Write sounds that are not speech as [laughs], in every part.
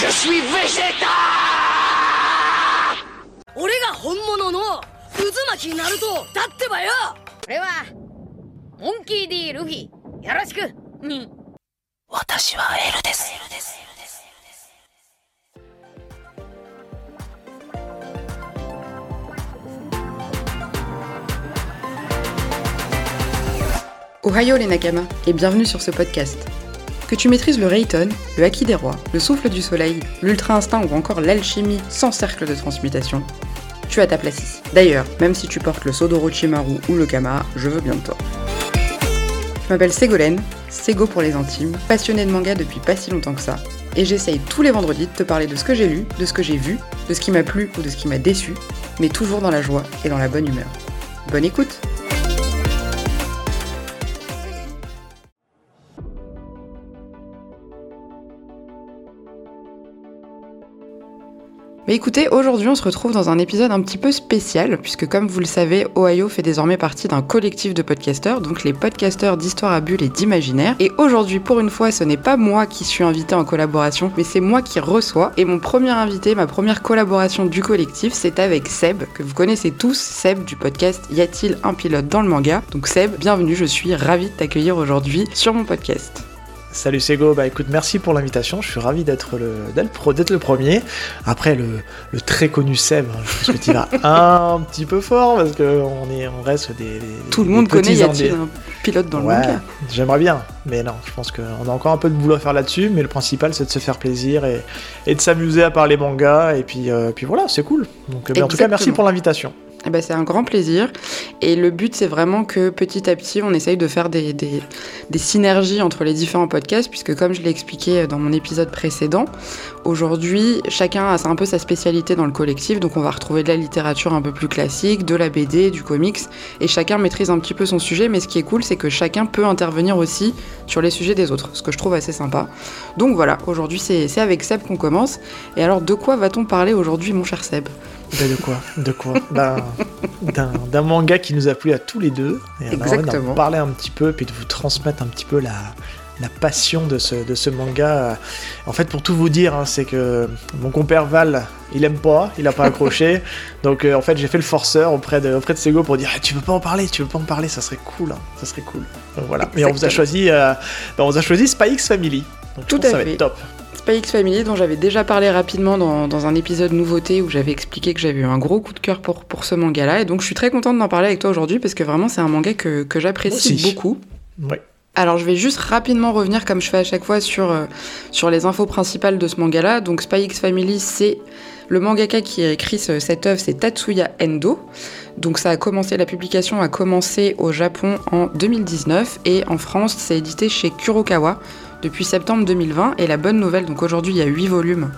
Je suis végétal 俺が本物の渦巻きナルトだってばよこれはモンキー D ルフィよろしくに私はエルです。Ohio les Nakama et bienvenue sur ce podcast. Que tu maîtrises le Rayton, le Haki des Rois, le souffle du soleil, l'Ultra Instinct ou encore l'alchimie sans cercle de transmutation, tu as ta place ici. D'ailleurs, même si tu portes le Sodorochimaru ou le Kama, je veux bien de toi. Je m'appelle Ségolène, Sego pour les intimes, passionnée de manga depuis pas si longtemps que ça, et j'essaye tous les vendredis de te parler de ce que j'ai lu, de ce que j'ai vu, de ce qui m'a plu ou de ce qui m'a déçu, mais toujours dans la joie et dans la bonne humeur. Bonne écoute Écoutez, aujourd'hui on se retrouve dans un épisode un petit peu spécial, puisque comme vous le savez, Ohio fait désormais partie d'un collectif de podcasteurs, donc les podcasteurs d'histoire à bulles et d'imaginaire. Et aujourd'hui, pour une fois, ce n'est pas moi qui suis invité en collaboration, mais c'est moi qui reçois. Et mon premier invité, ma première collaboration du collectif, c'est avec Seb, que vous connaissez tous, Seb du podcast Y a-t-il un pilote dans le manga Donc Seb, bienvenue, je suis ravie de t'accueillir aujourd'hui sur mon podcast. Salut Sego, bah écoute, merci pour l'invitation, je suis ravi d'être le, d'être le premier. Après, le, le très connu Seb, hein, je pense que tu vas [laughs] un petit peu fort parce qu'on on reste des. des- Tout le des monde connaît Y a-t-il un pilote dans le manga? j'aimerais bien, mais non, je pense qu'on a encore un peu de boulot à faire là-dessus, mais le principal c'est de se faire plaisir et, et de s'amuser à parler manga, et puis, euh, puis voilà, c'est cool. Donc, euh, bah, en tout cas, merci pour l'invitation. Eh ben, c'est un grand plaisir. Et le but, c'est vraiment que petit à petit, on essaye de faire des, des- des synergies entre les différents podcasts, puisque comme je l'ai expliqué dans mon épisode précédent, aujourd'hui, chacun a un peu sa spécialité dans le collectif. Donc, on va retrouver de la littérature un peu plus classique, de la BD, du comics, et chacun maîtrise un petit peu son sujet. Mais ce qui est cool, c'est que chacun peut intervenir aussi sur les sujets des autres, ce que je trouve assez sympa. Donc voilà, aujourd'hui, c'est avec Seb qu'on commence. Et alors, de quoi va-t-on parler aujourd'hui, mon cher Seb? Bah, de quoi De quoi? D'un- D'un manga qui nous a plu à tous les deux. Et on a envie Exactement. d'en parler un petit peu, puis de vous transmettre un petit peu la, la passion de ce, de ce manga. En fait, pour tout vous dire, hein, c'est que mon compère Val, il aime pas, il a pas accroché. [laughs] Donc, euh, en fait, j'ai fait le forceur auprès de, auprès de Sego pour dire Ah, Tu veux pas en parler Tu veux pas en parler Ça serait cool, hein, ça serait cool. Donc voilà. Et on vous a Exactement. choisi, euh, ben, on vous a choisi Spy X Family. Donc, Tout à ça va fait. être top. Spy X Family, dont j'avais déjà parlé rapidement dans, dans un épisode nouveauté où j'avais expliqué que j'avais eu un gros coup de cœur pour, pour ce manga-là. Et donc je suis très contente d'en parler avec toi aujourd'hui parce que vraiment c'est un manga que, que j'apprécie aussi. beaucoup. Ouais. Alors je vais juste rapidement revenir comme je fais à chaque fois sur, euh, sur les infos principales de ce manga-là. Donc Spy X Family, c'est le mangaka qui a écrit ce- cette œuvre, c'est Tatsuya Endo. Donc ça a commencé, la publication a commencé au Japon en 2019 et en France c'est édité chez Kurokawa depuis septembre 2020. Et la bonne nouvelle, donc aujourd'hui il y a 8 volumes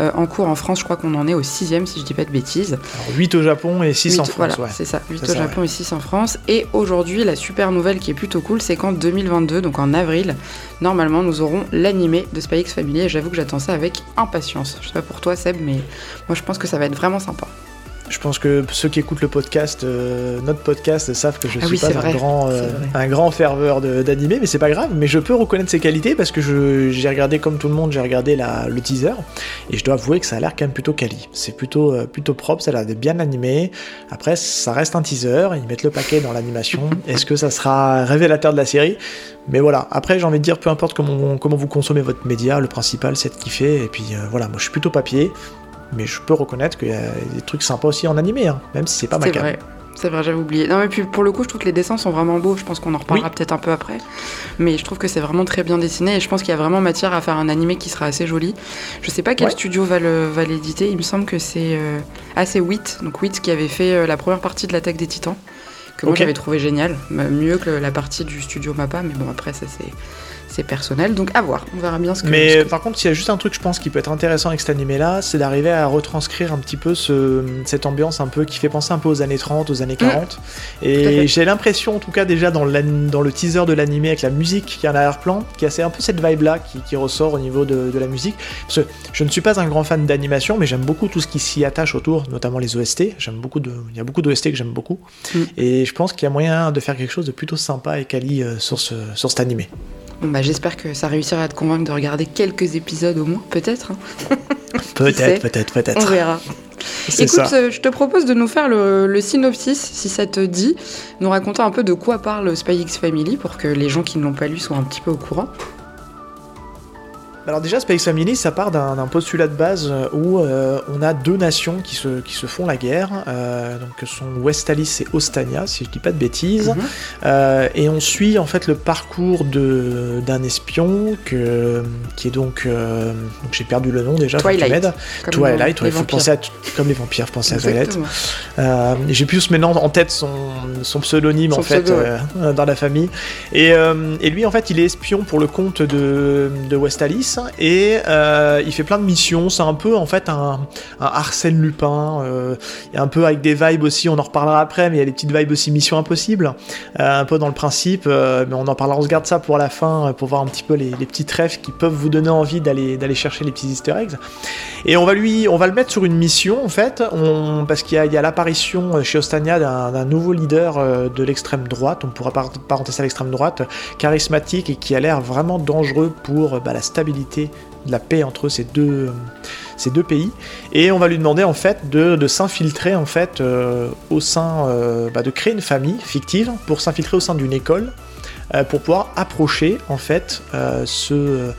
euh, en cours en France, je crois qu'on en est au sixième si je dis pas de bêtises. Alors, 8 au Japon et 6 en France. Voilà, ouais. c'est ça. 8 C'est au ça, Japon et 6 en France. Et aujourd'hui, la super nouvelle qui est plutôt cool, c'est qu'en 2022, donc en avril, normalement, nous aurons l'animé de Spy X Family. Et j'avoue que j'attends ça avec impatience. Je sais pas pour toi, Seb, mais moi, je pense que ça va être vraiment sympa. Je pense que ceux qui écoutent le podcast, euh, notre podcast, savent que je Ah suis oui, pas c'est un vrai. grand, euh, un grand ferveur d'animé, mais c'est pas grave. Mais je peux reconnaître ses qualités parce que j'ai regardé comme tout le monde, j'ai regardé la, le teaser et je dois avouer que ça a l'air quand même plutôt quali. C'est plutôt, euh, plutôt propre, ça a l'air bien animé. Après, ça reste un teaser, ils mettent le paquet dans l'animation. Est-ce que ça sera révélateur de la série? Mais voilà. Après, j'ai envie de dire, peu importe comment, comment vous consommez votre média, le principal c'est de kiffer. Et puis voilà, moi je suis plutôt papier. Mais je peux reconnaître qu'il y a des trucs sympas aussi en animé, hein, même si c'est pas ma C'est cam. vrai. C'est vrai, j'avais oublié. Non, mais puis pour le coup, je trouve que les dessins sont vraiment beaux. Je pense qu'on en reparlera Oui. peut-être un peu après. Mais je trouve que c'est vraiment très bien dessiné et je pense qu'il y a vraiment matière à faire un animé qui sera assez joli. Je sais pas quel Ouais. studio va le- va l'éditer. Il me semble que c'est euh, ah, c'est Wit. Donc Wit qui avait fait euh, la première partie de l'attaque des titans. Que moi j'avais trouvé génial. Mieux que la partie du studio Mappa. Mais bon, après, ça c'est. C'est personnel, donc à voir. On verra bien ce que. Mais ce que- par contre, il y a juste un truc, je pense, qui peut être intéressant avec cet animé-là, c'est d'arriver à retranscrire un petit peu ce- cette ambiance un peu qui fait penser un peu aux années 30, aux années 40. Mm. Et j'ai l'impression, en tout cas, déjà dans, le teaser de l'animé avec la musique qui est en arrière-plan, qui a un peu cette vibe-là qui, qui ressort au niveau de, de la musique. Parce que je ne suis pas un grand fan d'animation, mais j'aime beaucoup tout ce qui s'y attache autour, notamment les OST. J'aime beaucoup de, il y a beaucoup d'OST que j'aime beaucoup. Mm. Et je pense qu'il y a moyen de faire quelque chose de plutôt sympa et quali euh, sur, ce, sur cet animé. Bon bah j'espère que ça réussira à te convaincre de regarder quelques épisodes au moins, peut-être. hein. [laughs] sait Peut-être, peut-être, On peut-être. verra. Écoute, ça. euh, je te propose de nous faire le, le synopsis, si ça te dit, nous raconter un peu de quoi parle Spy X Family pour que les gens qui ne l'ont pas lu soient un petit peu au courant. Alors déjà, Space Family, ça part d'un postulat de base euh, où euh, on a deux nations qui se, qui se font la guerre, euh, donc que sont Westalis et Ostania, si je dis pas de bêtises, Mhm. Euh, et on suit en fait le parcours de d'un espion que, qui est donc, donc j'ai perdu le nom déjà. Twilight. Comme Twilight, ouais, les faut penser à comme les vampires, faut penser à Twilight. J'ai plus maintenant en tête son, son pseudonyme Son en fait pseudo, ouais. [laughs] dans la famille. Et, et lui en fait il est espion pour le compte de, de Westalis et euh, il fait plein de missions. C'est un peu en fait un, Arsène Lupin. euh, un peu avec des vibes aussi, on en reparlera après, mais il y a des petites vibes aussi Mission Impossible, euh, un peu dans le principe. mais on en parlera, on se garde ça pour la fin pour voir un petit peu les, petits trèfles qui peuvent vous donner envie d'aller d'aller chercher les petits Easter eggs. Et on va lui, on va le mettre sur une mission en fait, parce qu'il y a, l'apparition chez Ostania d'un nouveau leader de l'extrême droite, on pourra par- parenter ça à l'extrême droite, charismatique et qui a l'air vraiment dangereux pour bah, la stabilité de la paix entre ces deux, euh, ces deux pays. Et on va lui demander en fait de, de s'infiltrer en fait euh, au sein, euh, bah, de créer une famille fictive pour s'infiltrer au sein d'une école. pour pouvoir approcher en fait ce,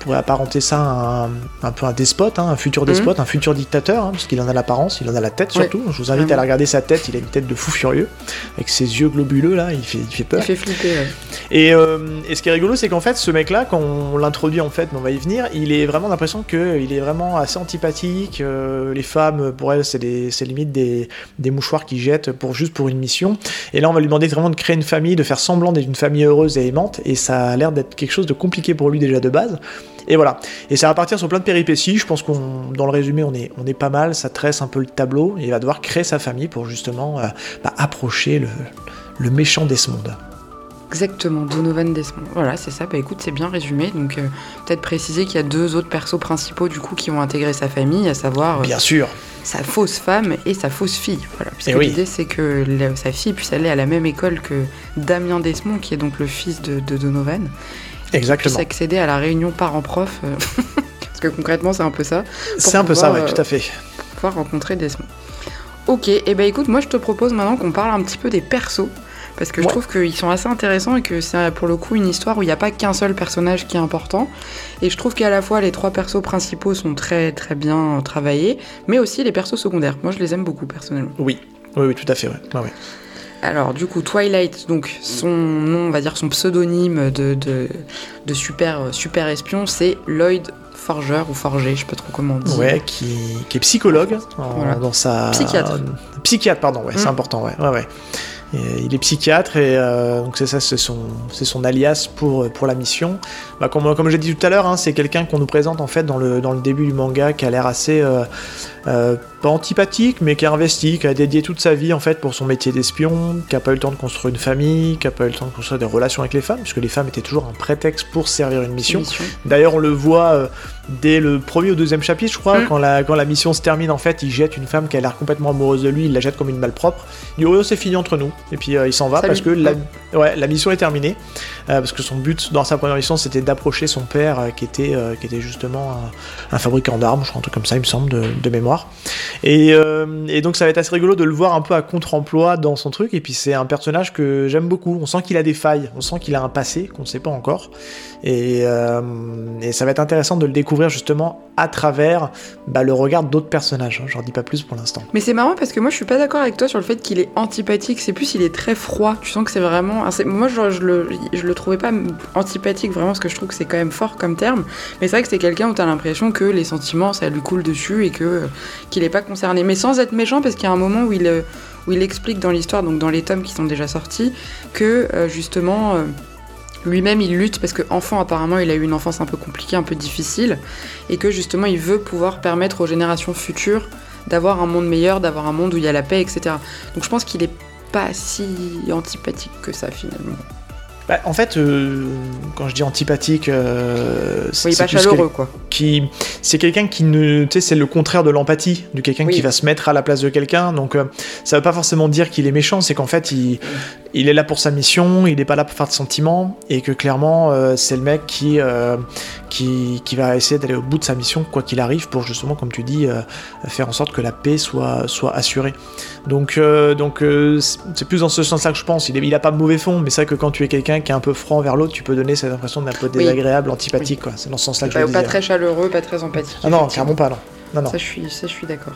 pourrait apparenter ça à un, un peu un despote, hein, un futur despote, un futur dictateur, hein, parce qu'il en a l'apparence, il en a la tête surtout. Je vous invite à Vraiment. aller regarder sa tête, il a une tête de fou furieux, avec ses yeux globuleux là, il fait, il fait peur. Il fait flipper. ouais. Et, euh, et ce qui est rigolo, c'est qu'en fait, ce mec-là, quand on l'introduit, en fait, mais on va y venir, il est vraiment l'impression qu'il est vraiment assez antipathique. euh, les femmes, pour elles, c'est des- c'est limite des, des mouchoirs qu'ils jettent pour, juste pour une mission. Et là, on va lui demander vraiment de créer une famille, de faire semblant d'être une famille heureuse et aimante. Et ça a l'air d'être quelque chose de compliqué pour lui déjà de base. Et voilà. Et ça va partir sur plein de péripéties. Je pense qu'on, dans le résumé, on est, on est pas mal. Ça tresse un peu le tableau. Et il va devoir créer sa famille pour justement euh, bah, approcher le, le méchant Desmond. Exactement, Donovan Desmond. Voilà, c'est ça. Bah écoute, c'est bien résumé. Donc euh, peut-être préciser qu'il y a deux autres persos principaux du coup qui vont intégrer sa famille, à savoir euh, Bien sûr. sa fausse femme et sa fausse fille. Voilà. Puisque Eh oui. l'idée c'est que la- sa fille puisse aller à la même école que Damien Desmond, qui est donc le fils de, de Donovan, Exactement. puisse accéder à la réunion parents-prof. euh, [laughs] Parce que concrètement, c'est un peu ça. C'est un peu ça, euh, tout à fait. pouvoir rencontrer Desmond. Ok, et ben écoute, moi je te propose maintenant qu'on parle un petit peu des persos. Parce que je trouve qu'ils sont assez intéressants et que c'est pour le coup une histoire où il n'y a pas qu'un seul personnage qui est important. Et je trouve qu'à la fois les trois persos principaux sont très très bien euh, travaillés, mais aussi les persos secondaires. Moi je les aime beaucoup personnellement. Oui. Oui, oui, tout à fait, ouais. Ouais, ouais. Alors du coup Twilight, donc son nom, on va dire son pseudonyme de, de, de super, euh, super espion, c'est Lloyd Forger ou Forger, je sais pas trop comment on dit. Ouais, qui, qui est psychologue en- Voilà. dans sa. Psychiatre. Psychiatre, pardon, ouais, c'est Mm. important, ouais. ouais, ouais. Et, euh, il est psychiatre et euh, donc c'est ça, c'est son, c'est son alias pour, pour la mission. Bah, comme comme j'ai dit tout à l'heure, hein, c'est quelqu'un qu'on nous présente en fait dans le, dans le début du manga qui a l'air assez euh, euh, pas antipathique, mais qui est investi, qui a dédié toute sa vie en fait pour son métier d'espion, qui a pas eu le temps de construire une famille, qui a pas eu le temps de construire des relations avec les femmes, puisque les femmes étaient toujours un prétexte pour servir une mission. Mission. D'ailleurs, on le voit euh, dès le premier ou deuxième chapitre, je crois, Mm. quand, la, quand la mission se termine, en fait, il jette une femme qui a l'air complètement amoureuse de lui, il la jette comme une balle propre. Il dit Oh, c'est fini entre nous. Et puis euh, il s'en va Salut. parce que la, ouais, la mission est terminée. Euh, parce que son but dans sa première mission, c'était d'approcher son père, qui, était, qui était justement un, un fabricant d'armes, je crois, un truc comme ça, il me semble, de, de mémoire. Et, euh, et donc, ça va être assez rigolo de le voir un peu à contre-emploi dans son truc. Et puis, c'est un personnage que j'aime beaucoup. On sent qu'il a des failles, on sent qu'il a un passé qu'on ne sait pas encore. Et, euh, ça va être intéressant de le découvrir justement à travers bah, le regard d'autres personnages. hein. J'en dis pas plus pour l'instant. Mais c'est marrant parce que moi je suis pas d'accord avec toi sur le fait qu'il est antipathique, c'est plus il est très froid. Tu sens que c'est vraiment. Moi je, je le, je trouvais pas antipathique vraiment parce que je trouve que c'est quand même fort comme terme. Mais c'est vrai que c'est quelqu'un où t'as l'impression que les sentiments ça lui coule dessus et que qu'il est pas concerné. Mais sans être méchant parce qu'il y a un moment où il, euh, où il explique dans l'histoire, donc dans les tomes qui sont déjà sortis, que euh, justement. euh, lui-même il lutte parce que enfant apparemment il a eu une enfance un peu compliquée, un peu difficile et que justement il veut pouvoir permettre aux générations futures d'avoir un monde meilleur, d'avoir un monde où il y a la paix, etc. Donc je pense qu'il est pas si antipathique que ça finalement. Bah, en fait, euh, quand je dis antipathique, euh, Oui, c'est pas chaleureux quoi. qui c'est quelqu'un qui ne, tu sais, c'est le contraire de l'empathie, de quelqu'un Oui. qui va se mettre à la place de quelqu'un. Donc, euh, ça veut pas forcément dire qu'il est méchant, c'est qu'en fait, il, il est là pour sa mission, il n'est pas là pour faire de sentiments, et que clairement, euh, c'est le mec qui, qui, qui va essayer d'aller au bout de sa mission, quoi qu'il arrive, pour justement, comme tu dis, euh, faire en sorte que la paix soit, soit assurée. Donc, euh, donc euh, c'est plus dans ce sens-là que je pense. Il, est, il a pas de mauvais fond, mais c'est vrai que quand tu es quelqu'un qui est un peu franc vers l'autre, tu peux donner cette impression d'un peu Oui. désagréable, antipathique, quoi. C'est dans ce sens-là que je Pas, le pas très chaleureux, pas très empathique. Ah non, clairement pas, non. Non, non. Ça, je suis, ça, je suis d'accord.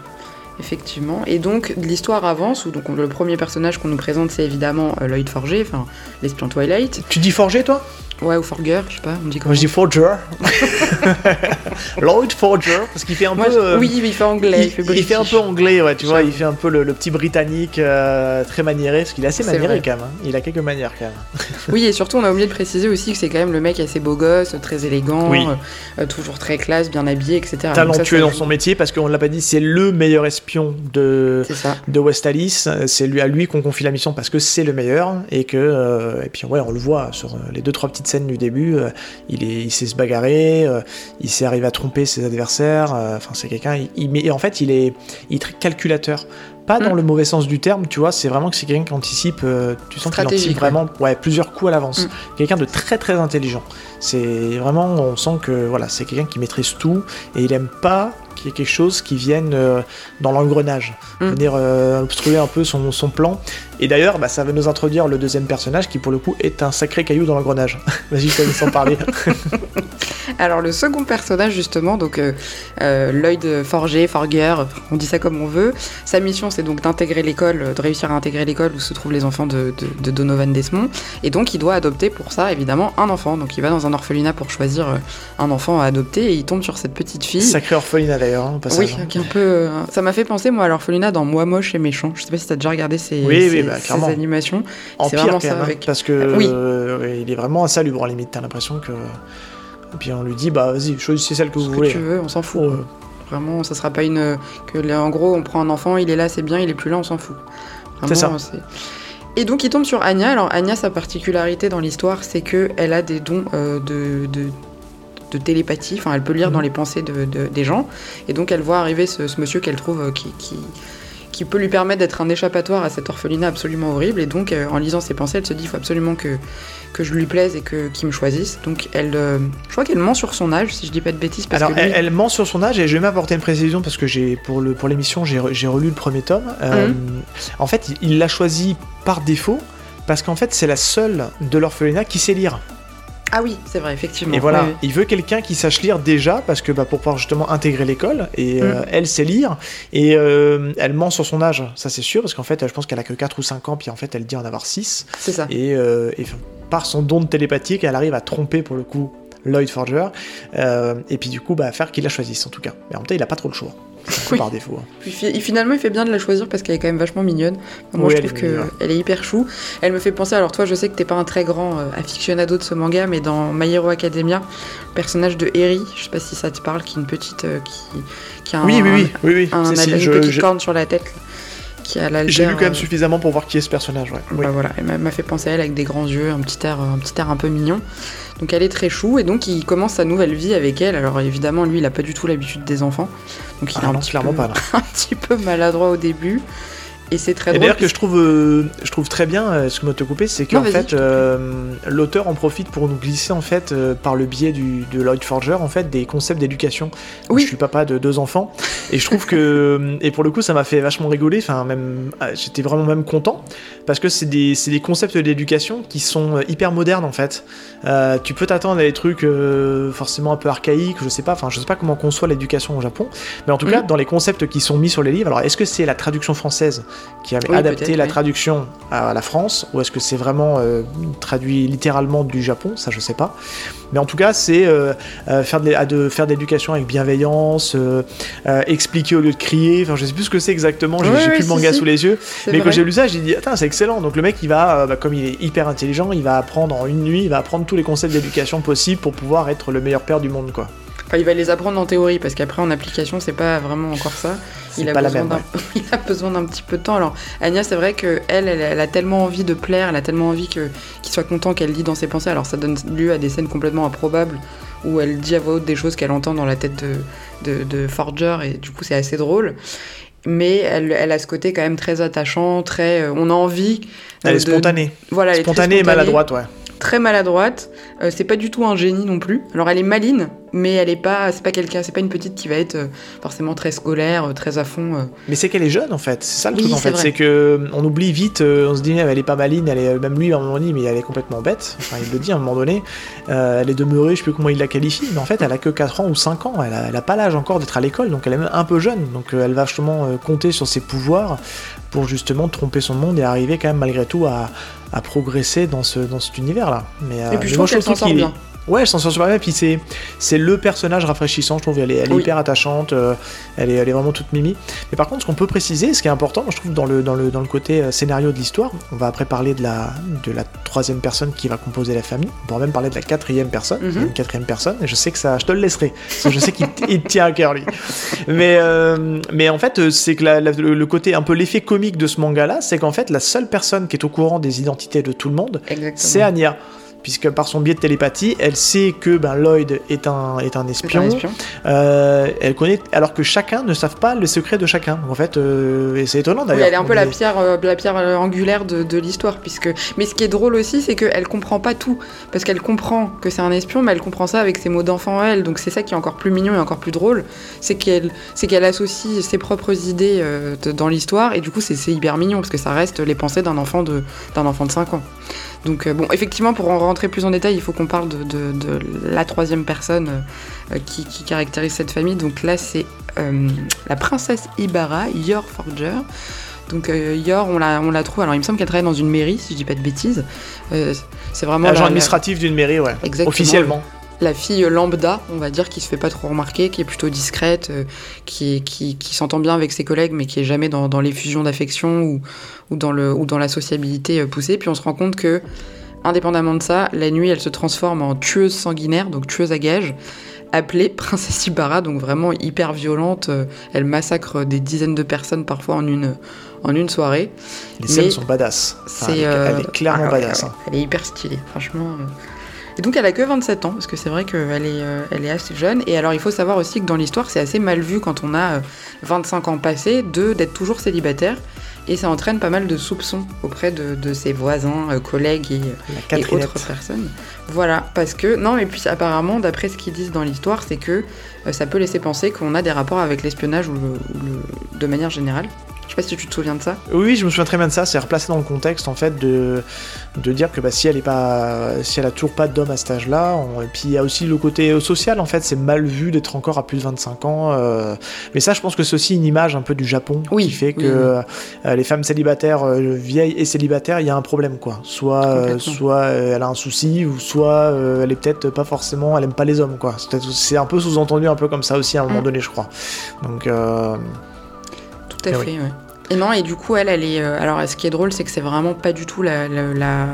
Effectivement. Et donc, l'histoire avance, où donc, le premier personnage qu'on nous présente, c'est évidemment euh, Lloyd Forger, enfin, l'espion Twilight. Tu dis forger, toi? Ouais, ou Forger, je sais pas, on dit comment Moi, je dis Forger. [laughs] Lloyd Forger, parce qu'il fait un Moi, peu. euh, Oui, il fait anglais, il, il, fait il fait un peu anglais, ouais, tu vois, il fait un peu le, le petit britannique euh, très maniéré, parce qu'il est assez maniéré quand même. hein. Il a quelques manières quand même. Oui, et surtout, on a oublié de préciser aussi que c'est quand même le mec assez beau gosse, très élégant, Oui. euh, toujours très classe, bien habillé, etc. Talentueux ça dans son métier, parce qu'on l'a pas dit, c'est le meilleur espion de, de West Alice. C'est lui, à lui qu'on confie la mission parce que c'est le meilleur, et que. et puis, ouais, on le voit sur les deux, trois petites du début, euh, il, est, il sait se bagarrer, euh, il sait arriver à tromper ses adversaires. euh, Enfin, c'est quelqu'un. Il, mais en fait, il est, il est très calculateur. Pas dans Mm. le mauvais sens du terme, tu vois, c'est vraiment que c'est quelqu'un qui anticipe, euh, tu sens qu'il anticipe vraiment ouais, plusieurs coups à l'avance. Mm. Quelqu'un de très très intelligent. C'est vraiment, on sent que voilà, c'est quelqu'un qui maîtrise tout et il aime pas qu'il y ait quelque chose qui vienne euh, dans l'engrenage, Mm. venir euh, obstruer un peu son, son plan. Et d'ailleurs, bah, ça va nous introduire le deuxième personnage qui pour le coup est un sacré caillou dans l'engrenage. [laughs] Vas-y, je en parler. [laughs] Alors le second personnage justement, donc euh, euh, Lloyd Forger, Forger, on dit ça comme on veut. Sa mission c'est donc d'intégrer l'école, de réussir à intégrer l'école où se trouvent les enfants de, de- de Donovan Desmond. Et donc il doit adopter pour ça évidemment un enfant. Donc il va dans un orphelinat pour choisir euh, un enfant à adopter et il tombe sur cette petite fille. Sacré orphelinat d'ailleurs, hein. Oui, qui est un peu. euh, ça m'a fait penser moi à l'orphelinat dans Moi moche et méchant. Je sais pas si t'as déjà regardé ces, Oui, oui, ces- bah, ces animations. En pire vraiment ça hein, avec- parce que Oui. euh, il est vraiment insalubre en limite. T'as l'impression que. Et puis on lui dit, bah vas-y, choisissez celle que Ce vous que voulez. tu veux, on s'en fout. Oh. Vraiment, ça sera pas une. Que là, en gros, on prend un enfant, il est là, c'est bien, il est plus là, on s'en fout. C'est ça. Et donc il tombe sur Anya. Alors Anya, sa particularité dans l'histoire, c'est que elle a des dons euh, de, de, de télépathie. Enfin, elle peut lire Mhm. dans les pensées de, de- des gens. Et donc elle voit arriver ce, ce monsieur qu'elle trouve euh, qui, qui, qui peut lui permettre d'être un échappatoire à cet orphelinat absolument horrible. Et donc, euh, en lisant ses pensées, elle se dit il faut absolument que, que je lui plaise et que qu'il me choisisse. Donc elle, euh, je crois qu'elle ment sur son âge, si je dis pas de bêtises, parce Alors, que lui- elle, elle ment sur son âge et je vais m'apporter une précision parce que j'ai pour le pour l'émission j'ai re- j'ai relu le premier tome. Euh, Mhm. En fait, il- il l'a choisi par défaut parce qu'en fait c'est la seule de l'orphelinat qui sait lire. Ah oui, c'est vrai, effectivement. Et voilà, il veut quelqu'un qui sache lire déjà parce que bah, pour pouvoir justement intégrer l'école et euh, Mhm. elle sait lire et euh, elle ment sur son âge, ça c'est sûr parce qu'en fait je pense qu'elle a que 4 ou 5 ans puis en fait elle dit en avoir 6 C'est ça. et, euh, et par son don de télépathique elle arrive à tromper pour le coup Lloyd Forger euh, et puis du coup bah, faire qu'il la choisisse en tout cas. Mais en même temps il a pas trop le choix. Un [laughs] Oui. par défaut. hein. Puis fi- finalement, il fait bien de la choisir parce qu'elle est quand même vachement mignonne. Moi, Oui, je trouve qu'elle est hyper chou. Elle me fait penser, alors toi, je sais que t'es pas un très grand euh, aficionado de ce manga, mais dans My Hero Academia, le personnage de Eri, je sais pas si ça te parle, qui est une petite. euh, qui, qui a un, Oui, oui, oui, oui, oui. un- Si, si, une je- petite je- corne sur la tête. là, J'ai lu quand même euh, suffisamment pour voir qui est ce personnage. Ouais. Oui. Bah voilà, elle m'a- m'a fait penser à elle avec des grands yeux, un petit air, un petit air un peu mignon. Donc elle est très chou et donc il commence sa nouvelle vie avec elle. Alors évidemment lui il a pas du tout l'habitude des enfants, donc il Ah est un non, petit clairement peu, pas. là. [laughs] un petit peu maladroit au début. Et c'est très Et d'ailleurs que je trouve, euh, je trouve très bien, euh, ce que moi te couper, c'est qu'en fait euh, l'auteur en profite pour nous glisser en fait par le biais du, de Lloyd Forger en fait des concepts d'éducation. Oui. Je suis papa de deux enfants et je trouve que [laughs] et pour le coup ça m'a fait vachement rigoler. Enfin même ah, j'étais vraiment même content parce que c'est des, des concepts d'éducation qui sont hyper modernes en fait. Tu peux t'attendre à des trucs forcément un peu archaïques, je sais pas. Enfin je sais pas comment conçoit l'éducation au Japon, mais en tout Mhm. cas dans les concepts qui sont mis sur les livres. Alors est-ce que c'est la traduction française qui avait Oui, adapté la oui. traduction à la France ou est-ce que c'est vraiment euh, traduit littéralement du Japon? Ça, je sais pas. Mais en tout cas, c'est euh, euh, faire de, l'é- à de faire de l'éducation avec bienveillance, expliquer au lieu de crier. Enfin, je sais plus ce que c'est exactement. J'ai ouais, plus le manga si. sous les yeux. Mais vrai. quand j'ai lu ça, j'ai dit attends, c'est excellent. Donc le mec, il va, bah, comme il est hyper intelligent, il va apprendre en une nuit, il va apprendre tous les concepts d'éducation possibles pour pouvoir être le meilleur père du monde, quoi. Enfin, il va les apprendre en théorie parce qu'après en application, c'est pas vraiment encore ça. Il a, pas la besoin même, d'un- ouais. [laughs] il a besoin d'un petit peu de temps. Alors, Anya, c'est vrai que elle, elle, a tellement envie de plaire, elle a tellement envie qu'il soit content qu'elle lit dans ses pensées. Alors, ça donne lieu à des scènes complètement improbables où elle dit à voix haute des choses qu'elle entend dans la tête de, de, de Forger et du coup, c'est assez drôle. Mais elle, elle a ce côté quand même très attachant, très. euh, on a envie. euh, Elle est de- spontanée. Voilà, elle est très Spontanée et maladroite, ouais. Très maladroite. Euh, c'est pas du tout un génie non plus. Alors elle est maline, mais elle est pas, c'est pas quelqu'un, c'est pas une petite qui va être euh, forcément très scolaire, euh, très à fond. euh. Mais c'est qu'elle est jeune en fait, c'est ça le Oui, truc en fait, c'est que on oublie vite, on se dit elle est pas maline, elle est même lui à un moment donné, mais elle est complètement bête. Enfin il le dit à un moment donné, elle est demeurée, je sais plus comment il la qualifie, mais en fait elle a que 4 ans ou 5 ans, elle a, elle a pas l'âge encore d'être à l'école, donc elle est même un peu jeune, donc elle va justement compter sur ses pouvoirs pour justement tromper son monde et arriver quand même malgré tout à, à progresser dans ce dans cet univers là. Mais, euh, Et puis je mais moi, trouve qu'elle s'en sort qu'il- bien. Ouais, elle s'en sort super bien. Puis c'est, c'est le personnage rafraîchissant, je trouve. Elle est, elle est Oui. hyper attachante. euh, elle, est, elle est vraiment toute mimi. Mais par contre, ce qu'on peut préciser, ce qui est important, je trouve, dans le, dans le, dans le côté euh, scénario de l'histoire, on va après parler de la, de la troisième personne qui va composer la famille. On pourra même parler de la quatrième personne. Mhm. Une quatrième personne. Et je sais que ça, je te le laisserai. Parce que je sais qu'il te tient à cœur, lui. Mais, euh, mais en fait, c'est que la- la- le, côté, un peu l'effet comique de ce manga-là, c'est qu'en fait, la seule personne qui est au courant des identités de tout le monde, c'est Anya. Puisque par son biais de télépathie, elle sait que ben, Lloyd est un, est un espion. un espion. Euh, elle connaît, alors que chacun ne savent pas le secret de chacun. En fait, euh, et c'est étonnant Oui, d'ailleurs. elle est un peu la pierre, euh, la pierre angulaire de, de l'histoire, puisque. Mais ce qui est drôle aussi, c'est qu'elle comprend pas tout, parce qu'elle comprend que c'est un espion, mais elle comprend ça avec ses mots d'enfant à elle. Donc c'est ça qui est encore plus mignon et encore plus drôle, c'est qu'elle, c'est qu'elle associe ses propres idées de- dans l'histoire, et du coup c'est c'est hyper mignon parce que ça reste les pensées d'un enfant de d'un enfant de 5 ans. Donc euh, bon, effectivement, pour en rentrer plus en détail, il faut qu'on parle de, de- de la troisième personne euh, qui, qui caractérise cette famille. Donc là, c'est euh, la princesse Ibarra, Yor Forger. Donc euh, Yor, on la, on la trouve. Alors il me semble qu'elle travaille dans une mairie, si je dis pas de bêtises. Euh, c'est vraiment Agent la- la- administratif d'une mairie, ouais. Exactement. Officiellement. La fille lambda, on va dire, qui se fait pas trop remarquer, qui est plutôt discrète, euh, qui, qui, qui s'entend bien avec ses collègues, mais qui est jamais dans, dans l'effusion d'affection ou, ou, dans le, ou dans la sociabilité euh, poussée. Puis on se rend compte que, indépendamment de ça, la nuit, elle se transforme en tueuse sanguinaire, donc tueuse à gages, appelée [laughs] Princesse Ibarra, donc vraiment hyper violente. euh, Elle massacre des dizaines de personnes parfois en une, en une soirée. Les scènes Mais sont badass. Enfin, elle, est- euh, elle est clairement ah ouais, badass. ouais, hein. Elle est hyper stylée, franchement. euh. Et donc elle a que 27 ans, parce que c'est vrai qu'elle est, euh, elle est assez jeune. Et alors il faut savoir aussi que dans l'histoire, c'est assez mal vu quand on a euh, 25 ans passés d'être toujours célibataire. Et ça entraîne pas mal de soupçons auprès de, de ses voisins, euh, collègues et, et autres personnes. Voilà, parce que, non, et puis apparemment, d'après ce qu'ils disent dans l'histoire, c'est que euh, ça peut laisser penser qu'on a des rapports avec l'espionnage ou, le- ou le- de manière générale. Je sais pas si tu te souviens de ça. Oui, je me souviens très bien de ça. C'est replacé dans le contexte en fait de, de dire que bah, si elle est pas, si elle a toujours pas d'homme à cet âge-là, on- et puis il y a aussi le côté social en fait. C'est mal vu d'être encore à plus de 25 ans. euh, Mais ça, je pense que c'est aussi une image un peu du Japon Oui, qui fait que oui, oui. euh, les femmes célibataires, euh, vieilles et célibataires, il y a un problème quoi. Soit, soit elle a un souci, ou soit elle est peut-être pas forcément, elle aime pas les hommes quoi. C'est un peu sous-entendu un peu comme ça aussi à un moment Mm. donné, je crois. Donc Tout à Eh fait, oui. ouais. Et non, et du coup, elle, elle est. euh, alors, ce qui est drôle, c'est que c'est vraiment pas du tout la, la, la,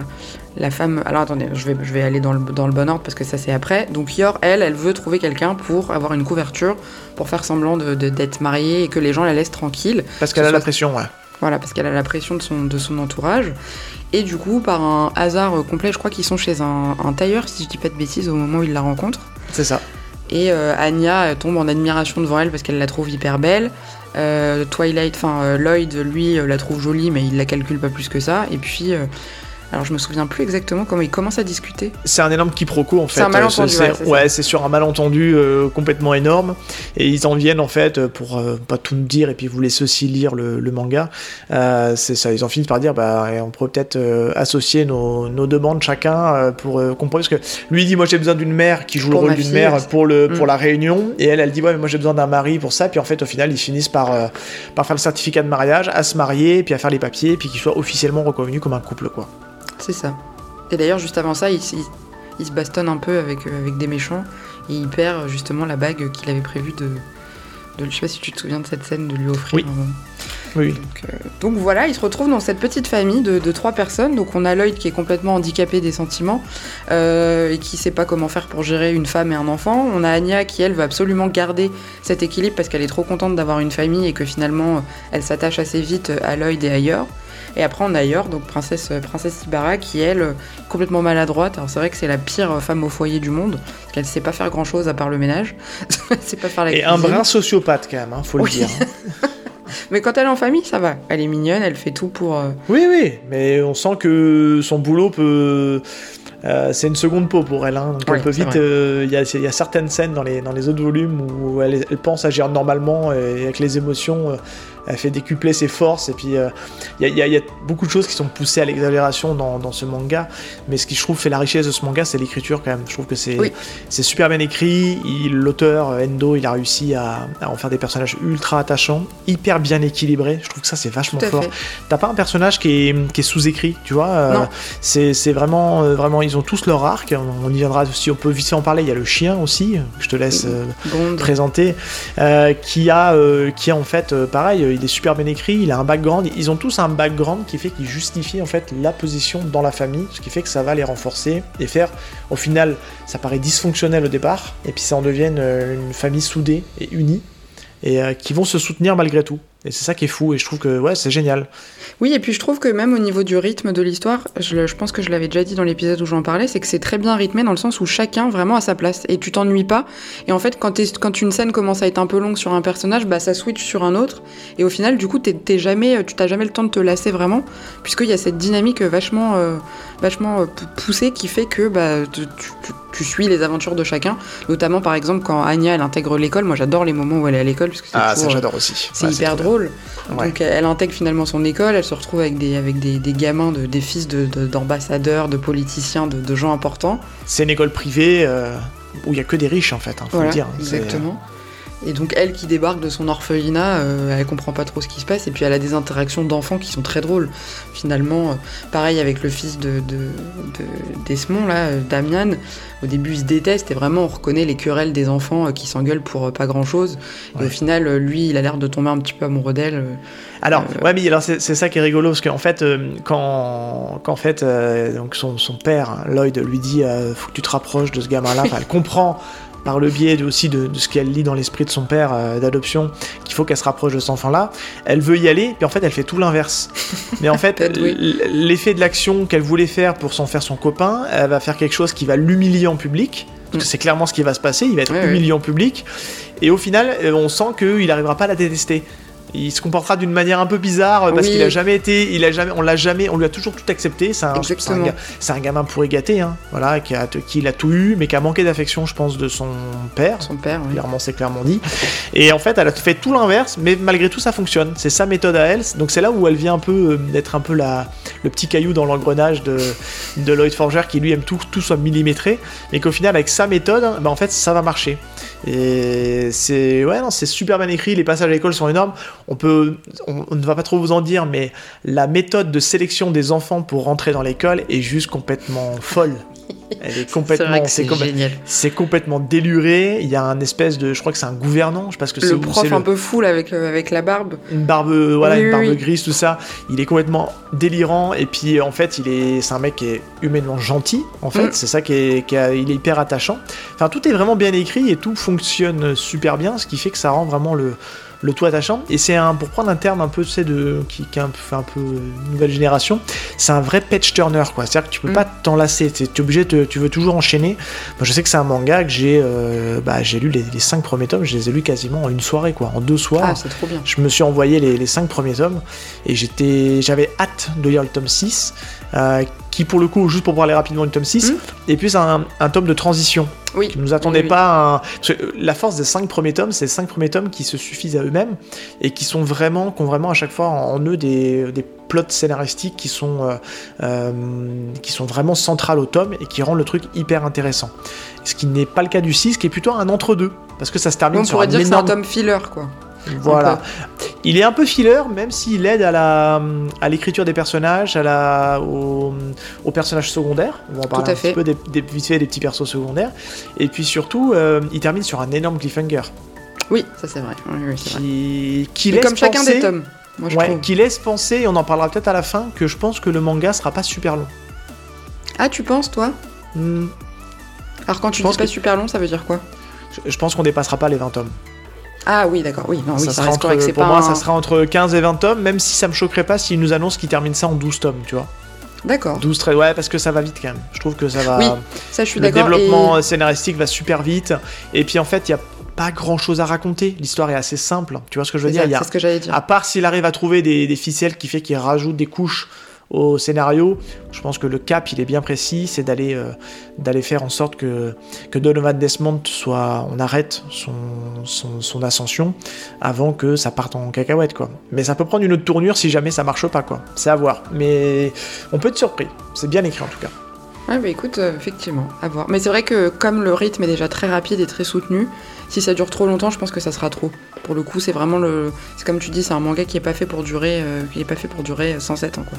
la femme. Alors, attendez, je vais, je vais aller dans le, dans le bon ordre parce que ça, c'est après. Donc, Yor, elle, elle veut trouver quelqu'un pour avoir une couverture, pour faire semblant de- de- d'être mariée et que les gens la laissent tranquille. parce qu'elle a la pression, ouais. Voilà, parce qu'elle a la pression de son, de son entourage. Et du coup, par un hasard euh, complet, je crois qu'ils sont chez un, un tailleur, si je dis pas de bêtises, au moment où ils la rencontrent. C'est ça. Et euh, Anya euh, tombe en admiration devant elle parce qu'elle la trouve hyper belle. Euh, Twilight, enfin euh, Lloyd, lui, euh, la trouve jolie, mais il la calcule pas plus que ça. Et puis, alors je me souviens plus exactement comment ils commencent à discuter. C'est un énorme quiproquo en fait. C'est un malentendu, C'est- ouais, c'est- ouais, sur un malentendu euh, complètement énorme. Et ils en viennent en fait pour euh, pas tout nous dire et puis vous laisser aussi lire le, le manga. Euh, c'est ça, ils en finissent par dire bah on pourrait peut-être euh, associer nos, nos demandes chacun pour comprendre parce que lui il dit moi j'ai besoin d'une mère qui joue Pour le rôle d'une fille, mère pour le pour Mm. la réunion et elle elle dit ouais mais moi j'ai besoin d'un mari pour ça puis en fait au final ils finissent par par faire le certificat de mariage, à se marier puis à faire les papiers puis qu'ils soient officiellement reconnus comme un couple quoi. C'est ça. Et d'ailleurs, juste avant ça, il, il- il se bastonne un peu avec, euh, avec des méchants. Et il perd euh, justement la bague qu'il avait prévu de, de. Je sais pas si tu te souviens de cette scène de lui offrir. Oui. Oui. Donc, euh, donc voilà, il se retrouve dans cette petite famille de, de trois personnes. Donc on a Lloyd qui est complètement handicapé des sentiments euh, et qui sait pas comment faire pour gérer une femme et un enfant. On a Anya qui elle veut absolument garder cet équilibre parce qu'elle est trop contente d'avoir une famille et que finalement elle s'attache assez vite à Lloyd et ailleurs. Et après on a ailleurs, donc princesse, euh, princesse Ibarra qui elle euh, complètement maladroite. Alors c'est vrai que c'est la pire euh, femme au foyer du monde parce qu'elle sait pas faire grand chose à part le ménage. [laughs] elle sait pas faire la Et un brin sociopathe quand même, hein, faut le dire. hein. [laughs] Mais quand elle est en famille, ça va. Elle est mignonne, elle fait tout pour. euh, Oui, oui, mais on sent que son boulot peut. euh, c'est une seconde peau pour elle, hein, donc Oui, elle peut c'est vite. euh, Il y, a, il y a certaines scènes dans les, dans les autres volumes où elle, elle pense agir normalement et avec les émotions, elle fait décupler ses forces. Et puis euh, il y, a, il y a- il y a beaucoup de choses qui sont poussées à l'exagération dans, dans ce manga, mais ce qui je trouve fait la richesse de ce manga, c'est l'écriture quand même. Je trouve que c'est Oui. super bien écrit. L'auteur euh, Endo, il a réussi à, à en faire des personnages ultra attachants, hyper bien équilibrés. Je trouve que ça c'est vachement fort. T'as pas un personnage qui est, qui est sous-écrit, tu vois euh. C'est vraiment, euh, vraiment, ils ont tous leur arc. On, on y viendra si on peut vite fait en parler. Il y a le chien aussi, que je te laisse euh, présenter, euh, qui a, euh, qui a en fait, euh, pareil, euh, il est super bien écrit. Il a un background. Ils ont tous un background qui fait qu'ils justifient en fait la position dans la famille, ce qui fait que ça va les renforcer et faire, au final, ça paraît dysfonctionnel au départ, et puis ça en devienne euh, une famille soudée et unie. Et euh, qui vont se soutenir malgré tout. Et c'est ça qui est fou, et je trouve que ouais, c'est génial. Oui, et puis je trouve que même au niveau du rythme de l'histoire, je, pense que je l'avais déjà dit dans l'épisode où j'en parlais, c'est que c'est très bien rythmé dans le sens où chacun vraiment a sa place et tu t'ennuies pas. Et en fait, quand, quand une scène commence à être un peu longue sur un personnage, bah ça switch sur un autre. Et au final, du coup, t'es jamais, tu t'as jamais le temps de te lasser vraiment, puisqu'il y a cette dynamique vachement, euh, vachement euh, pou- poussée qui fait que bah, tu- tu- suis les aventures de chacun. Notamment, par exemple, quand Anya elle intègre l'école. Moi, j'adore les moments où elle est à l'école parce que c'est Ah, ça toujours, euh, j'adore aussi. c'est Ouais, hyper drôle. Ouais. Donc elle intègre finalement son école, elle se retrouve avec des, avec des, des gamins, de, des fils de- de- d'ambassadeurs, de, politiciens, de, gens importants. C'est une école privée euh, où il y a que des riches en fait, hein, faut Voilà, le dire. C'est- exactement. Et donc elle qui débarque de son orphelinat, euh, elle comprend pas trop ce qui se passe, et puis elle a des interactions d'enfants qui sont très drôles. Finalement, euh, pareil avec le fils de, de, de- d'Esmond, là, euh, Damian, au début ils se détestent, et vraiment on reconnaît les querelles des enfants euh, qui s'engueulent pour pas grand chose. Et au final, lui, il a l'air de tomber un petit peu amoureux d'elle. Alors, ouais, mais alors c'est ça qui est rigolo parce qu'en fait, quand, quand en fait, donc son, son père hein, Lloyd lui dit, faut que tu te rapproches de ce gamin-là. Elle comprend par le biais aussi de, de ce qu'elle lit dans l'esprit de son père euh, d'adoption qu'il faut qu'elle se rapproche de cet enfant-là. Elle veut y aller, puis en fait, elle fait tout l'inverse. [laughs] Mais en fait, oui. l'effet de l'action qu'elle voulait faire pour s'en faire son copain, elle va faire quelque chose qui va l'humilier en public. Parce que Mm. c'est clairement ce qui va se passer, il va être humilié en public. Et au final, euh, on sent qu'il n'arrivera pas à la détester. Il se comportera d'une manière un peu bizarre parce Oui. qu'il a jamais été, il a jamais, on l'a jamais, on lui a toujours tout accepté. C'est un, c'est un, gamin pourri gâté, hein, voilà, qui a, qui il a tout eu, mais qui a manqué d'affection, je pense, de son père. son père, oui. Clairement, c'est clairement dit. Et en fait, elle a fait tout l'inverse, mais malgré tout, ça fonctionne. C'est sa méthode à elle. Donc c'est là où elle vient un peu euh, d'être un peu la, le petit caillou dans l'engrenage de, de Lloyd Forger qui lui aime tout, tout soit millimétré, mais qu'au final, avec sa méthode, bah, en fait, ça va marcher. Et c'est ouais, non, c'est super bien écrit. Les passages à l'école sont énormes. On peut, on, on ne va pas trop vous en dire, mais la méthode de sélection des enfants pour rentrer dans l'école est juste complètement folle. [laughs] Elle est complètement, c'est complètement déluré. Il y a un espèce de, je crois que c'est un gouvernant, je sais pas ce que c'est. Le prof un peu fou là, avec, euh, avec la barbe. une barbe, voilà, Oui, une barbe oui. grise, tout ça. Il est complètement délirant. Et puis en fait, il est, c'est un mec qui est humainement gentil. En fait, Mm. c'est ça qui est, qui a- il est hyper attachant. Enfin, tout est vraiment bien écrit et tout fonctionne super bien, ce qui fait que ça rend vraiment le le tout attachant. Et c'est un pour prendre un terme un peu tu sais de qui, qui est un peu un peu euh, nouvelle génération c'est un vrai patch turner quoi. C'est à dire que tu peux Mm. pas t'enlacer. Tu es obligé de, tu veux toujours enchaîner. Moi je sais que c'est un manga que j'ai euh, bah, j'ai lu les, les cinq premiers tomes. Je les ai lus quasiment en une soirée quoi. En deux soirs. Ah, c'est trop bien. je me suis envoyé les, les cinq premiers tomes. Et j'étais, j'avais hâte de lire le tome 6, euh, qui pour le coup, juste pour parler rapidement du tome 6, Mhm. et puis un, un tome de transition Oui. qui nous attendait Oui, oui. pas un- parce que euh, la force des cinq premiers tomes, c'est les cinq premiers tomes qui se suffisent à eux-mêmes et qui sont vraiment, qui ont vraiment à chaque fois en, eux des, des plots scénaristiques qui sont, euh, euh, qui sont vraiment centrales au tome et qui rendent le truc hyper intéressant. Ce qui n'est pas le cas du 6, qui est plutôt un entre-deux, parce que ça se termine On sur pourrait un dire que c'est un énorme tome filler, quoi. Voilà. Il est un peu filler, même s'il aide à la à l'écriture des personnages, à la au, aux personnages secondaires. On va en parler à un fait. petit peu des, des, vite fait des petits persos secondaires. Et puis surtout, euh, il termine sur un énorme cliffhanger Oui, ça c'est vrai. Oui, oui, c'est vrai. qui, laisse comme chacun penser- des tomes. Moi, je Ouais, qui laisse penser, et on en parlera peut-être à la fin, que je pense que le manga sera pas super long. Ah, tu penses, toi Hmm, Alors, quand tu Je dis pas que- super long, ça veut dire quoi? Je, je pense qu'on dépassera pas les 20 tomes. Ah, oui, d'accord, oui. Non, oui, ça, ça sera reste entre, correct. C'est pour pas moi, un- ça sera entre 15 et 20 tomes, même si ça me choquerait pas s'ils nous annoncent qu'ils terminent ça en 12 tomes, tu vois. D'accord. 12 13, ouais, parce que ça va vite quand même. Je trouve que ça va. Oui, Ça, je suis le développement et- scénaristique va super vite. Et puis en fait, il y a pas grand chose à raconter. L'histoire est assez simple. Tu vois ce que je veux dire? Ça, Il y a- c'est ce que j'allais dire. À part s'il arrive à trouver des, des ficelles qui fait qu'il rajoute des couches au scénario, je pense que le cap il est bien précis, c'est d'aller euh, faire en sorte que que Donovan Desmond soit, on arrête son, ascension avant que ça parte en cacahuète quoi. Mais ça peut prendre une autre tournure si jamais ça marche pas quoi. C'est à voir. Mais on peut être surpris. C'est bien écrit en tout cas. Ouais, bah écoute, euh, effectivement, à voir. Mais c'est vrai que comme le rythme est déjà très rapide et très soutenu, si ça dure trop longtemps, je pense que ça sera trop. Pour le coup, c'est vraiment le. C'est comme tu dis, c'est un manga qui est pas fait pour durer, euh, qui pas fait pour durer 107 ans, quoi.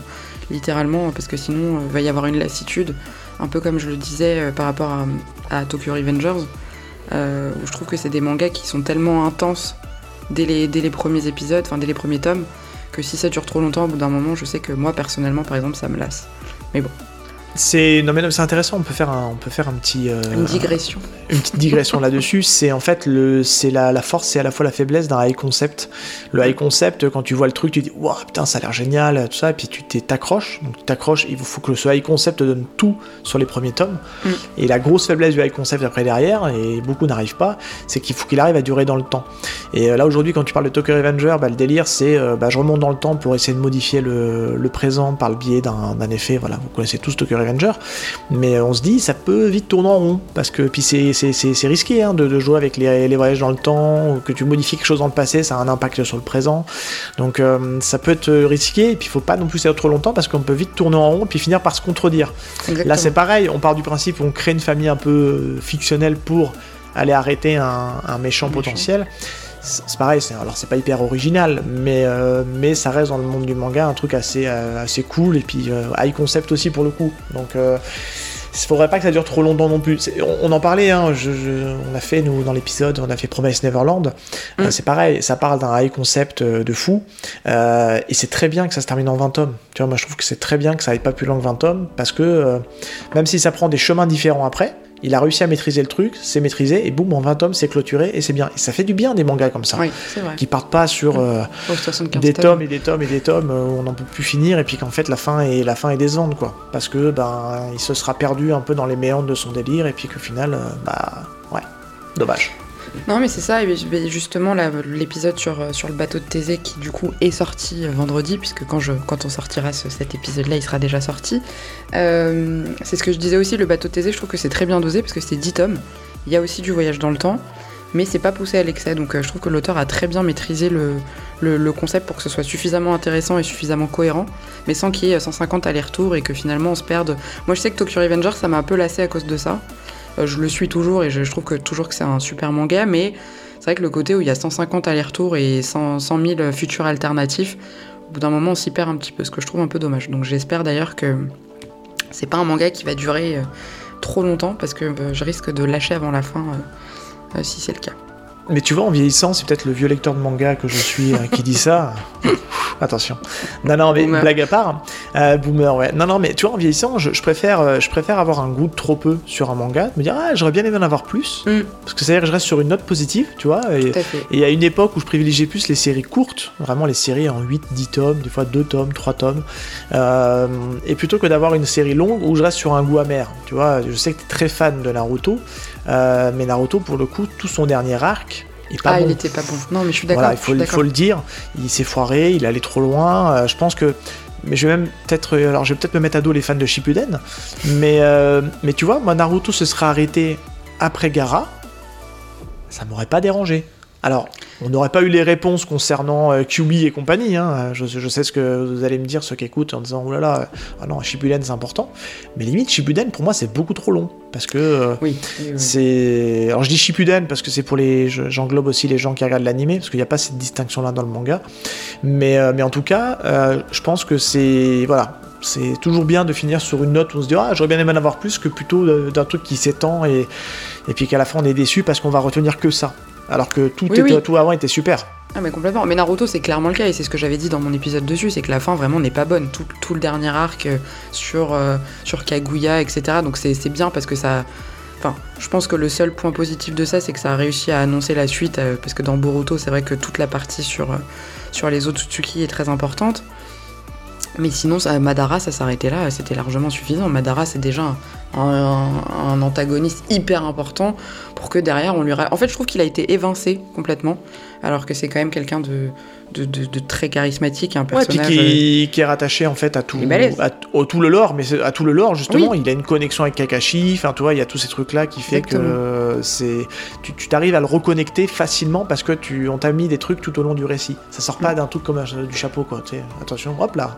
Littéralement, parce que sinon, euh, il va y avoir une lassitude, un peu comme je le disais euh, par rapport à, Tokyo Revengers, euh, où je trouve que c'est des mangas qui sont tellement intenses dès les, dès les premiers épisodes, enfin dès les premiers tomes, que si ça dure trop longtemps, au bout d'un moment, je sais que moi, personnellement, par exemple, ça me lasse. C'est non mais c'est intéressant. On peut faire un, on peut faire un petit euh, Une digression. une petite digression [laughs] là-dessus. C'est en fait le, c'est la, la force et à la fois la faiblesse d'un high concept. Le high concept, quand tu vois le truc, tu dis waouh putain ça a l'air génial, tout ça, et puis tu t'accroches. Donc tu t'accroches. Il faut que ce high concept te donne tout sur les premiers tomes. Mm. Et la grosse faiblesse du high concept après derrière, et beaucoup n'arrivent pas, c'est qu'il faut qu'il arrive à durer dans le temps. Et euh, là aujourd'hui, quand tu parles de Tokyo Revenger, bah, le délire c'est euh, bah, je remonte dans le temps pour essayer de modifier le, le présent par le biais d'un d'un effet. Voilà, vous connaissez tous Tokyo Mais on se dit, ça peut vite tourner en rond, parce que puis c'est, c'est, c'est, c'est risqué hein, de, de jouer avec les, les voyages dans le temps, ou que tu modifies quelque chose dans le passé, ça a un impact sur le présent. Donc euh, ça peut être risqué, et puis il faut pas non plus faire trop longtemps, parce qu'on peut vite tourner en rond, puis finir par se contredire. Exactement. Là c'est pareil, on part du principe où on crée une famille un peu fictionnelle pour aller arrêter un, un méchant Un méchant. potentiel. C'est pareil, c'est, alors c'est pas hyper original, mais, euh, mais ça reste dans le monde du manga un truc assez, euh, assez cool et puis euh, high concept aussi pour le coup. Donc euh, il faudrait pas que ça dure trop longtemps non plus. On, on en parlait, hein, je- je- on a fait nous dans l'épisode, on a fait Promise Neverland. Euh, Mm. c'est pareil, ça parle d'un high concept euh, de fou euh, et c'est très bien que ça se termine en 20 tomes. Tu vois, moi je trouve que c'est très bien que ça aille pas plus loin que 20 tomes parce que euh, même si ça prend des chemins différents après, il a réussi à maîtriser le truc, c'est maîtrisé et boum en 20 tomes c'est clôturé et c'est bien. Et ça fait du bien des mangas comme ça. Oui, c'est vrai. Qui partent pas sur euh, Oh, 75 des tomes et des tomes et des tomes euh, où on n'en peut plus finir et puis qu'en fait la fin est la fin est décevante quoi parce que ben il se sera perdu un peu dans les méandres de son délire et puis qu'au final euh, bah ouais dommage Non, mais c'est ça. Et justement, l'épisode sur, euh, sur le bateau de Thésée qui, du coup, est sorti euh, vendredi, puisque quand, on sortira ce- cet épisode-là, il sera déjà sorti. Euh, c'est ce que je disais aussi, le bateau de Thésée, je trouve que c'est très bien dosé, parce que c'est 10 tomes. Il y a aussi du voyage dans le temps, mais c'est pas poussé à l'excès. Donc, je trouve que l'auteur a très bien maîtrisé le, le, le concept pour que ce soit suffisamment intéressant et suffisamment cohérent, mais sans qu'il y ait 150 allers-retours et que finalement on se perde. Moi, je sais que Tokyo Revenger, ça m'a un peu lassé à cause de ça. Euh, je le suis toujours et je, trouve que toujours que c'est un super manga, mais c'est vrai que le côté où il y a 150 allers-retours et 100, 100 000 futurs alternatifs, au bout d'un moment on s'y perd un petit peu, ce que je trouve un peu dommage. Donc j'espère d'ailleurs que c'est pas un manga qui va durer euh, trop longtemps parce que euh, je risque de lâcher avant la fin si c'est le cas. Mais tu vois en vieillissant c'est peut-être le vieux lecteur de manga que je suis euh, qui dit ça [laughs] attention non non mais Boomer. blague à part euh, boomer ouais non non mais tu vois en vieillissant je, je préfère euh, je préfère avoir un goût de trop peu sur un manga de me dire ah j'aurais bien aimé en avoir plus Mm. parce que c'est à dire que je reste sur une note positive tu vois et, Tout à fait. Et à une époque où je privilégiais plus les séries courtes, vraiment les séries en 8, 10 tomes, des fois 2 tomes, 3 tomes, euh, et plutôt que d'avoir une série longue où je reste sur un goût amer. Tu vois, je sais que tu es très fan de Naruto, euh, mais Naruto, pour le coup, tout son dernier arc est pas ah, bon. il était pas bon. Non, mais je suis d'accord. Voilà, il faut, il faut le dire, il s'est foiré, il allait trop loin. euh, je pense que. Mais je vais même peut-être. euh, Alors, je vais peut-être me mettre à dos les fans de Shippuden. Mais, euh, mais tu vois, moi, Naruto se serait arrêté après Gara. Ça m'aurait pas dérangé. Alors, on n'aurait pas eu les réponses concernant euh, Kyubi et compagnie. hein. Je, je sais ce que vous allez me dire, ceux qui écoutent, en disant oh là là, ah non, Shippuden c'est important. Mais limite, Shippuden pour moi c'est beaucoup trop long. Parce que. euh, Oui, oui, oui. c'est. Alors je dis Shippuden parce que c'est pour les. je- J'englobe aussi les gens qui regardent l'animé, parce qu'il n'y a pas cette distinction-là dans le manga. Mais, euh, mais en tout cas, euh, je pense que c'est. Voilà. C'est toujours bien de finir sur une note où on se dit Ah, j'aurais bien aimé en avoir plus que plutôt d'un truc qui s'étend et, et puis qu'à la fin on est déçu parce qu'on va retenir que ça. Alors que tout, Oui, était- oui. tout avant était super. Ah mais complètement. Mais Naruto c'est clairement le cas et c'est ce que j'avais dit dans mon épisode dessus, c'est que la fin vraiment n'est pas bonne. Tout, tout le dernier arc euh, sur, euh, sur Kaguya, etc. Donc c'est bien parce que ça... Enfin, je pense que le seul point positif de ça, c'est que ça a réussi à annoncer la suite, euh, parce que dans Boruto, c'est vrai que toute la partie sur, euh, sur les Otsutsuki est très importante. Mais sinon, ça, Madara, ça s'arrêtait là, c'était largement suffisant. Madara, c'est déjà un, antagoniste hyper important pour que derrière, on lui... En fait, je trouve qu'il a été évincé complètement, alors que c'est quand même quelqu'un de, de, de- de très charismatique, un Ouais, puis personnage... euh, qui, qui est rattaché en fait à tout, à, au- le lore, mais à tout le lore justement, il a une connexion avec Kakashi, enfin tu vois, il y a tous ces trucs là qui fait Exactement. que c'est, tu t'arrives à le reconnecter facilement parce que tu, on t'a mis des trucs tout au long du récit. Ça sort Mm. pas d'un truc comme un- du chapeau quoi, tu sais. Attention, hop là.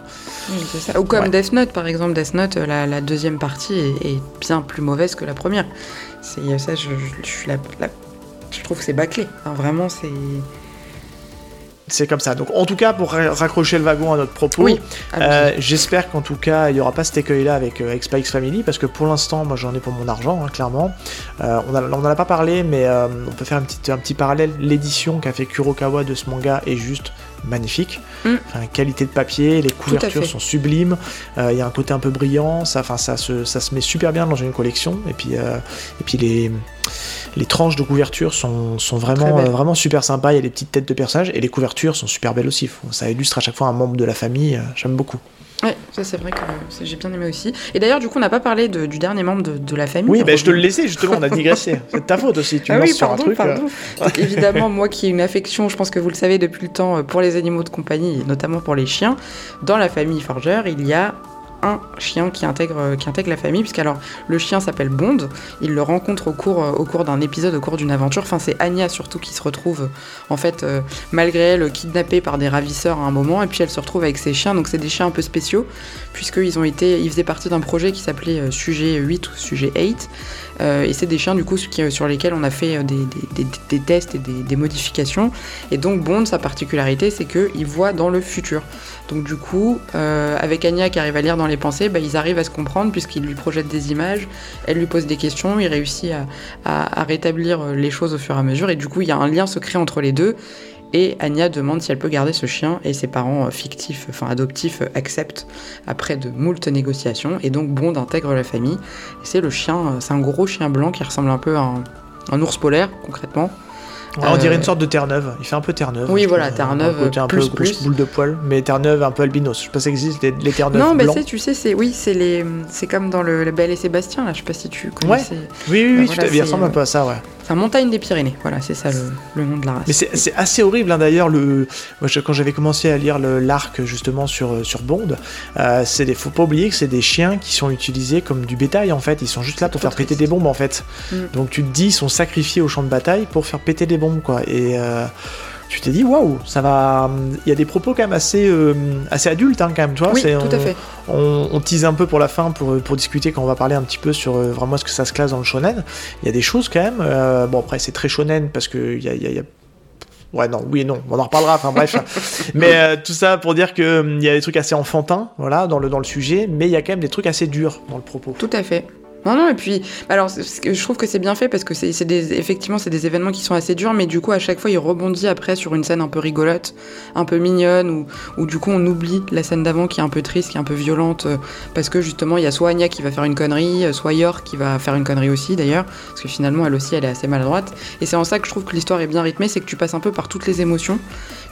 Oui, ça. Ou comme Ouais. Death Note, par exemple. Death Note, la, la deuxième partie est, est bien plus mauvaise que la première. C'est ça, je, je- je suis la- la- je trouve que c'est bâclé. Enfin, vraiment, c'est. C'est comme ça. Donc en tout cas, pour ra- raccrocher le wagon à notre propos, Oui. Euh, J'espère qu'en tout cas, il n'y aura pas cet écueil-là avec, euh, avec Spikes Family, parce que pour l'instant, moi j'en ai pour mon argent, hein, clairement. Euh, on n'en a pas parlé, mais euh, on peut faire un petit, un petit parallèle. L'édition qu'a fait Kurokawa de ce manga est juste magnifique. Mm. Enfin, qualité de papier, les couvertures sont sublimes, euh, il y a un côté un peu brillant, ça, enfin, ça, se, ça se met super bien dans une collection, et puis, euh, et puis les, les tranches de couverture sont, vraiment, euh, vraiment super sympas, il y a des petites têtes de personnages, et les couvertures sont super belles aussi. Ça illustre à chaque fois un membre de la famille, j'aime beaucoup. Ouais, ça c'est vrai que j'ai bien aimé aussi. Et d'ailleurs, du coup, on n'a pas parlé de- du dernier membre de, de la famille. Oui, ben je te le laissais justement, on a digressé. [laughs] C'est de ta faute aussi, tu ah me oui, lances sur un pardon, truc. euh. Donc, [laughs] évidemment, moi qui ai une affection, je pense que vous le savez depuis le temps, euh, pour les animaux de compagnie, et notamment pour les chiens, dans la famille Forger, il y a un chien qui intègre, euh, qui intègre la famille, puisqu'alors le chien s'appelle Bond, il le rencontre au cours, euh, au cours d'un épisode, au cours d'une aventure, enfin c'est Anya surtout qui se retrouve, en fait, euh, malgré elle, kidnappée par des ravisseurs à un moment, et puis elle se retrouve avec ses chiens, donc c'est des chiens un peu spéciaux, puisqu'ils ont été, ils faisaient partie d'un projet qui s'appelait Sujet 8 ou Sujet 8, euh, et c'est des chiens du coup qui- sur lesquels on a fait euh, des, tests et des, modifications. Et donc Bond, sa particularité, c'est qu'il voit dans le futur. Donc du coup, euh, avec Anya qui arrive à lire dans les pensées, bah, ils arrivent à se comprendre puisqu'il lui projette des images, elle lui pose des questions, il réussit à, rétablir euh, les choses au fur et à mesure. Et du coup, il y a un lien secret entre les deux. Et Anya demande si elle peut garder ce chien et ses parents euh, fictifs, enfin adoptifs, euh, acceptent après de moult négociations. Et donc Bond intègre la famille. C'est le chien, euh, c'est un gros chien blanc qui ressemble un peu à un, un ours polaire concrètement. Ouais, on dirait une sorte de Terre-Neuve. Il fait un peu Terre-Neuve. Oui, voilà. Terre-Neuve, Un un plus, peu plus. boule de poil, mais Terre-Neuve un peu albinos. Je sais pas si ça existe, les, les Terre-Neuves non, mais tu sais, c'est oui, c'est les, c'est comme dans le, le Belle et Sébastien là. Je sais pas si tu connais. Ouais. Oui, oui, oui, voilà, il ressemble un peu à ça, ouais. C'est un montagne des Pyrénées. Voilà, c'est ça le, le nom de la race. Mais c'est assez horrible hein, d'ailleurs. Le... Moi, je- quand j'avais commencé à lire l'arc justement sur, euh, sur Bond, euh, c'est des... faut pas oublier que c'est des chiens qui sont utilisés comme du bétail en fait. Ils sont juste là pour faire péter des bombes en fait. Mm. Donc tu te dis, ils sont sacrifiés au champ de bataille pour faire péter des bombes quoi. Et euh, tu t'es dit, waouh, ça va. Il y a des propos quand même assez, euh, assez adultes hein, quand même, tu vois. oui, tout on- à fait. on, on tease un peu pour la fin pour, pour discuter quand on va parler un petit peu sur euh, vraiment ce que ça se classe dans le shonen. Il y a des choses quand même. euh, bon, après, c'est très shonen parce que il y a, y a- il y a- Ouais, non, oui et non, on en reparlera, enfin bref. [laughs] mais euh, tout ça pour dire que hum, il y a des trucs assez enfantins, voilà, dans le, dans le sujet, mais il y a quand même des trucs assez durs dans le propos. Tout à fait. Non, non, et puis, alors, je trouve que c'est bien fait parce que c'est des, effectivement, c'est des événements qui sont assez durs, mais du coup, à chaque fois, il rebondit après sur une scène un peu rigolote, un peu mignonne, où, où du coup, on oublie la scène d'avant qui est un peu triste, qui est un peu violente, euh, parce que justement, il y a soit Anya qui va faire une connerie, euh, soit Yor qui va faire une connerie aussi, d'ailleurs, parce que finalement, elle aussi, elle est assez maladroite. Et c'est en ça que je trouve que l'histoire est bien rythmée, c'est que tu passes un peu par toutes les émotions,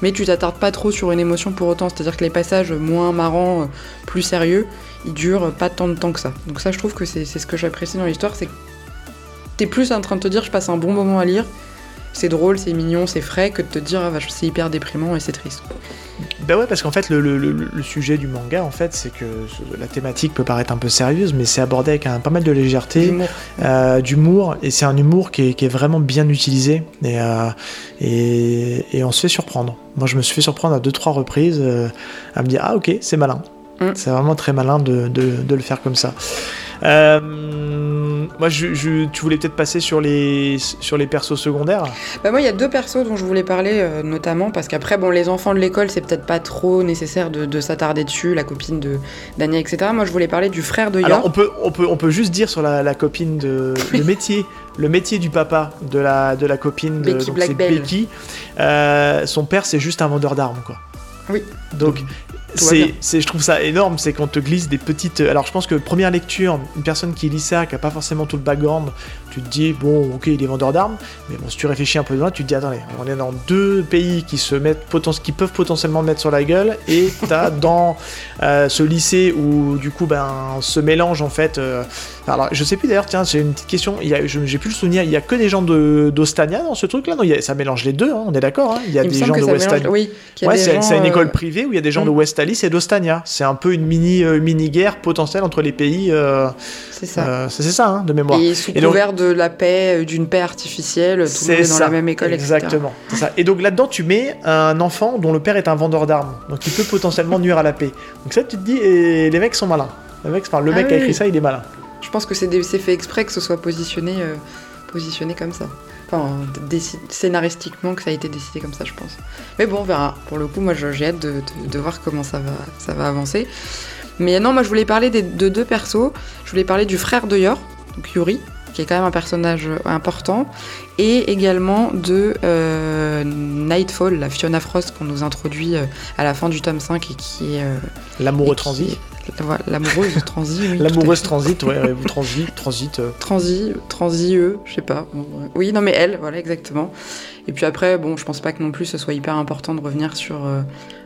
mais tu t'attardes pas trop sur une émotion pour autant, c'est-à-dire que les passages moins marrants, euh, plus sérieux, ils durent pas tant de temps que ça. Donc ça, je trouve que c'est ce que j'apprécie dans l'histoire, c'est que t'es plus en train de te dire je passe un bon moment à lire, c'est drôle, c'est mignon, c'est frais, que de te dire ah, c'est hyper déprimant et c'est triste. Bah ouais, parce qu'en fait, le, le- le- le sujet du manga, en fait, c'est que la thématique peut paraître un peu sérieuse, mais c'est abordé avec un, pas mal de légèreté. L'humour. euh, d'humour et c'est un humour qui est, qui est vraiment bien utilisé et, euh, et, et on se fait surprendre. Moi je me suis fait surprendre à deux trois reprises euh, à me dire ah ok c'est malin. Mm. C'est vraiment très malin de, de- de le faire comme ça. Euh, moi, je, je- tu voulais peut-être passer sur les, sur les persos secondaires? Bah moi, il y a deux persos dont je voulais parler, euh, notamment parce qu'après, bon, les enfants de l'école, c'est peut-être pas trop nécessaire de, de s'attarder dessus, la copine de d'Anya, etc. Moi, je voulais parler du frère de Yor. Alors, on peut, on, peut, on peut juste dire sur la, la copine de. [laughs] le métier. Le métier du papa de la, de la copine de Becky donc. Becky. Euh, son père, c'est juste un vendeur d'armes, quoi. Oui. Donc, c'est, c'est, je trouve ça énorme, c'est qu'on te glisse des petites. Alors, je pense que première lecture, une personne qui lit ça, qui a pas forcément tout le background, tu te dis, bon, ok, il est vendeur d'armes, mais bon, si tu réfléchis un peu loin, tu te dis, attendez, on est dans deux pays qui se mettent qui peuvent potentiellement mettre sur la gueule, et [laughs] t'as dans euh, ce lycée où, du coup, ben, se mélange en fait. euh, alors, je sais plus d'ailleurs, tiens, c'est une petite question, j'ai plus le souvenir, il y a que des gens de, d'Ostania dans ce truc-là? Non, il y a- ça mélange les deux, hein, on est d'accord, hein, il y a il des gens de ça West mélange. Oui, Ouais, c'est une euh, école privée où il y a des gens de Mm. West Alice et d'Ostania. C'est un peu une mini, euh, mini guerre potentielle entre les pays. euh, C'est ça. euh, c'est ça, hein, de mémoire. Et sous Et donc- couvert de la paix, euh, d'une paix artificielle, tout le monde C'est est dans ça, la même école. Exactement. ça. Et donc là-dedans, tu mets un enfant dont le père est un vendeur d'armes, donc il peut potentiellement nuire à la paix. Donc ça, tu te dis, et les mecs sont malins. Le mec, enfin, le Ah mec qui a écrit ça, il est malin. Je pense que c'est fait exprès que ce soit positionné, euh, positionné comme ça. Enfin, scénaristiquement que ça a été décidé comme ça, je pense. Mais bon, on verra. Pour le coup, moi, j'ai hâte de, de- de voir comment ça va, ça va avancer. Mais non, moi, je voulais parler des- de deux persos. Je voulais parler du frère de Yor, donc Yuri, qui est quand même un personnage euh, important, et également de euh, Nightfall, la Fiona Frost qu'on nous introduit euh, à la fin du tome 5 et qui est... euh, L'amoureux voilà, L'amoureuse transi, oui. [laughs] L'amoureuse transit, ouais, ouais, vous [laughs] transit, transit. euh, Transi, transi-eux, je sais pas. Bon, ouais. Oui, non, mais elle, voilà, exactement. Et puis après, bon, je pense pas que non plus ce soit hyper important de revenir sur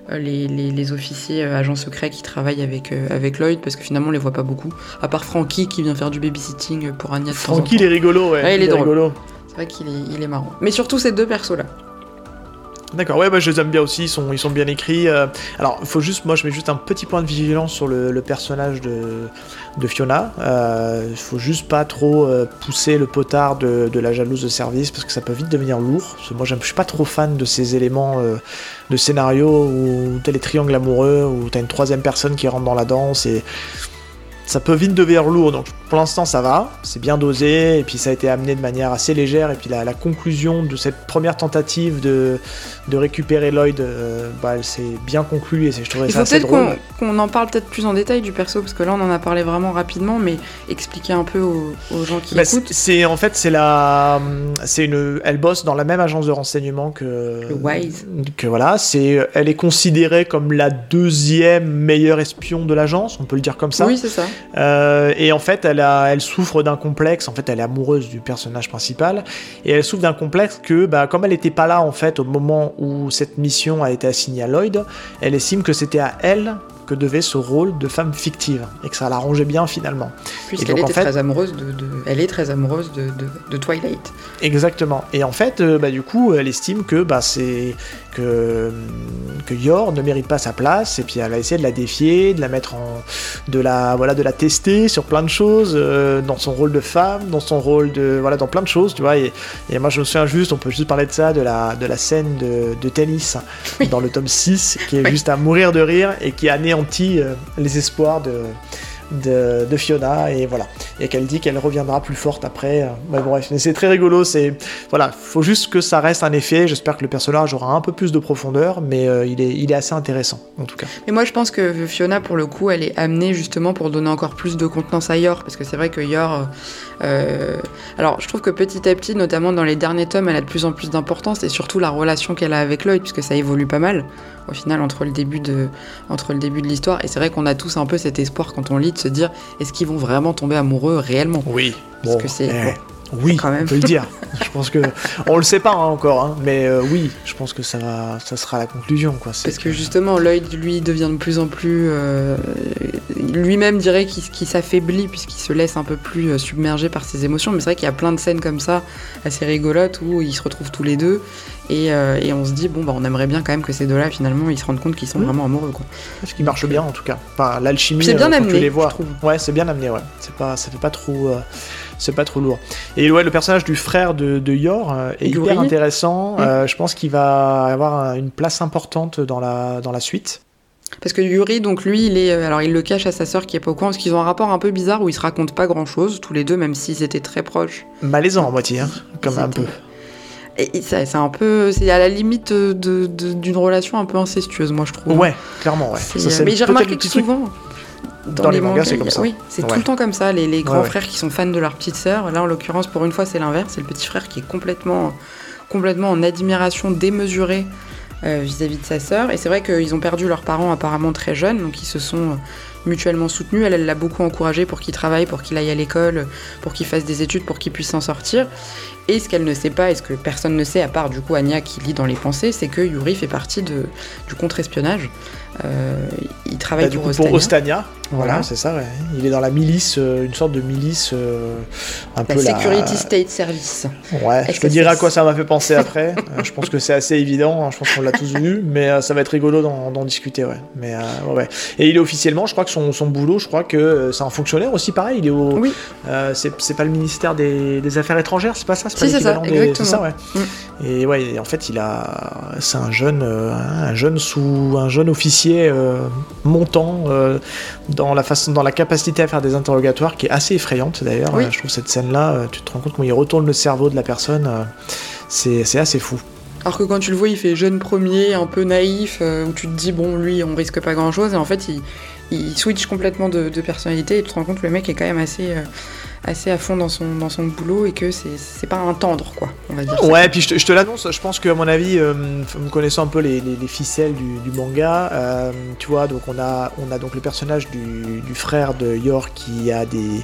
les, les- les officiers euh, agents secrets qui travaillent avec, euh, avec Lloyd, parce que finalement, on les voit pas beaucoup. À part Frankie qui vient faire du babysitting pour en Francky, il est rigolo, ouais. Ouais, il est rigolo. C'est vrai qu'il est, il est marrant. Mais surtout ces deux persos-là. D'accord, ouais, bah, je les aime bien aussi, ils sont, ils sont bien écrits. euh. alors, faut juste, moi, je mets juste un petit point de vigilance sur le, personnage de, Fiona. Euh, Il faut juste pas trop euh, pousser le potard de, la jalouse de service parce que ça peut vite devenir lourd. Moi, je suis pas trop fan de ces éléments euh, de scénario où t'as les triangles amoureux, où t'as une troisième personne qui rentre dans la danse et ça peut vite devenir lourd. Donc pour l'instant ça va, c'est bien dosé et puis ça a été amené de manière assez légère et puis la, la conclusion de cette première tentative de, de récupérer Lloyd, euh, bah, elle s'est bien conclue et je trouvais Il ça faut assez peut-être drôle. qu'on en parle peut-être plus en détail du perso, parce que là, on en a parlé vraiment rapidement, mais expliquer un peu aux, aux gens qui Bah, écoutent. c'est c'est- en fait c'est la c'est une elle bosse dans la même agence de renseignement que Le Wise. que voilà c'est elle est considérée comme la deuxième meilleure espion de l'agence on peut le dire comme ça Oui, c'est ça. Euh, et en fait, elle, a, elle souffre d'un complexe. En fait, elle est amoureuse du personnage principal. Et elle souffre d'un complexe que, bah, comme elle n'était pas là, en fait, au moment où cette mission a été assignée à Lloyd, elle estime que c'était à elle que devait ce rôle de femme fictive. Et que ça l'arrangeait bien finalement. Puisqu'elle était fait- très amoureuse de, de- Elle est très amoureuse de, de, de Twilight. Exactement. Et en fait, euh, bah, du coup, elle estime que bah, c'est que que Yor ne mérite pas sa place. Et puis elle va essayer de la défier, de la mettre en, de la voilà, de la tester sur plein de choses, euh, dans son rôle de femme, dans son rôle de voilà, dans plein de choses, tu vois. Et, et moi, je me souviens juste, on peut juste parler de ça, de la de la scène de, de tennis dans le tome 6, qui est Oui. juste à mourir de rire et qui anéantit euh, les espoirs de de, Fiona et voilà et qu'elle dit qu'elle reviendra plus forte après euh, ouais, bref mais c'est très rigolo c'est voilà faut juste que ça reste un effet j'espère que le personnage aura un peu plus de profondeur mais euh, il est il est assez intéressant en tout cas Mais moi, je pense que Fiona, pour le coup, elle est amenée justement pour donner encore plus de contenance à Yor, parce que c'est vrai que Yor. euh, euh, alors, je trouve que petit à petit, notamment dans les derniers tomes, elle a de plus en plus d'importance, et surtout la relation qu'elle a avec Lloyd, puisque ça évolue pas mal, au final, entre le début de, entre le début de l'histoire. Et c'est vrai qu'on a tous un peu cet espoir quand on lit de se dire, est-ce qu'ils vont vraiment tomber amoureux réellement? Oui. Parce que c'est- bon, oui quand même. on peut le dire je pense que on le sait pas hein, encore hein, mais euh, oui je pense que ça va ça sera la conclusion quoi Parce que justement, Lloyd, lui, devient de plus en plus. euh, Lui-même dirait qu'il s'affaiblit puisqu'il se laisse un peu plus euh, submergé par ses émotions. Mais c'est vrai qu'il y a plein de scènes comme ça, assez rigolotes, où ils se retrouvent tous les deux. Et, euh, et on se dit, bon, bah, on aimerait bien quand même que ces deux-là, finalement, ils se rendent compte qu'ils sont vraiment amoureux. Quoi. ce qui marche bien en tout cas enfin l'alchimie C'est bien quand tu amené, les vois ouais c'est bien amené ouais c'est pas ça fait pas trop c'est pas trop lourd et ouais le personnage du frère de, de Yor euh, est hyper intéressant Mm. Euh, je pense qu'il va avoir un- une place importante dans la dans la suite Parce que Yuri, donc lui, il est, euh, alors il le cache à sa sœur qui est pas au courant, parce qu'ils ont un rapport un peu bizarre où ils se racontent pas grand chose, tous les deux, même s'ils étaient très proches. Malaisant à moitié, hein, comme un peu. Et et ça- c'est un peu, c'est à la limite d'une relation un peu incestueuse, moi je trouve. Ouais, clairement, ouais. Ça, mais j'ai remarqué que truc- Dans les mangas, c'est y a- comme ça. Oui, c'est tout Ouais. le temps comme ça. Les, les grands Ouais, ouais. frères qui sont fans de leur petite sœur. Là, en l'occurrence, pour une fois, c'est l'inverse. C'est le petit frère qui est complètement, complètement en admiration démesurée euh, vis-à-vis de sa sœur. Et c'est vrai qu'ils ont perdu leurs parents apparemment très jeunes, donc ils se sont euh, mutuellement soutenus. Elle, elle l'a beaucoup encouragé pour qu'il travaille, pour qu'il aille à l'école, pour qu'il fasse des études, pour qu'il puisse s'en sortir. Et ce qu'elle ne sait pas, et ce que personne ne sait, à part du coup Anya qui lit dans les pensées, c'est que Yuri fait partie de, du contre-espionnage. Euh, il travaille Bah, du pour coup, Ostania. pour Ostania, Voilà. c'est ça, ouais. Il est dans la milice, euh, une sorte de milice, euh, un La peu Security State Service. Ouais, je te dirai à quoi ça m'a fait penser [laughs] après. Euh, je pense que c'est assez évident, hein, je pense qu'on l'a tous vu, mais euh, ça va être rigolo d'en discuter, ouais. Mais ouais. Et il est officiellement, je crois que son, son boulot, je crois que c'est un fonctionnaire aussi pareil, il est au... Oui. c'est pas le ministère des, des Affaires étrangères, c'est pas ça? Si, c'est ça, l'équivalent des- ça, ouais. Et ouais, et en fait, il a... C'est un jeune, un jeune sous... un jeune officier montant dans la façon, dans la capacité à faire des interrogatoires qui est assez effrayante d'ailleurs. Oui. Euh, je trouve cette scène-là, euh, tu te rends compte comment il retourne le cerveau de la personne, euh, c'est assez fou. Alors que quand tu le vois, il fait jeune premier, un peu naïf, où tu te dis, bon, lui, on risque pas grand chose, et en fait, il, il switch complètement de, de personnalité, et tu te rends compte que le mec est quand même assez, assez à fond dans son, dans son boulot, et que c'est pas un tendre, quoi, on va dire. Ouais, puis je te, l'annonce, je pense que à mon avis, euh, connaissant un peu les, les- les ficelles du, manga, euh, tu vois, donc on a, on a donc le personnage du, frère de Yor qui a des,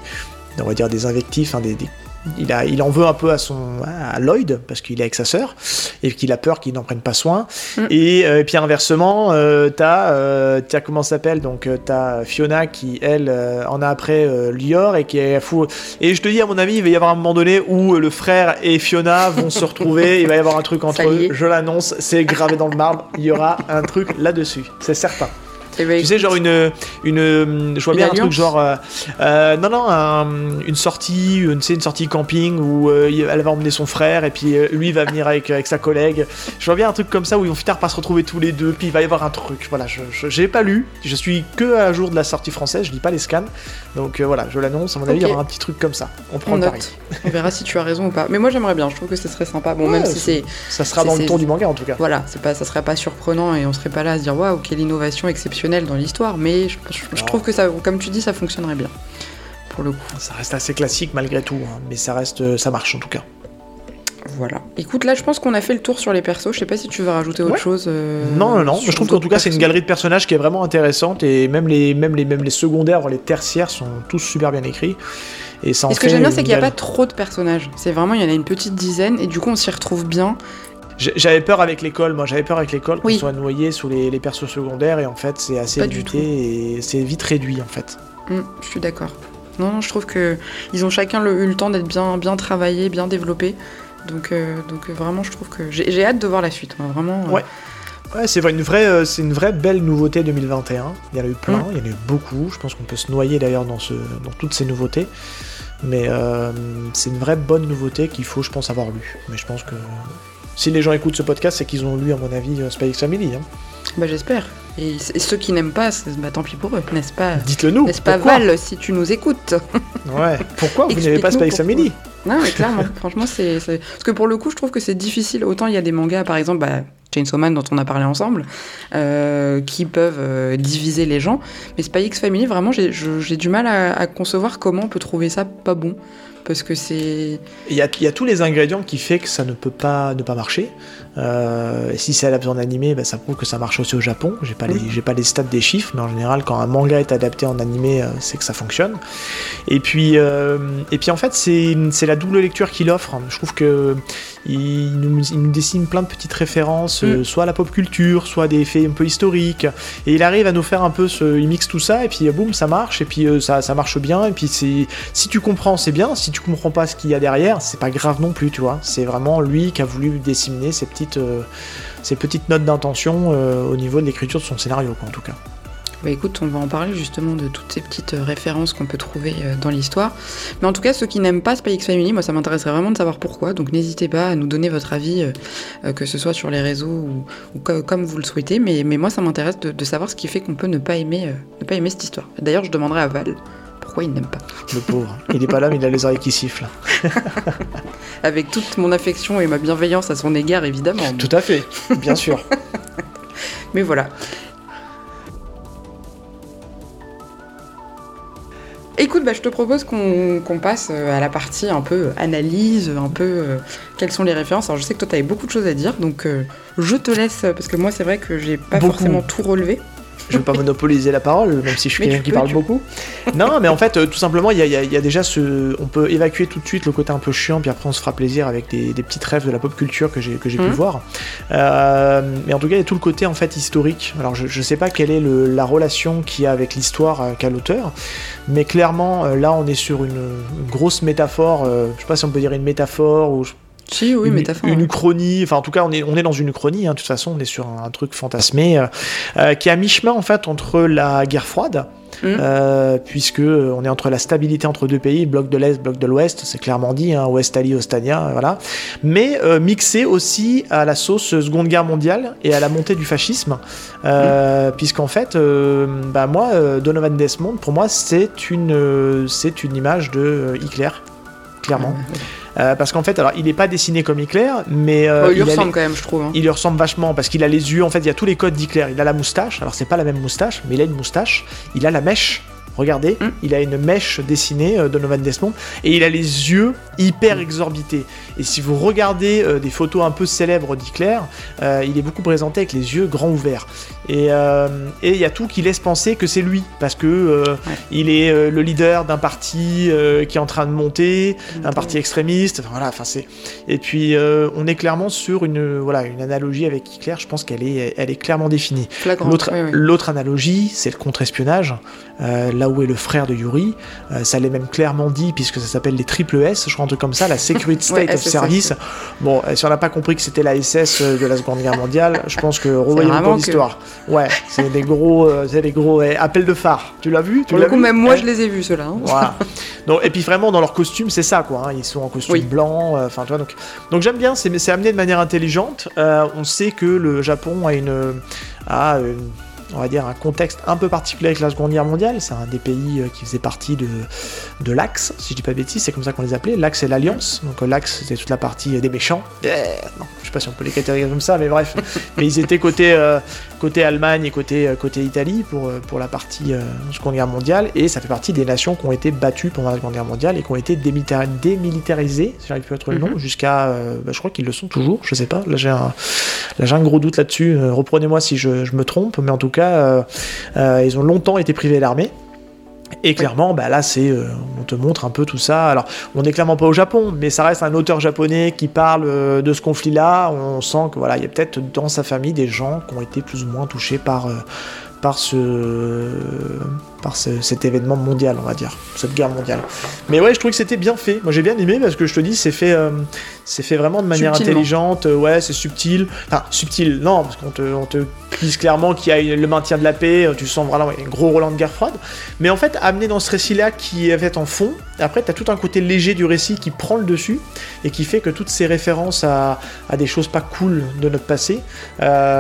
on va dire des invectifs, des- il, a, il en veut un peu à son à Lloyd parce qu'il est avec sa sœur et qu'il a peur qu'il n'en prenne pas soin. Mm. Et, euh, et puis inversement, euh, t'as, euh, t'as comment ça s'appelle donc euh, t'as Fiona qui elle en a après Lior et qui est fou. Et je te dis à mon avis, il va y avoir un moment donné où le frère et Fiona vont se retrouver. Il va y avoir un truc entre eux. Je l'annonce, c'est gravé dans le marbre. Il y aura un truc là-dessus, c'est certain. Tu sais, genre une, une, je vois Une bien un truc genre, euh, euh, non non, un- une sortie, une, tu sais, une sortie camping où euh, elle va emmener son frère et puis euh, lui va venir avec avec sa collègue. Je vois bien un truc comme ça où ils vont finir par se retrouver tous les deux, puis il va y avoir un truc. Voilà, je, je- j'ai pas lu, je suis que à jour de la sortie française, je lis pas les scans, donc euh, voilà, je l'annonce. À mon avis, il y aura un petit truc comme ça. On prend on le pari. note. On verra si tu as raison ou pas. Mais moi, j'aimerais bien, je trouve que ce serait sympa. Bon, Ouais, même si c'est. Ça sera dans le ton du manga en tout cas. Voilà, pas, ça serait pas surprenant et on serait pas là à se dire waouh, quelle innovation exceptionnelle dans l'histoire, mais je, je- je Non. trouve que ça, comme tu dis, ça fonctionnerait bien. Pour le coup. Ça reste assez classique malgré tout, hein, mais ça reste, ça marche en tout cas. Voilà. Écoute, là, je pense qu'on a fait le tour sur les persos. Je sais pas si tu veux rajouter autre Ouais. chose. euh, Non, non, non. Je trouve qu'en tout cas, c'est une galerie de personnages qui est vraiment intéressante et même les, même les, même les secondaires, voire les tertiaires sont tous super bien écrits. Et ça en Et ce que j'aime bien, c'est qu'il n'y a pas trop de personnages. C'est vraiment, il y en a une petite dizaine et du coup, on s'y retrouve bien. J'avais peur avec l'école, moi j'avais peur avec l'école qu'on Oui. soit noyé sous les, les persos secondaires et en fait c'est assez limité et c'est vite réduit en fait. Hum, je suis d'accord. Non, non, je trouve que ils ont chacun le- eu le temps d'être bien, bien travaillés, bien développés. Donc, euh, donc euh, vraiment, je trouve que j'ai hâte de voir la suite. hein, Vraiment. euh, Ouais. Ouais, c'est vrai, une vraie, euh, c'est une vraie belle nouveauté 2021. Il y en a eu plein, il y en a eu beaucoup. Je pense qu'on peut se noyer d'ailleurs dans, ce, dans toutes ces nouveautés. Mais euh, c'est une vraie bonne nouveauté qu'il faut, je pense, avoir lu. Mais je pense que si les gens écoutent ce podcast, c'est qu'ils ont lu, à mon avis, X Family. hein. Bah, j'espère. Et, ceux qui n'aiment pas, bah, tant pis pour eux, n'est-ce pas? Dites-le nous. N'est-ce pas Val, si tu nous écoutes? Ouais. Pourquoi vous [laughs] n'avez pas Explique-nous Family? Non, mais clairement, [laughs] franchement, c'est. Parce que pour le coup, je trouve que c'est difficile. Autant il y a des mangas, par exemple, bah, Chainsaw Man, dont on a parlé ensemble, euh, qui peuvent euh, diviser les gens. Mais Spy X Family, vraiment, j'ai du mal à, concevoir comment on peut trouver ça pas bon. Parce que c'est. Il y, a, y a tous les ingrédients qui fait que ça ne peut pas ne pas marcher. Euh, si c'est adapté en animé, bah, ça prouve que ça marche aussi au Japon. J'ai pas, les, pas les stats des chiffres, mais en général, quand un manga est adapté en animé, euh, c'est que ça fonctionne. Et puis, euh, et puis en fait, c'est, la double lecture qu'il offre. Je trouve que il nous, il nous dessine plein de petites références, euh, soit à la pop culture, soit à des faits un peu historiques. Et il arrive à nous faire un peu ce. Il mixe tout ça, et puis boum, ça marche, et puis ça, ça marche bien. Et puis si tu comprends, c'est bien. Si tu comprends pas ce qu'il y a derrière, c'est pas grave non plus, tu vois. C'est vraiment lui qui a voulu disséminer ces petites, euh, ces petites notes d'intention euh, au niveau de l'écriture de son scénario, en tout cas. Bah écoute, on va en parler justement de toutes ces petites euh, références qu'on peut trouver dans l'histoire. Mais en tout cas, ceux qui n'aiment pas Spy X Family, moi ça m'intéresserait vraiment de savoir pourquoi. Donc n'hésitez pas à nous donner votre avis, que ce soit sur les réseaux ou, ou co- comme vous le souhaitez. Mais, moi ça m'intéresse de, savoir ce qui fait qu'on peut ne pas aimer, ne pas aimer cette histoire. D'ailleurs, je demanderai à Val pourquoi il n'aime pas. Le pauvre. Il est pas là, mais il a les oreilles qui sifflent. [laughs] Avec toute mon affection et ma bienveillance à son égard, évidemment. Tout à fait, bien sûr. [laughs] Mais voilà. Écoute, bah, je te propose qu'on passe euh, à la partie un peu analyse, un peu euh, quelles sont les références. Alors je sais que toi tu avais beaucoup de choses à dire, donc euh, je te laisse, parce que moi c'est vrai que j'ai pas Beaucoup. forcément tout relevé. Je vais pas monopoliser la parole, même si je suis quelqu'un qui parle tu- beaucoup. Non, mais en fait, euh, tout simplement, il y a, y y déjà ce. On peut évacuer tout de suite le côté un peu chiant, puis après on se fera plaisir avec des, des petites rêves de la pop culture que j'ai j'ai pu Mhm. voir. Euh, mais en tout cas, il y a tout le côté en fait historique. Alors, je, je sais pas quelle est le- la relation qu'il y a avec l'histoire euh, qu'a l'auteur, mais clairement, euh, là, on est sur une, une grosse métaphore. je sais pas si on peut dire une métaphore ou Si, oui, une, ouais. uchronie, enfin en tout cas on est, on est dans une uchronie, hein, de toute façon on est sur un, un truc fantasmé, euh, euh, qui est à mi-chemin en fait entre la guerre froide, Mhm. euh, puisque on est entre la stabilité entre deux pays, bloc de l'Est, bloc de l'Ouest, c'est clairement dit, hein, Westali, Ostania, voilà, mais euh, mixé aussi à la sauce Seconde Guerre mondiale et à la montée du fascisme, euh, puisqu'en fait, bah, moi, Donovan Desmond, pour moi c'est une, c'est une image de Hitler, clairement. Euh, parce qu'en fait, alors il n'est pas dessiné comme Hitler, mais euh, Oh, il lui les- ressemble quand même, je trouve. hein. il lui ressemble vachement parce qu'il a les yeux. En fait, il y a tous les codes d'Hitler. Il a la moustache. Alors c'est pas la même moustache, mais il a une moustache. Il a la mèche. Regardez, Mm. il a une mèche dessinée, euh, Donovan Desmond, et il a les yeux hyper exorbités. Et si vous regardez euh, des photos un peu célèbres d'Hitler, euh, il est beaucoup présenté avec les yeux grands ouverts. Et euh, et il y a tout qui laisse penser que c'est lui, parce que Ouais. il est le leader d'un parti qui est en train de monter, un parti extrémiste. Enfin, voilà, enfin c'est. Et puis on est clairement sur une voilà une analogie avec Hitler. Je pense qu'elle est elle est clairement définie. L'autre l'autre analogie, c'est le contre-espionnage. Euh, là où est le frère de Yuri, euh, ça l'est même clairement dit puisque ça s'appelle les triple S, je crois un truc comme ça, la Security [laughs] State Ouais, of. Service. Bon, euh, si on n'a pas compris que c'était la SS euh, de la Seconde Guerre mondiale, je pense que [laughs] revoyez le vraiment cours que- d'histoire. Ouais, c'est des gros, euh, c'est des gros ouais, appels de phare. Tu l'as vu? Tu Pour le coup, vu? même moi Eh je les ai vus ceux-là. hein. voilà. [laughs] Donc, et puis vraiment dans leur costume, c'est ça quoi. hein, Ils sont en costume Oui. blanc. euh, Enfin, tu vois. Donc, donc j'aime bien. C'est amené de manière intelligente. Euh, on sait que le Japon a une, a une- on va dire un contexte un peu particulier avec la Seconde Guerre mondiale. C'est un des pays euh, qui faisait partie de, de l'Axe, si je dis pas de bêtises, c'est comme ça qu'on les appelait. L'Axe et l'Alliance. Donc euh, l'Axe c'était toute la partie euh, des méchants. Non, je sais pas si on peut les catégoriser comme ça, mais bref. [laughs] mais ils étaient côté, euh, côté Allemagne et côté, euh, côté Italie pour, pour la partie euh, Seconde Guerre mondiale. Et ça fait partie des nations qui ont été battues pendant la Seconde Guerre mondiale et qui ont été démilita- démilitarisées, si j'arrive plus à trouver le nom, Mhm. jusqu'à. bah, je crois qu'ils le sont toujours, je sais pas. Là j'ai un, là, un gros doute là-dessus. Reprenez-moi si je, je me trompe, mais en tout cas, euh, euh, ils ont longtemps été privés d'armée. Et clairement, bah là, c'est, euh, on te montre un peu tout ça. Alors, on n'est clairement pas au Japon, mais ça reste un auteur japonais qui parle euh, de ce conflit-là. On sent que voilà, il y a peut-être dans sa famille des gens qui ont été plus ou moins touchés par euh, par ce par ce- cet événement mondial, on va dire, cette guerre mondiale. Mais ouais, je trouvais que c'était bien fait. Moi, j'ai bien aimé parce que je te dis, c'est fait, euh, c'est fait vraiment de manière intelligente. euh, ouais, c'est subtil. Enfin, subtil, non, parce qu'on te, on te glisse clairement qu'il y a le maintien de la paix. euh, Tu sens vraiment ouais, un gros Roland de guerre froide. Mais en fait, amené dans ce récit-là qui est fait en fond, après, tu as tout un côté léger du récit qui prend le dessus et qui fait que toutes ces références à, à des choses pas cool de notre passé,